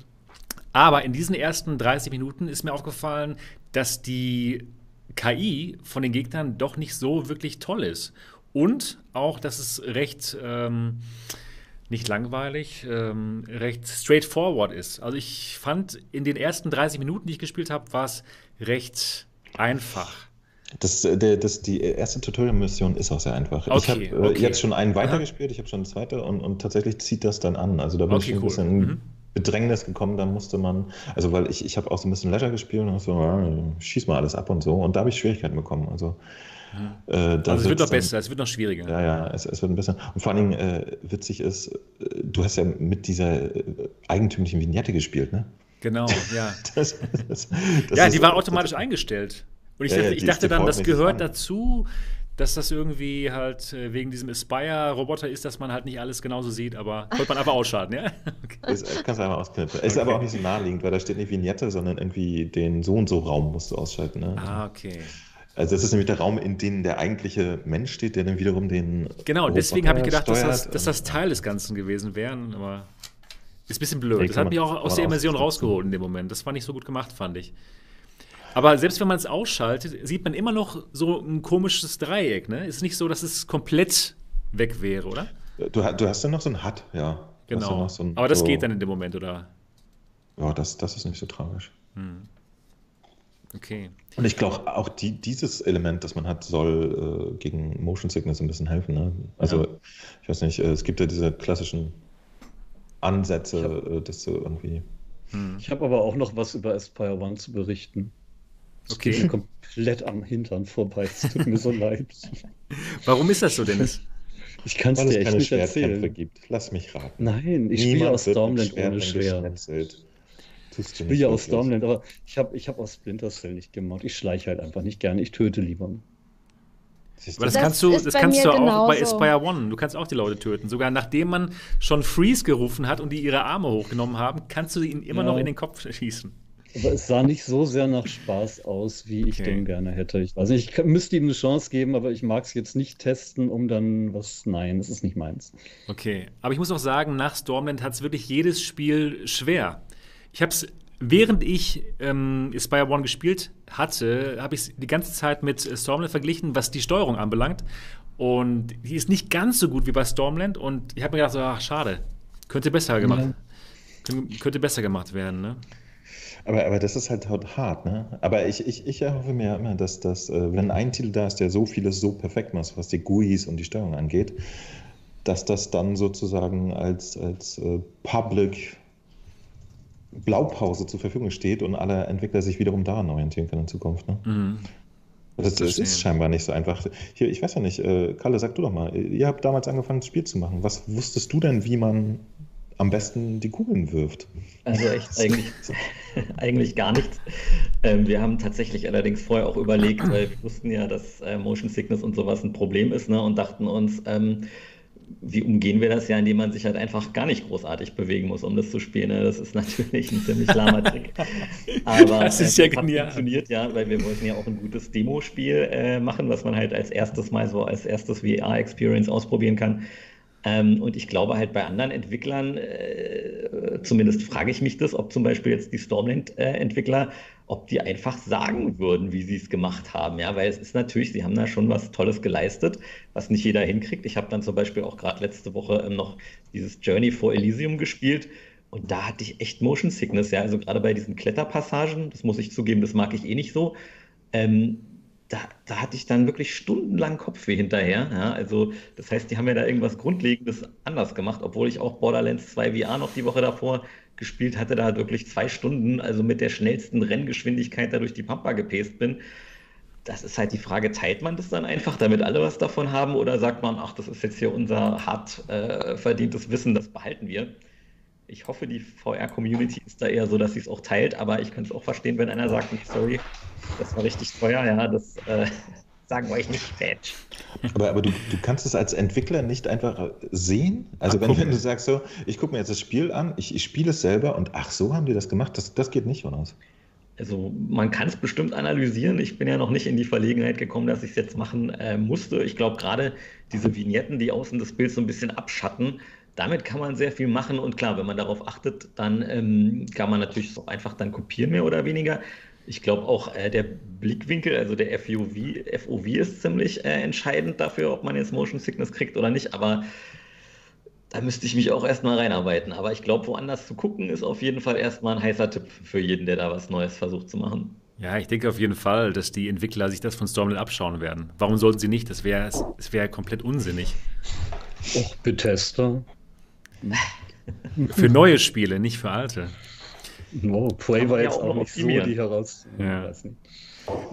Aber in diesen ersten 30 Minuten ist mir aufgefallen, dass die KI von den Gegnern doch nicht so wirklich toll ist. Und auch, dass es recht ähm, nicht langweilig, ähm, recht straightforward ist. Also ich fand, in den ersten 30 Minuten, die ich gespielt habe, war es recht einfach. Das, äh, der, das, die erste Tutorial-Mission ist auch sehr einfach. Okay, ich habe äh, okay. jetzt schon einen weitergespielt, ich habe schon eine zweite und, und tatsächlich zieht das dann an. Also da bin okay, ich cool. ein bisschen mhm. Bedrängnis gekommen, da musste man, also weil ich, ich habe auch so ein bisschen Leisure gespielt und so, ja, schieß mal alles ab und so und da habe ich Schwierigkeiten bekommen. Also äh, also es wird noch besser, es wird noch schwieriger. Ja, ja, es, es wird ein bisschen. Und vor allen Dingen äh, witzig ist, äh, du hast ja mit dieser äh, eigentümlichen Vignette gespielt, ne? Genau, ja. das, das, das ja, die war automatisch eingestellt. Und ich dachte, ja, ich dachte dann, das gehört dazu, dass das irgendwie halt äh, wegen diesem Aspire-Roboter ist, dass man halt nicht alles genauso sieht, aber wollte man einfach ausschalten, ja? Okay. Das kannst du einfach ausknipsen. Okay. Ist aber auch nicht so naheliegend, weil da steht nicht Vignette, sondern irgendwie den so und so Raum musst du ausschalten. Ne? Ah, okay. Also das ist nämlich der Raum, in dem der eigentliche Mensch steht, der dann wiederum den. Genau, deswegen habe ich gedacht, dass das, dass das, Teil des Ganzen gewesen wäre. Aber ist ein bisschen blöd. Das hat mich auch aus der Immersion rausgeholt in dem Moment. Das war nicht so gut gemacht, fand ich. Aber selbst wenn man es ausschaltet, sieht man immer noch so ein komisches Dreieck. Ne? Ist nicht so, dass es komplett weg wäre, oder? Du, du hast ja noch so ein HUD, ja. Genau. So ein, Aber das so, geht dann in dem Moment, oder? Ja, das, das ist nicht so tragisch. Hm. Okay. Und ich glaube, auch die, dieses Element, das man hat, soll äh, gegen Motion Sickness ein bisschen helfen. Ne? Also, ja. ich weiß nicht, äh, es gibt ja diese klassischen Ansätze, hab, äh, dass du irgendwie. Hm. Ich habe aber auch noch was über Aspire One zu berichten. Das okay. geht mir komplett am Hintern vorbei. Es tut mir so leid. Warum ist das so, Dennis? Ich kann es dir echt nicht erzählen. gibt. Lass mich raten. Nein, ich spiele aus Stormland ohne Schwert. Ich spiele ja aus Stormland, aber ich habe ich hab aus Splinter Cell nicht gemacht. Ich schleiche halt einfach nicht gerne. Ich töte lieber. Aber das, das kannst du, das kannst du auch bei Aspire One. Du kannst auch die Leute töten. Sogar nachdem man schon Freeze gerufen hat und die ihre Arme hochgenommen haben, kannst du ihnen immer ja. noch in den Kopf schießen. Aber es sah nicht so sehr nach Spaß aus, wie ich okay. den gerne hätte. Ich weiß nicht, ich müsste ihm eine Chance geben, aber ich mag es jetzt nicht testen, um dann was. Nein, das ist nicht meins. Okay, aber ich muss auch sagen, nach Stormland hat es wirklich jedes Spiel schwer. Ich habe es, während ich ähm, Aspire One gespielt hatte, habe ich es die ganze Zeit mit Stormland verglichen, was die Steuerung anbelangt. Und die ist nicht ganz so gut wie bei Stormland. Und ich habe mir gedacht, so, ach, schade. Könnte besser gemacht, ja. könnte besser gemacht werden, ne? Aber, aber das ist halt hart, ne? Aber ich, ich, ich erhoffe mir immer, dass das, äh, wenn ein Titel da ist, der so vieles so perfekt macht, was die GUIs und die Steuerung angeht, dass das dann sozusagen als, als äh, Public Blaupause zur Verfügung steht und alle Entwickler sich wiederum daran orientieren können in Zukunft. Ne? Mhm. Das, das ist scheinbar nicht so einfach. Hier, ich weiß ja nicht, äh, Kalle, sag du doch mal, ihr habt damals angefangen, das Spiel zu machen. Was wusstest du denn, wie man am besten die Kugeln wirft? Also echt eigentlich, eigentlich gar nichts. Ähm, wir haben tatsächlich allerdings vorher auch überlegt, weil wir wussten ja, dass äh, Motion Sickness und sowas ein Problem ist ne, und dachten uns, ähm, wie umgehen wir das ja, indem man sich halt einfach gar nicht großartig bewegen muss, um das zu spielen. Ne? Das ist natürlich ein ziemlich lahmer Trick. Aber das ist äh, ja genial. funktioniert ja, weil wir wollten ja auch ein gutes Demospiel äh, machen, was man halt als erstes mal so als erstes VR-Experience ausprobieren kann. Ähm, und ich glaube halt bei anderen Entwicklern, äh, zumindest frage ich mich das, ob zum Beispiel jetzt die Stormland-Entwickler, ob die einfach sagen würden, wie sie es gemacht haben. Ja, weil es ist natürlich, sie haben da schon was Tolles geleistet, was nicht jeder hinkriegt. Ich habe dann zum Beispiel auch gerade letzte Woche ähm, noch dieses Journey for Elysium gespielt. Und da hatte ich echt Motion Sickness, ja. Also gerade bei diesen Kletterpassagen, das muss ich zugeben, das mag ich eh nicht so. Ähm, da, da, hatte ich dann wirklich stundenlang Kopfweh hinterher. Ja? Also, das heißt, die haben ja da irgendwas Grundlegendes anders gemacht, obwohl ich auch Borderlands 2 VR noch die Woche davor gespielt hatte, da halt wirklich zwei Stunden, also mit der schnellsten Renngeschwindigkeit da durch die Pampa gepäst bin. Das ist halt die Frage, teilt man das dann einfach, damit alle was davon haben, oder sagt man, ach, das ist jetzt hier unser hart äh, verdientes Wissen, das behalten wir? Ich hoffe, die VR-Community ist da eher so, dass sie es auch teilt, aber ich könnte es auch verstehen, wenn einer sagt, sorry, das war richtig teuer, ja, das äh, sagen wir euch nicht Badge. Aber, aber du, du kannst es als Entwickler nicht einfach sehen? Also ach, wenn, wenn, du sagst so, ich gucke mir jetzt das Spiel an, ich, ich spiele es selber und ach, so haben die das gemacht, das, das geht nicht, oder was? Also man kann es bestimmt analysieren. Ich bin ja noch nicht in die Verlegenheit gekommen, dass ich es jetzt machen äh, musste. Ich glaube gerade diese Vignetten, die außen des Bilds so ein bisschen abschatten, damit kann man sehr viel machen und klar, wenn man darauf achtet, dann ähm, kann man natürlich auch einfach dann kopieren, mehr oder weniger. Ich glaube auch äh, der Blickwinkel, also der FOV, FOV ist ziemlich äh, entscheidend dafür, ob man jetzt Motion Sickness kriegt oder nicht, aber da müsste ich mich auch erstmal reinarbeiten. Aber ich glaube, woanders zu gucken, ist auf jeden Fall erstmal ein heißer Tipp für jeden, der da was Neues versucht zu machen. Ja, ich denke auf jeden Fall, dass die Entwickler sich das von Stormlight abschauen werden. Warum sollten sie nicht? Das wäre das wär komplett unsinnig. Och, Bethesda. Für neue Spiele, nicht für alte. No, Prey war jetzt auch, auch nicht so die heraus. Ja.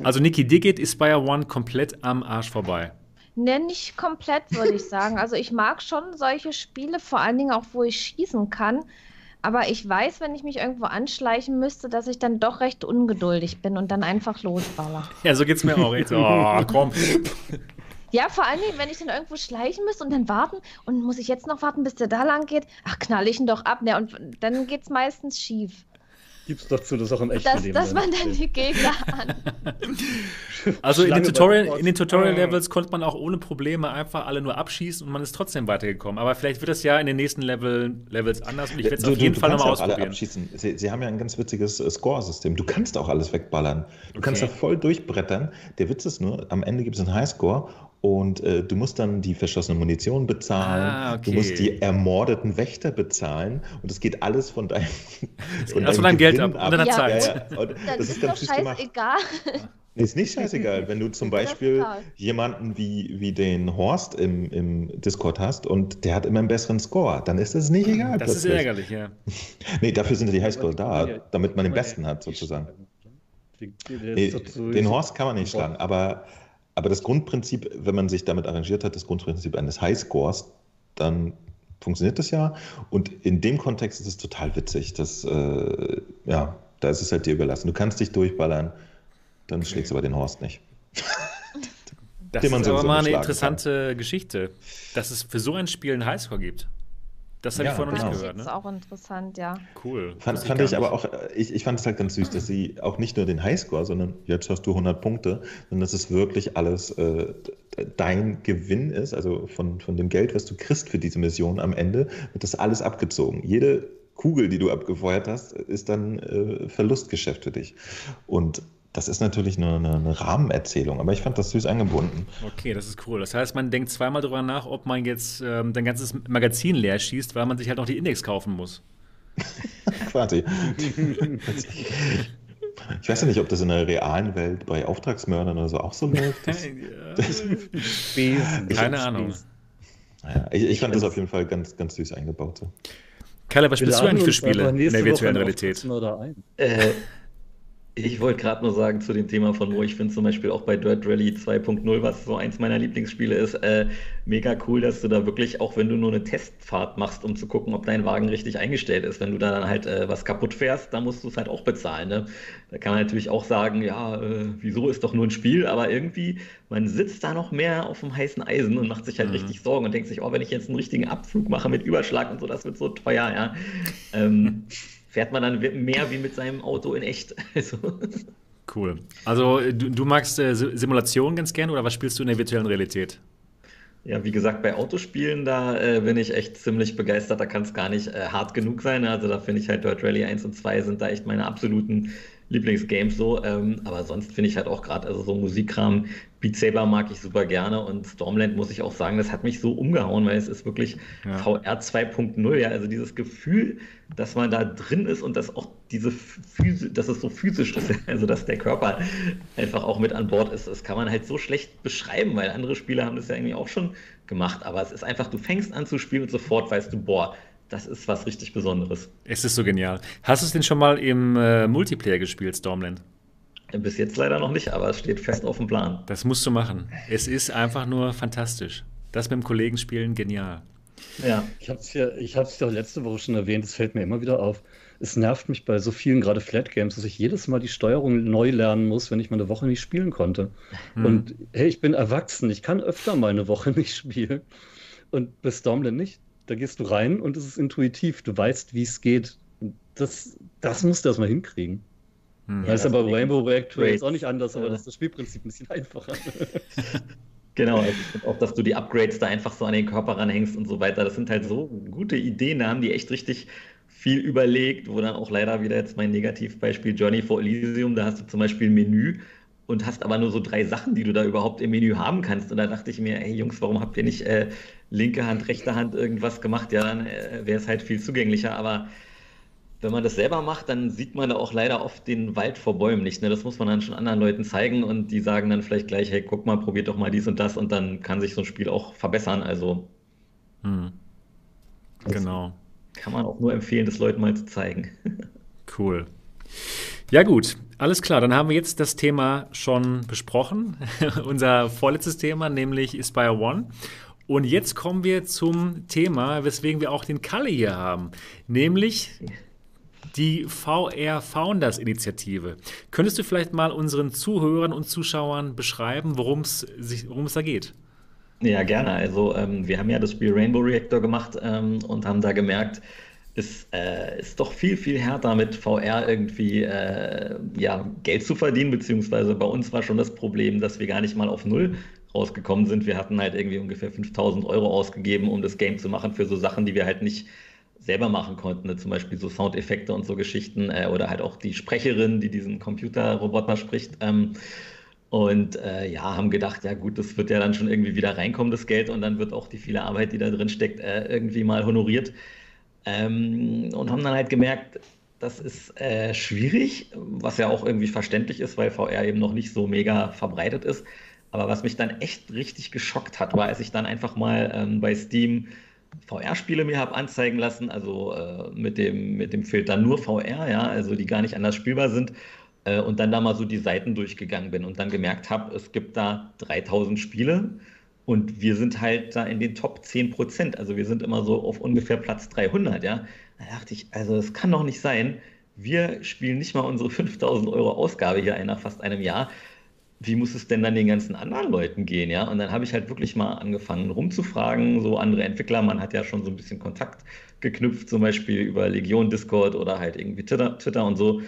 Also Niki, dir geht Aspire One komplett am Arsch vorbei. Ne, nicht komplett, würde ich sagen. Also ich mag schon solche Spiele, vor allen Dingen auch, wo ich schießen kann. Aber ich weiß, wenn ich mich irgendwo anschleichen müsste, dass ich dann doch recht ungeduldig bin und dann einfach losballer. Ja, so geht's mir auch. Jetzt. Oh, komm. Ja, vor allen Dingen, wenn ich dann irgendwo schleichen müsste und dann warten und muss ich jetzt noch warten, bis der da lang geht, ach, knall ich ihn doch ab. Ne, und dann geht's meistens schief. Gib's doch zu, dass auch im echten das, Leben. Dass man dann die Gegner an. Also in den, Tutorial, in den Tutorial-Levels konnte man auch ohne Probleme einfach alle nur abschießen und man ist trotzdem weitergekommen. Aber vielleicht wird das ja in den nächsten Level, Levels anders und ich werde es auf jeden du Fall nochmal ausprobieren. Alle abschießen. Sie, Sie, haben ja ein ganz witziges äh, Score-System. Du kannst auch alles wegballern. Du okay. kannst da voll durchbrettern. Der Witz ist nur, am Ende gibt es einen Highscore und äh, du musst dann die verschossene Munition bezahlen, ah, okay. du musst die ermordeten Wächter bezahlen und es geht alles von deinem, von deinem Gewinn ab, ab. unter der Ja, Zeit. Ja, ja. Und Dann das ist, ist gemacht. scheißegal. Nee, ist nicht scheißegal, wenn du zum ist Beispiel jemanden wie, wie den Horst im, im Discord hast und der hat immer einen besseren Score, dann ist das nicht egal. Das ist plötzlich. ärgerlich, ja. Nee, dafür sind ja die Highscore da, damit man den besten hat, sozusagen. Nee, ist den Horst kann man nicht schlagen, aber, aber das Grundprinzip, wenn man sich damit arrangiert hat, das Grundprinzip eines Highscores, dann funktioniert das ja. Und in dem Kontext ist es total witzig. dass, äh, ja, da ist es halt dir überlassen. Du kannst dich durchballern, dann schlägst du aber den Horst nicht. Das ist aber mal eine interessante Geschichte, dass es für so ein Spiel einen Highscore gibt. Das habe Ja, ich vorher noch genau. nicht Das gehört. ist Ne? auch interessant, ja. Cool. Fand, fand ich aber auch, äh, ich, ich fand es halt ganz süß, dass sie auch nicht nur den Highscore, sondern jetzt hast du 100 Punkte, sondern dass es wirklich alles äh, dein Gewinn ist, also von, von dem Geld, was du kriegst für diese Mission am Ende, wird das alles abgezogen. Jede Kugel, die du abgefeuert hast, ist dann äh, Verlustgeschäft für dich. Und das ist natürlich nur eine, eine Rahmenerzählung, aber ich fand das süß eingebunden. Okay, das ist cool. Das heißt, man denkt zweimal drüber nach, ob man jetzt ähm, dein ganzes Magazin leer schießt, weil man sich halt noch die Index kaufen muss. Quasi. Ich weiß ja nicht, ob das in der realen Welt bei Auftragsmördern oder so auch so läuft. Das, Besen. Keine Ahnung. Naja, ich, ich fand das auf jeden Fall ganz, ganz süß eingebaut. So. Kalle, was Wir spielst du eigentlich für Spiele in der virtuellen Realität? Ein. Äh, ich wollte gerade nur sagen zu dem Thema von Mo, ich finde zum Beispiel auch bei Dirt Rally 2.0, was so eins meiner Lieblingsspiele ist, äh, mega cool, dass du da wirklich, auch wenn du nur eine Testfahrt machst, um zu gucken, ob dein Wagen richtig eingestellt ist, wenn du da dann halt äh, was kaputt fährst, dann musst du es halt auch bezahlen. Ne? Da kann man natürlich auch sagen, ja, äh, wieso ist doch nur ein Spiel, aber irgendwie, man sitzt da noch mehr auf dem heißen Eisen und macht sich halt Mhm. richtig Sorgen und denkt sich, oh, wenn ich jetzt einen richtigen Abflug mache mit Überschlag und so, das wird so teuer, ja. Ähm, fährt man dann mehr wie mit seinem Auto in echt. Also, Cool. Also, du, du magst äh, Si- Simulationen ganz gerne oder was spielst du in der virtuellen Realität? ja, wie gesagt, bei Autospielen, da äh, bin ich echt ziemlich begeistert. Da kann es gar nicht äh, hart genug sein. Also da finde ich halt Dirt Rally 1 und 2 sind da echt meine absoluten Lieblingsgames so. Ähm, aber sonst finde ich halt auch gerade, also so Musikkram, Beat Saber mag ich super gerne und Stormland muss ich auch sagen, das hat mich so umgehauen, weil es ist wirklich Ja. VR 2.0, ja, also dieses Gefühl, dass man da drin ist und dass auch diese Physi dass es so physisch ist, also dass der Körper einfach auch mit an Bord ist, das kann man halt so schlecht beschreiben, weil andere Spieler haben das ja irgendwie auch schon gemacht, aber es ist einfach, du fängst an zu spielen und sofort weißt du, boah, das ist was richtig Besonderes. Es ist so genial. Hast du es denn schon mal im äh, Multiplayer gespielt, Stormland? Bis jetzt leider noch nicht, aber es steht fest auf dem Plan. Das musst du machen. Es ist einfach nur fantastisch. Das mit dem Kollegen spielen, genial. Ja. Ich habe es ja, ich hab's ja letzte Woche schon erwähnt, es fällt mir immer wieder auf. Es nervt mich bei so vielen, gerade Flat Games, dass ich jedes Mal die Steuerung neu lernen muss, wenn ich mal eine Woche nicht spielen konnte. Hm. Und hey, ich bin erwachsen, ich kann öfter mal eine Woche nicht spielen. Und bei Stormland nicht. Da gehst du rein und es ist intuitiv. Du weißt, wie es geht. Das, das musst du erstmal hinkriegen. Hm. Ja, ist das aber mit den Rainbow Reactor jetzt auch nicht anders, aber äh, das ist das Spielprinzip ein bisschen einfacher. Genau, also auch, dass du die Upgrades da einfach so an den Körper ranhängst und so weiter. Das sind halt so gute Ideen, da haben die echt richtig viel überlegt, wo dann auch leider wieder jetzt mein Negativbeispiel Journey for Elysium, da hast du zum Beispiel ein Menü und hast aber nur so drei Sachen, die du da überhaupt im Menü haben kannst. Und da dachte ich mir, hey Jungs, warum habt ihr nicht äh, linke Hand, rechte Hand irgendwas gemacht? Ja, dann äh, wäre es halt viel zugänglicher, aber wenn man das selber macht, dann sieht man da auch leider oft den Wald vor Bäumen nicht. Ne? Das muss man dann schon anderen Leuten zeigen und die sagen dann vielleicht gleich, hey, guck mal, probiert doch mal dies und das und dann kann sich so ein Spiel auch verbessern. Also Hm. Genau. kann man auch nur empfehlen, das Leuten mal zu zeigen. Cool. Ja, gut, alles klar. Dann haben wir jetzt das Thema schon besprochen. Unser vorletztes Thema, nämlich Aspire One. Und jetzt kommen wir zum Thema, weswegen wir auch den Kalle hier haben, nämlich die VR Founders Initiative. Könntest du vielleicht mal unseren Zuhörern und Zuschauern beschreiben, worum es da geht? Ja, gerne. Also ähm, wir haben ja das Spiel Rainbow Reactor gemacht ähm, und haben da gemerkt, es äh, ist doch viel, viel härter mit VR irgendwie äh, ja, Geld zu verdienen, beziehungsweise bei uns war schon das Problem, dass wir gar nicht mal auf Null rausgekommen sind. Wir hatten halt irgendwie ungefähr 5000 Euro ausgegeben, um das Game zu machen für so Sachen, die wir halt nicht selber machen konnten, ne? zum Beispiel so Soundeffekte und so Geschichten äh, oder halt auch die Sprecherin, die diesen Computerroboter spricht. Ähm, und äh, ja, haben gedacht, ja gut, das wird ja dann schon irgendwie wieder reinkommen, das Geld, und dann wird auch die viele Arbeit, die da drin steckt, äh, irgendwie mal honoriert. Ähm, und haben dann halt gemerkt, das ist äh, schwierig, was ja auch irgendwie verständlich ist, weil VR eben noch nicht so mega verbreitet ist. Aber was mich dann echt richtig geschockt hat, war, als ich dann einfach mal ähm, bei Steam VR-Spiele mir habe anzeigen lassen, also äh, mit, dem, mit dem Filter nur VR, ja, also die gar nicht anders spielbar sind. Äh, und dann da mal so die Seiten durchgegangen bin und dann gemerkt habe, es gibt da 3000 Spiele und wir sind halt da in den Top 10 Prozent. Also wir sind immer so auf ungefähr Platz 300, ja. Da dachte ich, also es kann doch nicht sein. Wir spielen nicht mal unsere 5000 Euro Ausgabe hier nach fast einem Jahr. Wie muss es denn dann den ganzen anderen Leuten gehen, ja? Und dann habe ich halt wirklich mal angefangen rumzufragen, so andere Entwickler. Man hat ja schon so ein bisschen Kontakt geknüpft, zum Beispiel über Legion, Discord oder halt irgendwie Twitter, Twitter und so.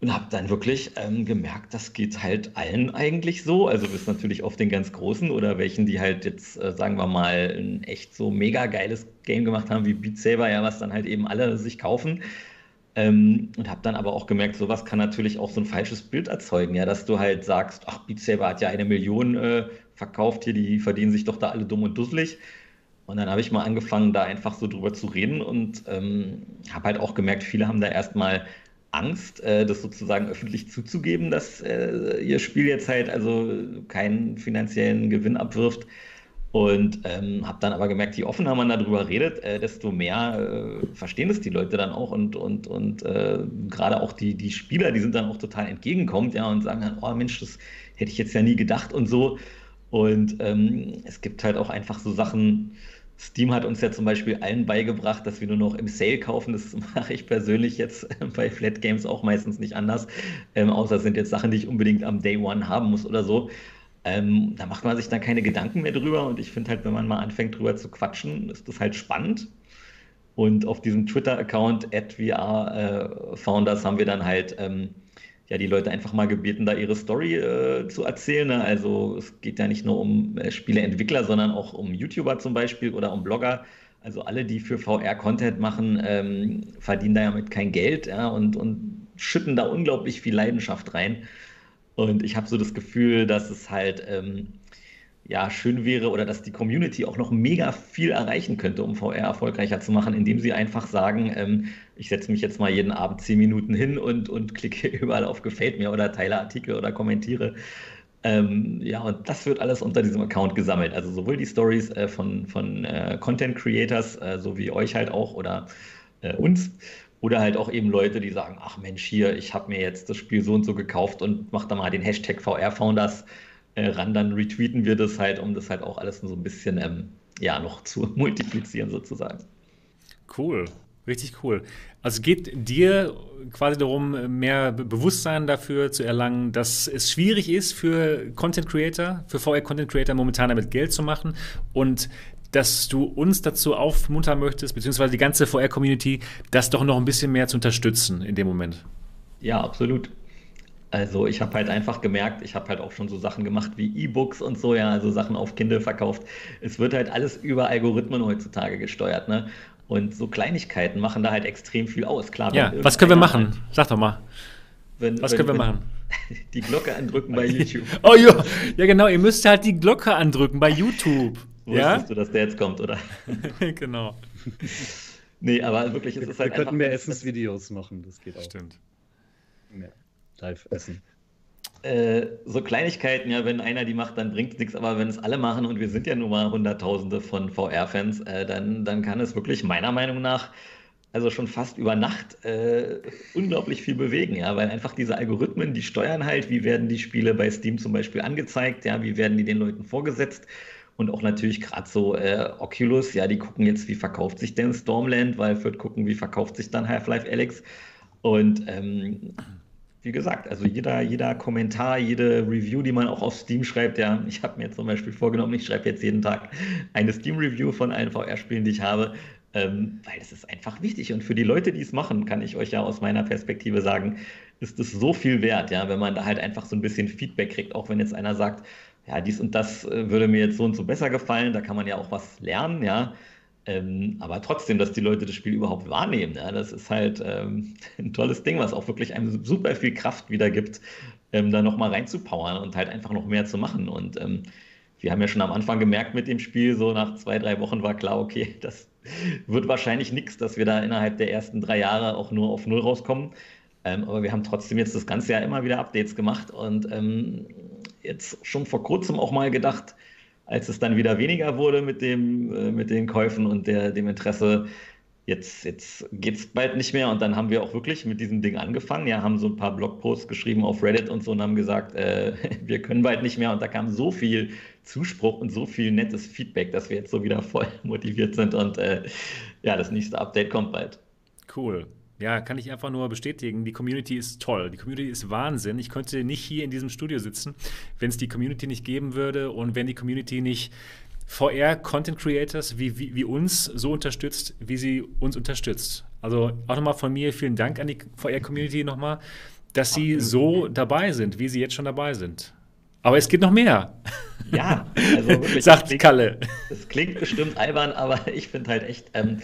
Und habe dann wirklich ähm, gemerkt, das geht halt allen eigentlich so. Also bis natürlich auf den ganz Großen oder welchen, die halt jetzt, äh, sagen wir mal, ein echt so mega geiles Game gemacht haben wie Beat Saber, ja, was dann halt eben alle sich kaufen. Ähm, und habe dann aber auch gemerkt, sowas kann natürlich auch so ein falsches Bild erzeugen, ja, dass du halt sagst, ach, Beat Saber hat ja eine Million äh, verkauft hier, die verdienen sich doch da alle dumm und dusselig. Und dann habe ich mal angefangen, da einfach so drüber zu reden und ähm, habe halt auch gemerkt, viele haben da erstmal Angst, äh, das sozusagen öffentlich zuzugeben, dass äh, ihr Spiel jetzt halt also keinen finanziellen Gewinn abwirft. Und ähm, habe dann aber gemerkt, je offener man darüber redet, äh, desto mehr äh, verstehen es die Leute dann auch und, und, und äh, gerade auch die, die Spieler, die sind dann auch total entgegenkommend, ja, und sagen dann, oh Mensch, das hätte ich jetzt ja nie gedacht und so. Und ähm, es gibt halt auch einfach so Sachen, Steam hat uns ja zum Beispiel allen beigebracht, dass wir nur noch im Sale kaufen. Das mache ich persönlich jetzt bei Flat Games auch meistens nicht anders. Ähm, außer es sind jetzt Sachen, die ich unbedingt am Day One haben muss oder so. Ähm, da macht man sich dann keine Gedanken mehr drüber. Und ich finde halt, wenn man mal anfängt drüber zu quatschen, ist das halt spannend. Und auf diesem Twitter-Account at VR äh, haben wir dann halt ähm, ja, die Leute einfach mal gebeten, da ihre Story äh, zu erzählen. Ne? Also es geht ja nicht nur um äh, Spieleentwickler, sondern auch um YouTuber zum Beispiel oder um Blogger. Also alle, die für VR Content machen, ähm, verdienen da ja mit kein Geld ja, und, und schütten da unglaublich viel Leidenschaft rein. Und ich habe so das Gefühl, dass es halt ähm, ja, schön wäre oder dass die Community auch noch mega viel erreichen könnte, um VR erfolgreicher zu machen, indem sie einfach sagen, ähm, ich setze mich jetzt mal jeden Abend zehn Minuten hin und, und klicke überall auf Gefällt mir oder teile Artikel oder kommentiere. Ähm, ja, und das wird alles unter diesem Account gesammelt. Also sowohl die Stories äh, von, von äh, Content Creators, äh, so wie euch halt auch oder äh, uns, oder halt auch eben Leute, die sagen, ach Mensch, hier, ich habe mir jetzt das Spiel so und so gekauft und mach da mal den Hashtag VR Founders äh, ran, dann retweeten wir das halt, um das halt auch alles so ein bisschen ähm, ja, noch zu multiplizieren sozusagen. Cool. Richtig cool. Also geht dir quasi darum, mehr Bewusstsein dafür zu erlangen, dass es schwierig ist für Content Creator, für VR Content Creator momentan damit Geld zu machen und dass du uns dazu aufmuntern möchtest, beziehungsweise die ganze VR-Community, das doch noch ein bisschen mehr zu unterstützen in dem Moment. Ja, absolut. Also ich habe halt einfach gemerkt, ich habe halt auch schon so Sachen gemacht wie E-Books und so, ja, also Sachen auf Kindle verkauft. Es wird halt alles über Algorithmen heutzutage gesteuert, ne? Und so Kleinigkeiten machen da halt extrem viel aus. Klar, ja, was können wir machen? Sag doch mal. Wenn, was wenn, können wir machen? Die Glocke andrücken bei YouTube. oh ja, ja genau, ihr müsst halt die Glocke andrücken bei YouTube. Ja? Wusstest du, dass der jetzt kommt, oder? genau. Nee, aber wirklich, es ist halt. Wir könnten mehr Essensvideos machen, das geht auch. Stimmt. Mehr Live-Essen. Äh, so Kleinigkeiten, ja, wenn einer die macht, dann bringt es nichts, aber wenn es alle machen und wir sind ja nun mal Hunderttausende von VR-Fans, äh, dann, dann kann es wirklich meiner Meinung nach also schon fast über Nacht äh, unglaublich viel bewegen, ja, weil einfach diese Algorithmen, die steuern halt, wie werden die Spiele bei Steam zum Beispiel angezeigt, ja, wie werden die den Leuten vorgesetzt und auch natürlich gerade so äh, Oculus, ja, die gucken jetzt, wie verkauft sich denn Stormland, weil wird gucken, wie verkauft sich dann Half-Life Alex und ähm, wie gesagt, also jeder, jeder Kommentar, jede Review, die man auch auf Steam schreibt, ja, ich habe mir zum Beispiel vorgenommen, ich schreibe jetzt jeden Tag eine Steam-Review von allen VR-Spielen, die ich habe, ähm, weil das ist einfach wichtig. Und für die Leute, die es machen, kann ich euch ja aus meiner Perspektive sagen, ist es so viel wert, ja, wenn man da halt einfach so ein bisschen Feedback kriegt, auch wenn jetzt einer sagt, ja, dies und das äh, würde mir jetzt so und so besser gefallen, da kann man ja auch was lernen, ja. Ähm, aber trotzdem, dass die Leute das Spiel überhaupt wahrnehmen, ja, das ist halt ähm, ein tolles Ding, was auch wirklich einem super viel Kraft wiedergibt, ähm, da nochmal reinzupowern und halt einfach noch mehr zu machen. Und ähm, wir haben ja schon am Anfang gemerkt mit dem Spiel, so nach zwei, drei Wochen war klar, okay, das wird wahrscheinlich nichts, dass wir da innerhalb der ersten drei Jahre auch nur auf Null rauskommen. Ähm, aber wir haben trotzdem jetzt das ganze Jahr immer wieder Updates gemacht und ähm, jetzt schon vor kurzem auch mal gedacht, als es dann wieder weniger wurde mit, dem, äh, mit den Käufen und der, dem Interesse, jetzt, jetzt geht es bald nicht mehr. Und dann haben wir auch wirklich mit diesem Ding angefangen. Ja, haben so ein paar Blogposts geschrieben auf Reddit und so und haben gesagt, äh, wir können bald nicht mehr. Und da kam so viel Zuspruch und so viel nettes Feedback, dass wir jetzt so wieder voll motiviert sind. Und äh, ja, das nächste Update kommt bald. Cool. Ja, kann ich einfach nur bestätigen. Die Community ist toll. Die Community ist Wahnsinn. Ich könnte nicht hier in diesem Studio sitzen, wenn es die Community nicht geben würde und wenn die Community nicht VR-Content Creators wie, wie, wie, uns so unterstützt, wie sie uns unterstützt. Also auch nochmal von mir vielen Dank an die VR-Community nochmal, dass sie so dabei sind, wie sie jetzt schon dabei sind. Aber es geht noch mehr. Ja, also wirklich. Sagt klingt, Kalle. Das klingt bestimmt albern, aber ich finde halt echt, ähm,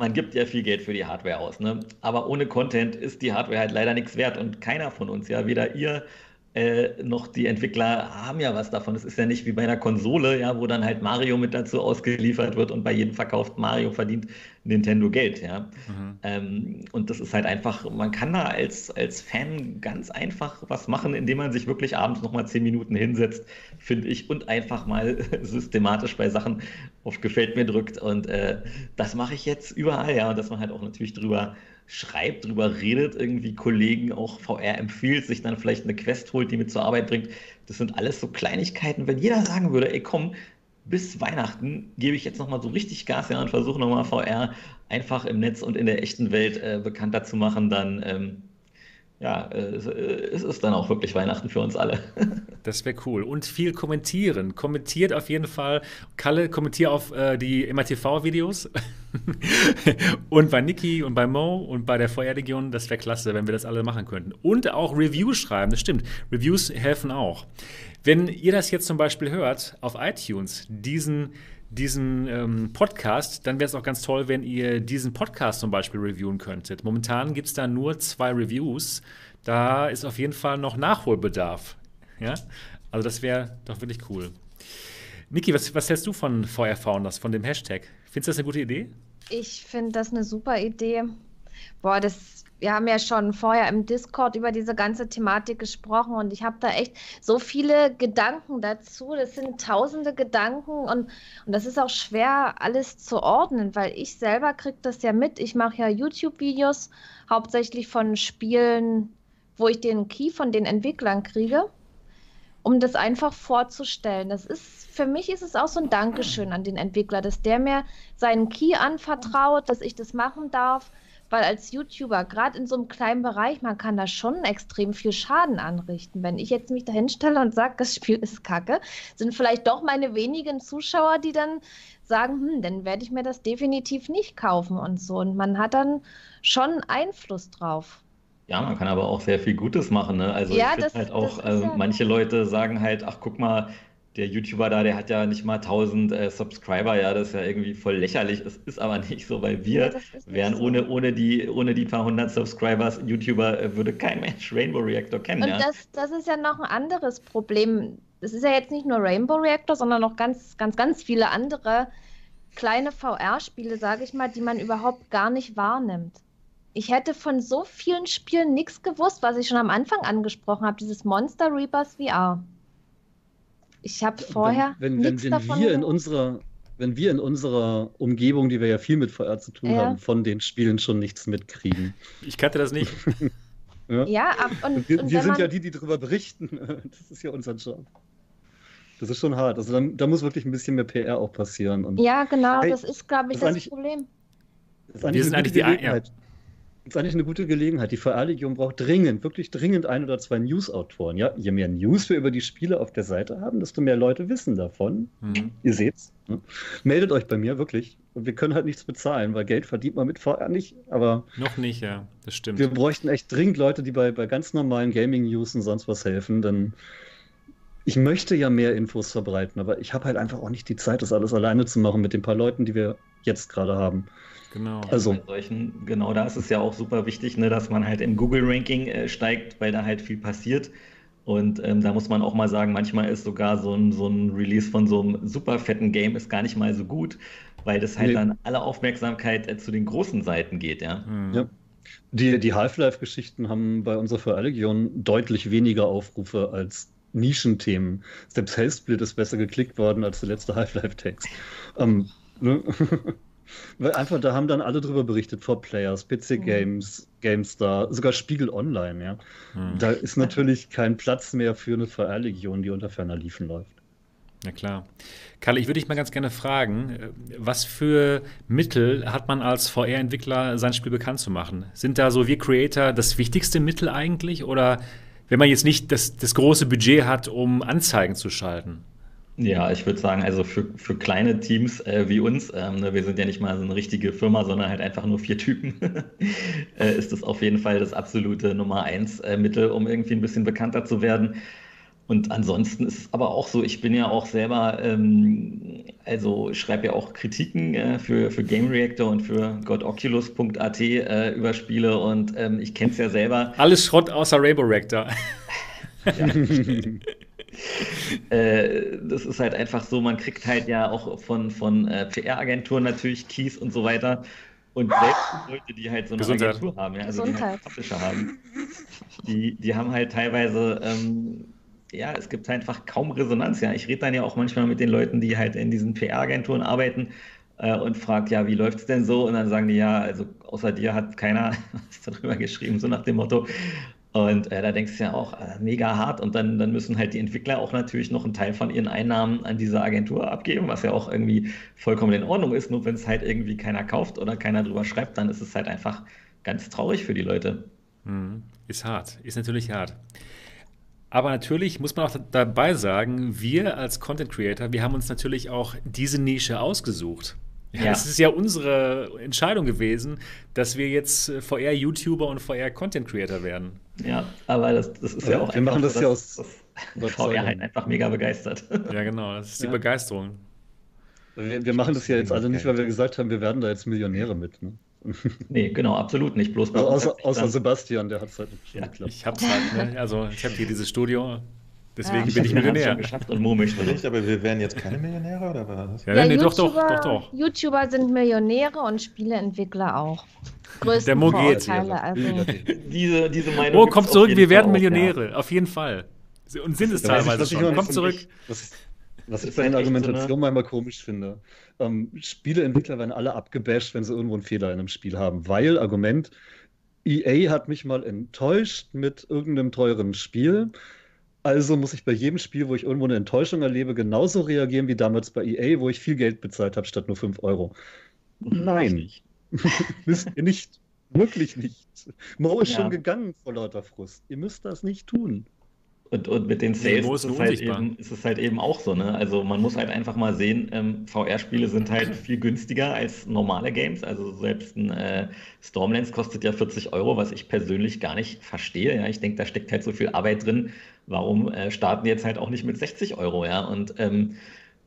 man gibt ja viel Geld für die Hardware aus, ne? Aber ohne Content ist die Hardware halt leider nichts wert und keiner von uns, ja, weder ihr äh, noch die Entwickler haben ja was davon. Es ist ja nicht wie bei einer Konsole, ja, wo dann halt Mario mit dazu ausgeliefert wird und bei jedem verkauften Mario verdient Nintendo Geld, ja. Mhm. Ähm, und das ist halt einfach, man kann da als, als Fan ganz einfach was machen, indem man sich wirklich abends nochmal zehn Minuten hinsetzt, finde ich, und einfach mal systematisch bei Sachen auf Gefällt mir drückt. Und äh, das mache ich jetzt überall, ja, und dass man halt auch natürlich drüber schreibt, drüber redet, irgendwie Kollegen auch VR empfiehlt, sich dann vielleicht eine Quest holt, die mit zur Arbeit bringt. Das sind alles so Kleinigkeiten. Wenn jeder sagen würde, ey komm, bis Weihnachten gebe ich jetzt nochmal so richtig Gas ja, und versuche nochmal VR einfach im Netz und in der echten Welt äh, bekannter zu machen, dann ähm, ja, äh, es ist dann auch wirklich Weihnachten für uns alle. das wäre cool. Und viel kommentieren. Kommentiert auf jeden Fall. Kalle, kommentier auf äh, die MATV-Videos. und bei Niki und bei Mo und bei der Feuerlegion, das wäre klasse, wenn wir das alle machen könnten. Und auch Reviews schreiben, das stimmt. Reviews helfen auch. Wenn ihr das jetzt zum Beispiel hört auf iTunes, diesen diesen ähm, Podcast, dann wäre es auch ganz toll, wenn ihr diesen Podcast zum Beispiel reviewen könntet. Momentan gibt es da nur zwei Reviews. Da ist auf jeden Fall noch Nachholbedarf. Ja? Also das wäre doch wirklich cool. Niki, was, was hältst du von VR Founders, von dem Hashtag? Findest du das eine gute Idee? Ich finde das eine super Idee. Boah, das wir haben ja schon vorher im Discord über diese ganze Thematik gesprochen und ich habe da echt so viele Gedanken dazu. Das sind tausende Gedanken und, und das ist auch schwer, alles zu ordnen, weil ich selber kriege das ja mit. Ich mache ja YouTube-Videos, hauptsächlich von Spielen, wo ich den Key von den Entwicklern kriege, um das einfach vorzustellen. Das ist, für mich ist es auch so ein Dankeschön an den Entwickler, dass der mir seinen Key anvertraut, dass ich das machen darf weil als YouTuber, gerade in so einem kleinen Bereich, man kann da schon extrem viel Schaden anrichten. Wenn ich jetzt mich da hinstelle und sage, das Spiel ist kacke, sind vielleicht doch meine wenigen Zuschauer, die dann sagen, hm, dann werde ich mir das definitiv nicht kaufen und so. Und man hat dann schon Einfluss drauf. Ja, man kann aber auch sehr viel Gutes machen. Ne? Also ja, ich finde halt auch, äh, ja manche Leute sagen halt, ach guck mal, der YouTuber da, der hat ja nicht mal 1000 äh, Subscriber, ja, das ist ja irgendwie voll lächerlich. Es ist aber nicht so, weil wir ja, wären so. ohne, ohne, die, ohne die paar hundert Subscribers YouTuber, äh, würde kein Mensch Rainbow Reactor kennen. Und ja? das, das ist ja noch ein anderes Problem. Das ist ja jetzt nicht nur Rainbow Reactor, sondern noch ganz, ganz, ganz viele andere kleine VR-Spiele, sage ich mal, die man überhaupt gar nicht wahrnimmt. Ich hätte von so vielen Spielen nichts gewusst, was ich schon am Anfang angesprochen habe, dieses Monster Rebirth VR. Ich habe vorher. Wenn, wenn, wenn, wenn wir in unserer, wenn wir in unserer Umgebung, die wir ja viel mit VR zu tun ja. haben, von den Spielen schon nichts mitkriegen. Ich kannte das nicht. ja, ja ab, und, wir, und wir sind ja die, die darüber berichten. Das ist ja unser Job. Das ist schon hart. Also da, da muss wirklich ein bisschen mehr PR auch passieren. Und, ja, genau, hey, das ist, glaube ich, das, das Problem. Das wir sind eigentlich die ja ist eigentlich eine gute Gelegenheit. Die VR-Legion braucht dringend, wirklich dringend ein oder zwei News-Autoren. Ja? Je mehr News wir über die Spiele auf der Seite haben, desto mehr Leute wissen davon. Mhm. Ihr seht's. Ne? Meldet euch bei mir, wirklich. Wir können halt nichts bezahlen, weil Geld verdient man mit VR nicht, aber. Noch nicht, ja, das stimmt. Wir bräuchten echt dringend Leute, die bei, bei ganz normalen Gaming-News und sonst was helfen, denn ich möchte ja mehr Infos verbreiten, aber ich habe halt einfach auch nicht die Zeit, das alles alleine zu machen mit den paar Leuten, die wir jetzt gerade haben. Genau. Also bei solchen, genau da ist es ja auch super wichtig, ne, dass man halt im Google-Ranking äh, steigt, weil da halt viel passiert. Und ähm, da muss man auch mal sagen, manchmal ist sogar so ein, so ein Release von so einem super fetten Game ist gar nicht mal so gut, weil das halt nee. dann alle Aufmerksamkeit äh, zu den großen Seiten geht, ja. Mhm. ja. Die, die Half-Life-Geschichten haben bei unserer VR-Legion deutlich weniger Aufrufe als Nischenthemen. Selbst Hellsplit ist besser geklickt worden als der letzte Half-Life-Text. Ähm, ne? Weil einfach, da haben dann alle drüber berichtet, vor Players, PC mhm. Games, mhm. GameStar, sogar Spiegel Online, ja. Mhm. Da ist natürlich kein Platz mehr für eine VR-Legion, die unter ferner Liefen läuft. Na klar. Karl, ich würde dich mal ganz gerne fragen, was für Mittel hat man als VR-Entwickler, sein Spiel bekannt zu machen? Sind da so wir Creator das wichtigste Mittel eigentlich? Oder wenn man jetzt nicht das, das große Budget hat, um Anzeigen zu schalten? Ja, ich würde sagen, also für, für kleine Teams äh, wie uns, ähm, ne, wir sind ja nicht mal so eine richtige Firma, sondern halt einfach nur vier Typen, äh, ist das auf jeden Fall das absolute Nummer eins äh, Mittel, um irgendwie ein bisschen bekannter zu werden. Und ansonsten ist es aber auch so, ich bin ja auch selber, ähm, also schreibe ja auch Kritiken äh, für, für Game Reactor und für godoculus.at äh, über Spiele und ähm, ich kenne es ja selber. Alles Schrott außer Rainbow Reactor. Ja. äh, das ist halt einfach so, man kriegt halt ja auch von, von äh, PR-Agenturen natürlich Keys und so weiter. Und selbst Leute, die halt so eine Gesundheit. Agentur haben, ja, also Gesundheit. die halt Publisher haben, die, die haben halt teilweise ähm, ja, es gibt einfach kaum Resonanz. Ja, ich rede dann ja auch manchmal mit den Leuten, die halt in diesen PR-Agenturen arbeiten äh, und frage, ja, wie läuft es denn so? Und dann sagen die, ja, also außer dir hat keiner was darüber geschrieben, so nach dem Motto. Und äh, da denkst du ja auch, äh, mega hart. Und dann, dann müssen halt die Entwickler auch natürlich noch einen Teil von ihren Einnahmen an diese Agentur abgeben, was ja auch irgendwie vollkommen in Ordnung ist. Nur wenn es halt irgendwie keiner kauft oder keiner drüber schreibt, dann ist es halt einfach ganz traurig für die Leute. Mhm. Ist hart, ist natürlich hart. Aber natürlich muss man auch dabei sagen, wir als Content Creator, wir haben uns natürlich auch diese Nische ausgesucht. Ja, ja. Es ist ja unsere Entscheidung gewesen, dass wir jetzt äh, VR-YouTuber und VR-Content-Creator werden. Ja, aber das, das ist ja, ja auch Wir machen das ja aus. Das VR halt einfach mega begeistert. Ja, genau, das ist die Begeisterung. Wir, wir machen das ja jetzt alle nicht, weil wir gesagt haben, wir werden da jetzt Millionäre mit. Ne? Nee, genau, absolut nicht. Bloß also außer, außer Sebastian, der hat es halt schon ja, geklappt. Ich hab's halt, ne? Also ich habe hier dieses Studio, deswegen ja, bin ich Millionär. geschafft und Mo möchte nicht, aber wir wären jetzt keine Millionäre oder was? Ja, ja nee, doch, doch, doch, doch. YouTuber sind Millionäre und Spieleentwickler auch. Der Mo geht. Also. diese, diese Meinung Mo, kommt zurück, wir werden Millionäre, auf jeden Fall. Und sind es teilweise schon. Kommt zurück. Was, was ich bei der Argumentation so, ne? manchmal komisch finde. Ähm, Spieleentwickler werden alle abgebasht, wenn sie irgendwo einen Fehler in einem Spiel haben. Weil, Argument, EA hat mich mal enttäuscht mit irgendeinem teuren Spiel. Also muss ich bei jedem Spiel, wo ich irgendwo eine Enttäuschung erlebe, genauso reagieren wie damals bei EA, wo ich viel Geld bezahlt habe, statt nur 5 Euro. Nein. Müsst ihr nicht. Wirklich nicht. Mo ist ja. schon gegangen vor lauter Frust. Ihr müsst das nicht tun. Und, und mit den Sales ist es, halt eben, ist es, halt eben, auch so. Ne? Also man muss halt einfach mal sehen, ähm, VR-Spiele sind halt viel günstiger als normale Games. Also selbst ein äh, Stormlands kostet ja 40 Euro, was ich persönlich gar nicht verstehe. Ja? Ich denke, da steckt halt so viel Arbeit drin. Warum äh, starten die jetzt halt auch nicht mit 60 Euro? Ja? Und ähm,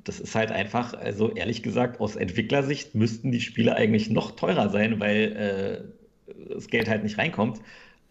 das ist halt einfach, also ehrlich gesagt, aus Entwicklersicht müssten die Spiele eigentlich noch teurer sein, weil äh, das Geld halt nicht reinkommt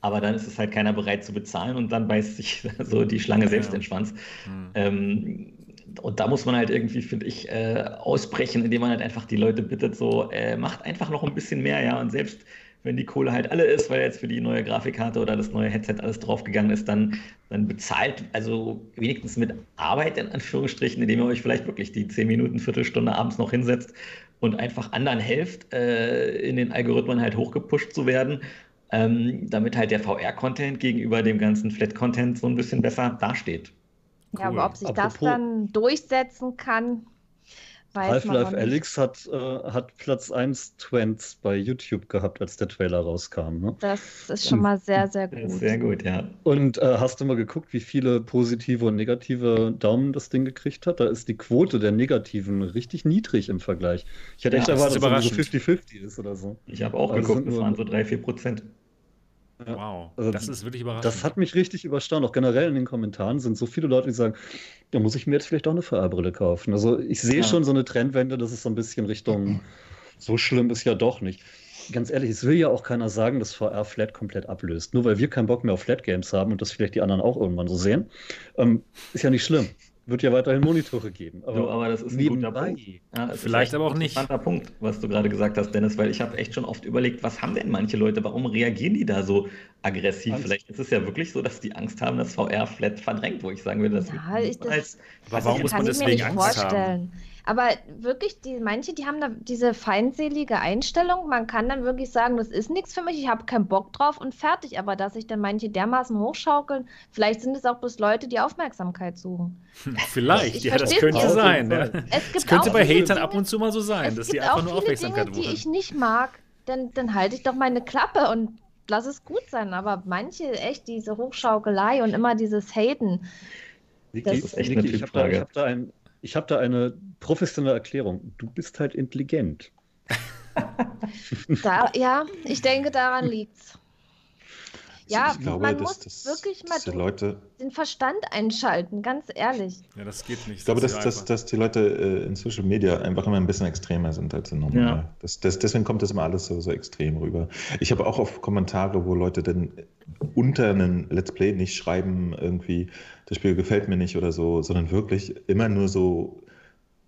aber dann ist es halt keiner bereit zu bezahlen und dann beißt sich so die Schlange selbst ja. den Schwanz. Mhm. Ähm, und da muss man halt irgendwie, finde ich, äh, ausbrechen, indem man halt einfach die Leute bittet, so, äh, macht einfach noch ein bisschen mehr, ja, und selbst wenn die Kohle halt alle ist, weil jetzt für die neue Grafikkarte oder das neue Headset alles draufgegangen ist, dann, dann bezahlt, also wenigstens mit Arbeit in Anführungsstrichen, indem ihr euch vielleicht wirklich die 10 Minuten, Viertelstunde abends noch hinsetzt und einfach anderen helft, äh, in den Algorithmen halt hochgepusht zu werden ähm, damit halt der VR-Content gegenüber dem ganzen Flat-Content so ein bisschen besser dasteht. Cool. Ja, aber ob sich Apropos, das dann durchsetzen kann, Half-Life Alyx hat, äh, hat Platz 1 Twents bei YouTube gehabt, als der Trailer rauskam. Ne? Das ist schon mal sehr, sehr gut. Sehr gut, ja. Und äh, hast du mal geguckt, wie viele positive und negative Daumen das Ding gekriegt hat? Da ist die Quote der Negativen richtig niedrig im Vergleich. Ich hätte ja, echt erwartet, dass es so 50-50 ist oder so. Ich habe auch also geguckt, es waren so 3-4 Prozent. Ja. Wow, also das ist wirklich überraschend. Das hat mich richtig überstaunt. Auch generell in den Kommentaren sind so viele Leute, die sagen, da muss ich mir jetzt vielleicht auch eine VR-Brille kaufen. Also ich sehe ja. schon so eine Trendwende, dass es so ein bisschen Richtung, so schlimm ist ja doch nicht. ganz ehrlich, es will ja auch keiner sagen, dass VR Flat komplett ablöst. Nur weil wir keinen Bock mehr auf Flat Games haben und das vielleicht die anderen auch irgendwann so sehen, ähm, ist ja nicht schlimm. Wird ja weiterhin Monitore geben. Aber, so, aber das ist ein guter Punkt. Ja, Vielleicht aber auch nicht. Ein interessanter Punkt, was du gerade gesagt hast, Dennis, weil ich habe echt schon oft überlegt, was haben denn manche Leute, warum reagieren die da so aggressiv? Angst. Vielleicht ist es ja wirklich so, dass die Angst haben, dass VR flat verdrängt, wo ich sagen würde, dass ja, ich das, als, warum muss man deswegen Angst vorstellen. haben? Aber wirklich, die, manche, die haben da diese feindselige Einstellung. Man kann dann wirklich sagen, das ist nichts für mich, ich habe keinen Bock drauf und fertig. Aber dass sich dann manche dermaßen hochschaukeln, vielleicht sind es auch bloß Leute, die Aufmerksamkeit suchen. Vielleicht, ich, ich ja, das könnte sein. Ja. Es das könnte bei Hatern ab und zu mal so sein, dass die einfach nur Aufmerksamkeit Dinge, wollen. die ich nicht mag, dann, dann halte ich doch meine Klappe und lass es gut sein. Aber manche, echt, diese Hochschaukelei und immer dieses Haten. Niki, das ist echt Niki, eine ich habe da, hab da ein ich habe da eine professionelle Erklärung. Du bist halt intelligent. da, ja, ich denke, daran liegt's. Ja, ich glaube, man dass, muss dass, wirklich mal Leute, den Verstand einschalten, ganz ehrlich. Ja, das geht nicht. Ich glaube, dass, dass, dass die Leute äh, in Social Media einfach immer ein bisschen extremer sind als normal. Ja. Das, das, deswegen kommt das immer alles so, so extrem rüber. Ich habe auch oft Kommentare, wo Leute dann unter einem Let's Play nicht schreiben, irgendwie, das Spiel gefällt mir nicht oder so, sondern wirklich immer nur so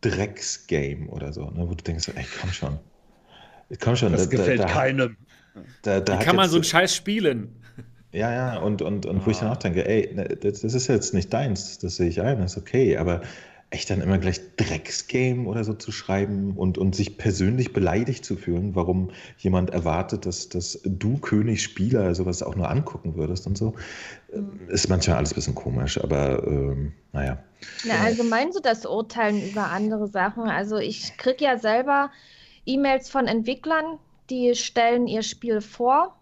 Drecksgame oder so, ne, wo du denkst, ey, komm schon. Komm schon. Das da, gefällt da, keinem. Da, da Wie kann man so einen Scheiß spielen? Ja, ja, und, und, und ah. wo ich dann auch denke, ey, ne, das, das, ist jetzt nicht deins, das sehe ich ein, das ist okay, aber echt dann immer gleich Drecksgame oder so zu schreiben und, und sich persönlich beleidigt zu fühlen, warum jemand erwartet, dass, dass du König-Spieler sowas auch nur angucken würdest und so, mhm. ist manchmal alles ein bisschen komisch, aber ähm, naja. Na, allgemein so das Urteilen über andere Sachen. Also ich kriege ja selber E-Mails von Entwicklern, die stellen ihr Spiel vor,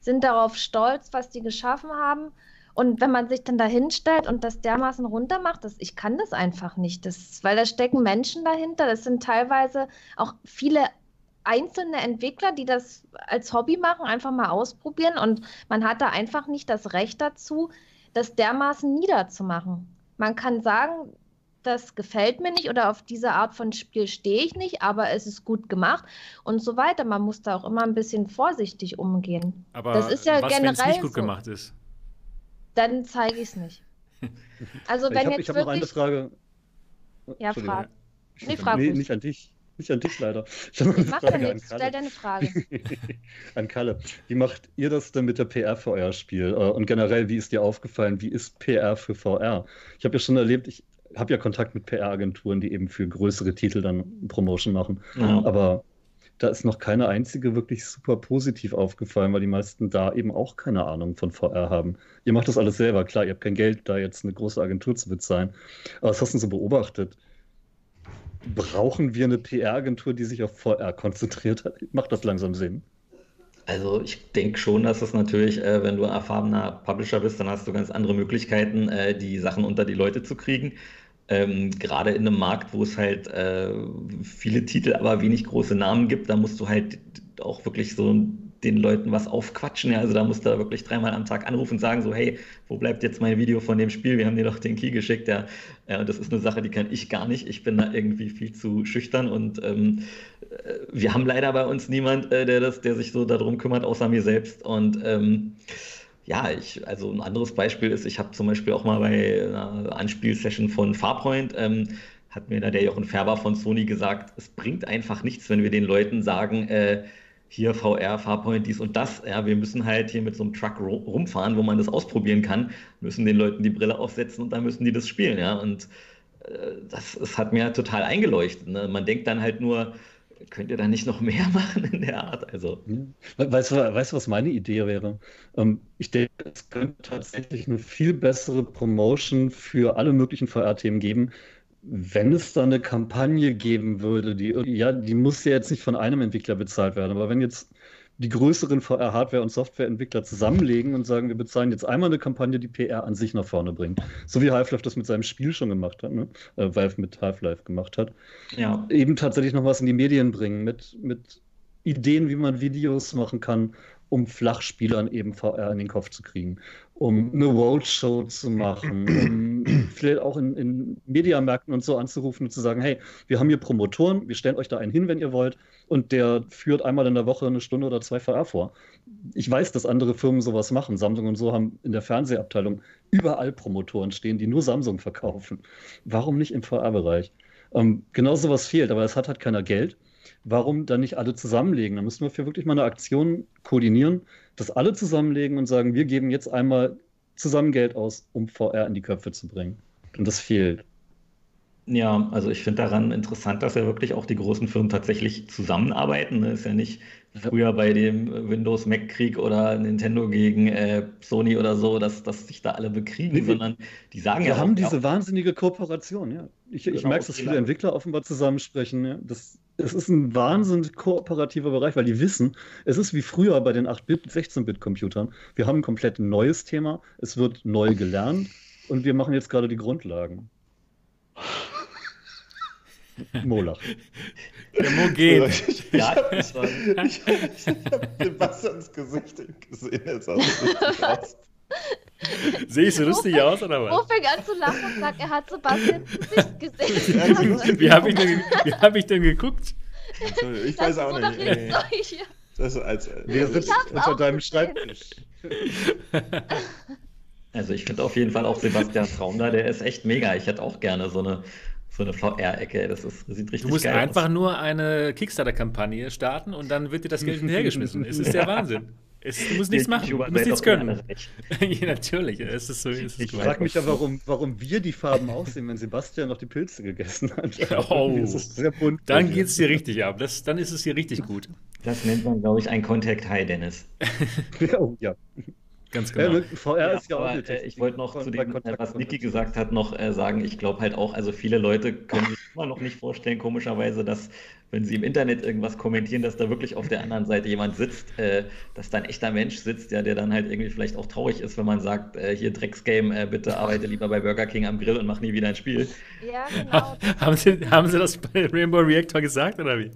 sind darauf stolz, was die geschaffen haben und wenn man sich dann da hinstellt und das dermaßen runtermacht, das, ich kann das einfach nicht. Das, weil da stecken Menschen dahinter. Das sind teilweise auch viele einzelne Entwickler, die das als Hobby machen, einfach mal ausprobieren. Und man hat da einfach nicht das Recht dazu, das dermaßen niederzumachen. Man kann sagen, das gefällt mir nicht oder auf diese Art von Spiel stehe ich nicht, aber es ist gut gemacht und so weiter. Man muss da auch immer ein bisschen vorsichtig umgehen. Aber das ist ja was, generell nicht gut so. gemacht ist? Dann zeige ich es nicht. Also wenn ich habe hab noch eine Frage. Ja, frag. Nee, frag nee, nicht an dich. Nicht an dich leider. Ich habe eine Frage ja an Kalle. Stell deine Frage. an Kalle. Wie macht ihr das denn mit der PR für euer Spiel? Äh, und generell, wie ist dir aufgefallen, wie ist PR für VR? Ich habe ja schon erlebt, ich habe ja Kontakt mit PR-Agenturen, die eben für größere Titel dann Promotion machen. Ja. Aber da ist noch keine einzige wirklich super positiv aufgefallen, weil die meisten da eben auch keine Ahnung von VR haben. Ihr macht das alles selber, klar, ihr habt kein Geld, da jetzt eine große Agentur zu bezahlen. Aber was hast du so beobachtet? Brauchen wir eine PR-Agentur, die sich auf VR konzentriert hat? Macht das langsam Sinn? Also ich denke schon, dass es natürlich, äh, wenn du erfahrener Publisher bist, dann hast du ganz andere Möglichkeiten, äh, die Sachen unter die Leute zu kriegen ähm, gerade in einem Markt, wo es halt äh, viele Titel, aber wenig große Namen gibt, da musst du halt auch wirklich so den Leuten was aufquatschen. Ja? Also da musst du wirklich dreimal am Tag anrufen und sagen so, hey, wo bleibt jetzt mein Video von dem Spiel? Wir haben dir doch den Key geschickt. Ja, ja das ist eine Sache, die kann ich gar nicht. Ich bin da irgendwie viel zu schüchtern und ähm, äh, wir haben leider bei uns niemand, äh, der das, der sich so darum kümmert, außer mir selbst. Und ähm, ja, ich, also ein anderes Beispiel ist, ich habe zum Beispiel auch mal bei einer Anspielsession von Farpoint, ähm, hat mir da der Jochen Färber von Sony gesagt, es bringt einfach nichts, wenn wir den Leuten sagen, äh, hier VR, Farpoint, dies und das. Ja, wir müssen halt hier mit so einem Truck rumfahren, wo man das ausprobieren kann, müssen den Leuten die Brille aufsetzen und dann müssen die das spielen. Ja, und äh, das, das hat mir total eingeleuchtet. Ne? Man denkt dann halt nur, könnt ihr da nicht noch mehr machen in der Art? Also. Weißt du, weißt, was meine Idee wäre? Ähm, ich denke, es könnte tatsächlich eine viel bessere Promotion für alle möglichen VR-Themen geben, wenn es da eine Kampagne geben würde, die, ja, die muss ja jetzt nicht von einem Entwickler bezahlt werden, aber wenn jetzt die größeren VR-Hardware- und Softwareentwickler zusammenlegen und sagen, wir bezahlen jetzt einmal eine Kampagne, die PR an sich nach vorne bringt. So wie Half-Life das mit seinem Spiel schon gemacht hat, ne? Äh, Valve mit Half-Life gemacht hat. Ja. Eben tatsächlich noch was in die Medien bringen, mit, mit Ideen, wie man Videos machen kann, um Flachspielern eben VR in den Kopf zu kriegen, um eine Roadshow zu machen, um vielleicht auch in, in Mediamärkten und so anzurufen und zu sagen, hey, wir haben hier Promotoren, wir stellen euch da einen hin, wenn ihr wollt, und der führt einmal in der Woche eine Stunde oder zwei VR vor. Ich weiß, dass andere Firmen sowas machen. Samsung und so haben in der Fernsehabteilung überall Promotoren stehen, die nur Samsung verkaufen. Warum nicht im VR-Bereich? Ähm, genau sowas fehlt, aber es hat halt keiner Geld. Warum dann nicht alle zusammenlegen? Da müssen wir für wirklich mal eine Aktion koordinieren, dass alle zusammenlegen und sagen, wir geben jetzt einmal zusammen Geld aus, um VR in die Köpfe zu bringen. Und das fehlt. Ja, also ich finde daran interessant, dass ja wirklich auch die großen Firmen tatsächlich zusammenarbeiten. Das ist ja nicht früher bei dem Windows-Mac-Krieg oder Nintendo gegen äh, Sony oder so, dass, dass sich da alle bekriegen, nee, sondern die sagen wir ja. Wir haben diese wahnsinnige Kooperation, ja. Ich, ich genau, merke, dass viele Entwickler offenbar zusammensprechen. Ja. Das, es ist ein wahnsinnig kooperativer Bereich, weil die wissen, es ist wie früher bei den 8-Bit, 16-Bit-Computern. Wir haben ein komplett neues Thema, es wird neu gelernt und wir machen jetzt gerade die Grundlagen. Molach. Der Mo geht. Ich, ja, habe hab Sebastians Gesicht gesehen. Jetzt sah es aus. Sehe ich so lustig aus, oder was? Mo fängt an zu lachen und sagt, er hat Sebastians Gesicht gesehen. wie habe ich, denn, hab ich denn geguckt? Ich das weiß auch nicht. Ey. Das ist als, Wer sitzt unter deinem Schreibtisch? Also ich finde auf jeden Fall auch Sebastian Traum da, der ist echt mega. Ich hätte auch gerne so eine so eine VR-Ecke. Das, das sieht richtig Du musst einfach aus. nur eine Kickstarter-Kampagne starten und dann wird dir das Geld hinterhergeschmissen. es ist der Wahnsinn. Es, du musst nichts machen, du musst nichts können. ja, natürlich, es ist so. Es ist ich frage mich ja, warum, warum wir die Farben aussehen, wenn Sebastian noch die Pilze gegessen hat. Oh, dann geht es dir richtig ab. Das, dann ist es hier richtig gut. Das nennt man, glaube ich, ein Contact High, Dennis. oh, ja. Ganz genau. Ja, VR ist ja, auch aber, äh, Ich wollte noch zu dem, äh, was Niki gesagt hat, noch äh, sagen, ich glaube halt auch, also viele Leute können sich immer noch nicht vorstellen, komischerweise, dass, wenn sie im Internet irgendwas kommentieren, dass da wirklich auf der anderen Seite jemand sitzt, äh, dass da ein echter Mensch sitzt, ja, der dann halt irgendwie vielleicht auch traurig ist, wenn man sagt, äh, hier Drecksgame, äh, bitte arbeite lieber bei Burger King am Grill und mach nie wieder ein Spiel. Ja, genau. haben, sie, haben Sie das bei Rainbow Reactor gesagt, oder wie?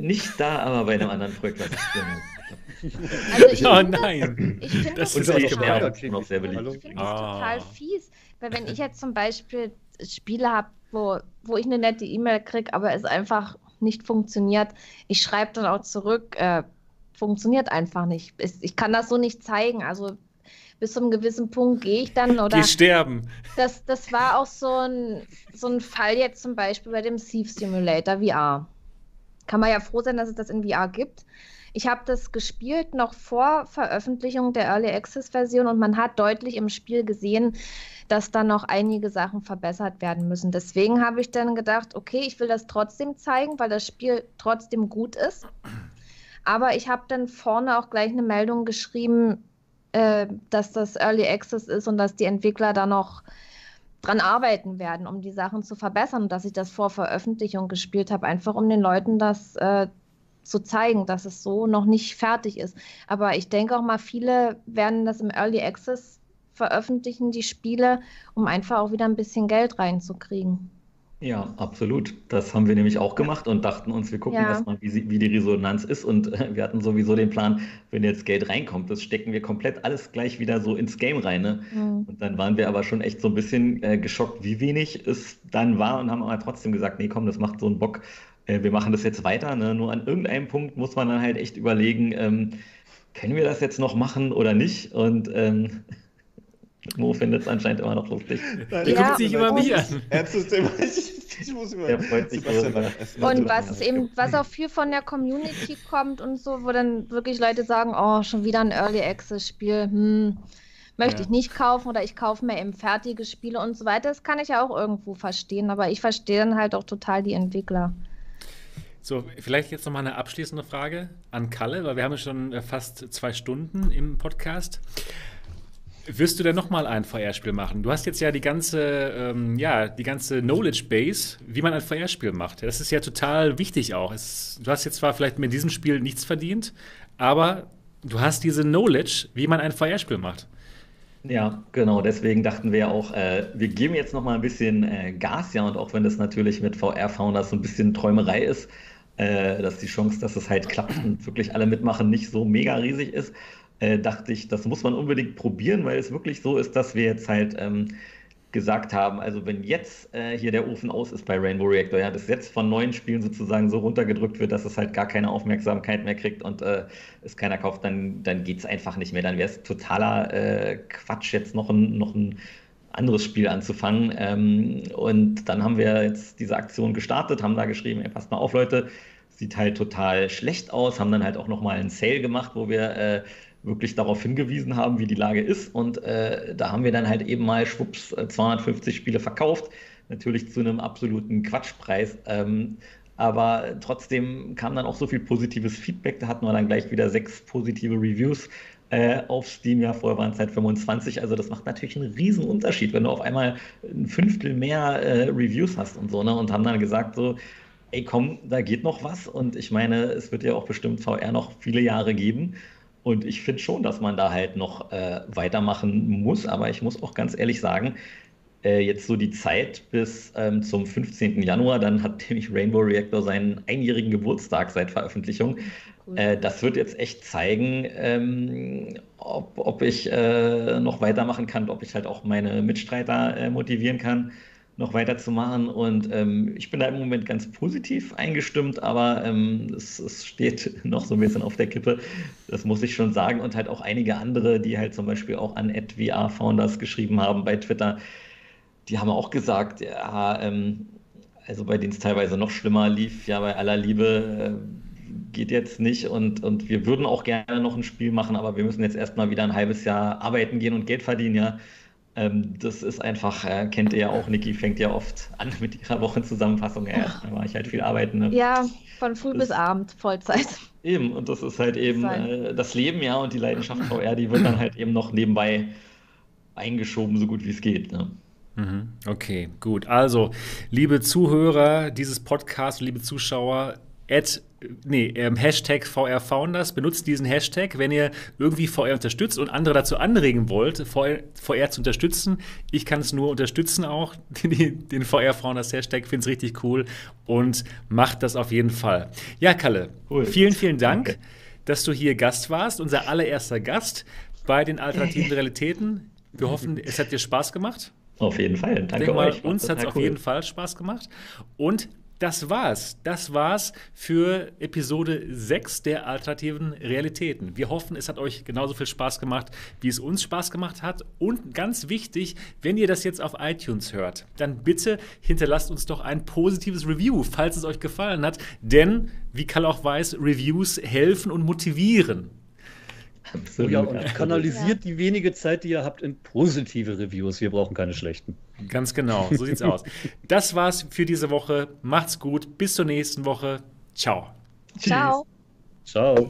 nicht da, aber bei einem anderen Projekt, was ich also oh nein. Ich finde das, das, ist total, noch sehr beliebt. ich find das total fies, weil wenn ich jetzt zum Beispiel Spiele habe, wo, wo ich eine nette E-Mail kriege, aber es einfach nicht funktioniert, ich schreibe dann auch zurück, äh, funktioniert einfach nicht. Ich kann das so nicht zeigen. Also bis zu einem gewissen Punkt gehe ich dann oder. Die sterben. Das, das war auch so ein, so ein Fall jetzt zum Beispiel bei dem Thief Simulator VR. Kann man ja froh sein, dass es das in VR gibt. Ich habe das gespielt noch vor Veröffentlichung der Early Access Version und man hat deutlich im Spiel gesehen, dass da noch einige Sachen verbessert werden müssen. Deswegen habe ich dann gedacht, okay, ich will das trotzdem zeigen, weil das Spiel trotzdem gut ist. Aber ich habe dann vorne auch gleich eine Meldung geschrieben, äh, dass das Early Access ist und dass die Entwickler da noch dran arbeiten werden, um die Sachen zu verbessern und dass ich das vor Veröffentlichung gespielt habe, einfach um den Leuten das äh, zu zeigen, dass es so noch nicht fertig ist. Aber ich denke auch mal, viele werden das im Early Access veröffentlichen, die Spiele, um einfach auch wieder ein bisschen Geld reinzukriegen. Ja, absolut. Das haben wir nämlich auch gemacht und dachten uns, wir gucken ja. erstmal, wie, wie, die Resonanz ist. Und wir hatten sowieso den Plan, wenn jetzt Geld reinkommt, das stecken wir komplett alles gleich wieder so ins Game rein. Ne? Mhm. Und dann waren wir aber schon echt so ein bisschen äh, geschockt, wie wenig es dann war und haben aber trotzdem gesagt, nee, komm, das macht so einen Bock äh, wir machen das jetzt weiter. Ne? Nur an irgendeinem Punkt muss man dann halt echt überlegen, ähm, können wir das jetzt noch machen oder nicht? Und ähm, Mo findet es anscheinend immer noch lustig. Der ja, guckt sich immer wie an. Ich, ich muss immer. Der freut sich und was eben, was auch viel von der Community kommt und so, wo dann wirklich Leute sagen, oh, schon wieder ein Early Access Spiel, hm, möchte ja. ich nicht kaufen oder ich kaufe mir eben fertige Spiele und so weiter. Das kann ich ja auch irgendwo verstehen, aber ich verstehe dann halt auch total die Entwickler. So, vielleicht jetzt nochmal eine abschließende Frage an Kalle, weil wir haben schon äh, fast zwei Stunden im Podcast. Wirst du denn nochmal ein VR-Spiel machen? Du hast jetzt ja die ganze, ähm, ja, die ganze Knowledge Base, wie man ein VR-Spiel macht. Das ist ja total wichtig auch. Es, du hast jetzt zwar vielleicht mit diesem Spiel nichts verdient, aber du hast diese Knowledge, wie man ein VR-Spiel macht. Ja, genau. Deswegen dachten wir auch, äh, wir geben jetzt noch mal ein bisschen äh, Gas, ja, und auch wenn das natürlich mit VR-Founders so ein bisschen Träumerei ist, äh, dass die Chance, dass es halt klappt und wirklich alle mitmachen, nicht so mega riesig ist, äh, dachte ich, das muss man unbedingt probieren, weil es wirklich so ist, dass wir jetzt halt ähm, gesagt haben, also wenn jetzt äh, hier der Ofen aus ist bei Rainbow Reactor, ja, das jetzt von neuen Spielen sozusagen so runtergedrückt wird, dass es halt gar keine Aufmerksamkeit mehr kriegt und äh, es keiner kauft, dann, dann geht es einfach nicht mehr. Dann wäre es totaler äh, Quatsch, jetzt noch ein, noch ein anderes Spiel anzufangen. Ähm, und dann haben wir jetzt diese Aktion gestartet, haben da geschrieben, ey, passt mal auf, Leute, sieht halt total schlecht aus, haben dann halt auch nochmal einen Sale gemacht, wo wir äh, wirklich darauf hingewiesen haben, wie die Lage ist. Und äh, da haben wir dann halt eben mal schwupps 250 äh, Spiele verkauft. Natürlich zu einem absoluten Quatschpreis. Ähm, aber trotzdem kam dann auch so viel positives Feedback. Da hatten wir dann gleich wieder sechs positive Reviews äh, auf Steam. Ja, vorher waren es halt 25. Also das macht natürlich einen riesen Unterschied, wenn du auf einmal ein Fünftel mehr äh, Reviews hast und so. Ne? Und haben dann gesagt so, ey komm, da geht noch was. Und ich meine, es wird ja auch bestimmt VR noch viele Jahre geben. Und ich finde schon, dass man da halt noch äh, weitermachen muss. Aber ich muss auch ganz ehrlich sagen, äh, jetzt so die Zeit bis ähm, zum 15. Januar, dann hat nämlich Rainbow Reactor seinen einjährigen Geburtstag seit Veröffentlichung. Äh, das wird jetzt echt zeigen, ähm, ob, ob ich äh, noch weitermachen kann, ob ich halt auch meine Mitstreiter äh, motivieren kann noch weiterzumachen. Und ähm, ich bin da im Moment ganz positiv eingestimmt, aber ähm, es, es, steht noch so ein bisschen auf der Kippe. Das muss ich schon sagen. Und halt auch einige andere, die halt zum Beispiel auch an VR Founders geschrieben haben bei Twitter, die haben auch gesagt, ja, ähm, also bei denen es teilweise noch schlimmer lief, ja, bei aller Liebe. Äh, geht jetzt nicht und, und wir würden auch gerne noch ein Spiel machen, aber wir müssen jetzt erstmal wieder ein halbes Jahr arbeiten gehen und Geld verdienen, ja. Ähm, das ist einfach, äh, kennt ihr ja auch, Niki fängt ja oft an mit ihrer Wochenzusammenfassung. Ja, da war ich halt viel arbeiten. Ne? Ja, von früh das, bis Abend, Vollzeit. Eben, und das ist halt eben äh, das Leben, ja, und die Leidenschaft VR, die wird dann halt eben noch nebenbei eingeschoben, so gut wie es geht. Ne? Mhm. Okay, gut. Also, liebe Zuhörer dieses Podcasts, liebe Zuschauer, Ad, nee, ähm, Hashtag VR Founders. Benutzt diesen Hashtag, wenn ihr irgendwie VR unterstützt und andere dazu anregen wollt, VR, VR zu unterstützen. Ich kann es nur unterstützen auch, den, den VR Founders Hashtag. Finde es richtig cool und macht das auf jeden Fall. Ja, Kalle, cool. vielen, vielen Dank, Danke. dass du hier Gast warst, unser allererster Gast bei den alternativen Realitäten. Wir hoffen, es hat dir Spaß gemacht. Auf jeden Fall. Danke mal, euch. Uns hat es cool. auf jeden Fall Spaß gemacht. Und das war's. Das war's für Episode 6 der alternativen Realitäten. Wir hoffen, es hat euch genauso viel Spaß gemacht, wie es uns Spaß gemacht hat. Und ganz wichtig, wenn ihr das jetzt auf iTunes hört, dann bitte hinterlasst uns doch ein positives Review, falls es euch gefallen hat. Denn, wie Karl auch weiß, Reviews helfen und motivieren. Absolut. Ja, und kanalisiert die wenige Zeit, die ihr habt, in positive Reviews. Wir brauchen keine schlechten. Ganz genau, so sieht's aus. Das war's für diese Woche. Macht's gut. Bis zur nächsten Woche. Ciao. Ciao. Ciao.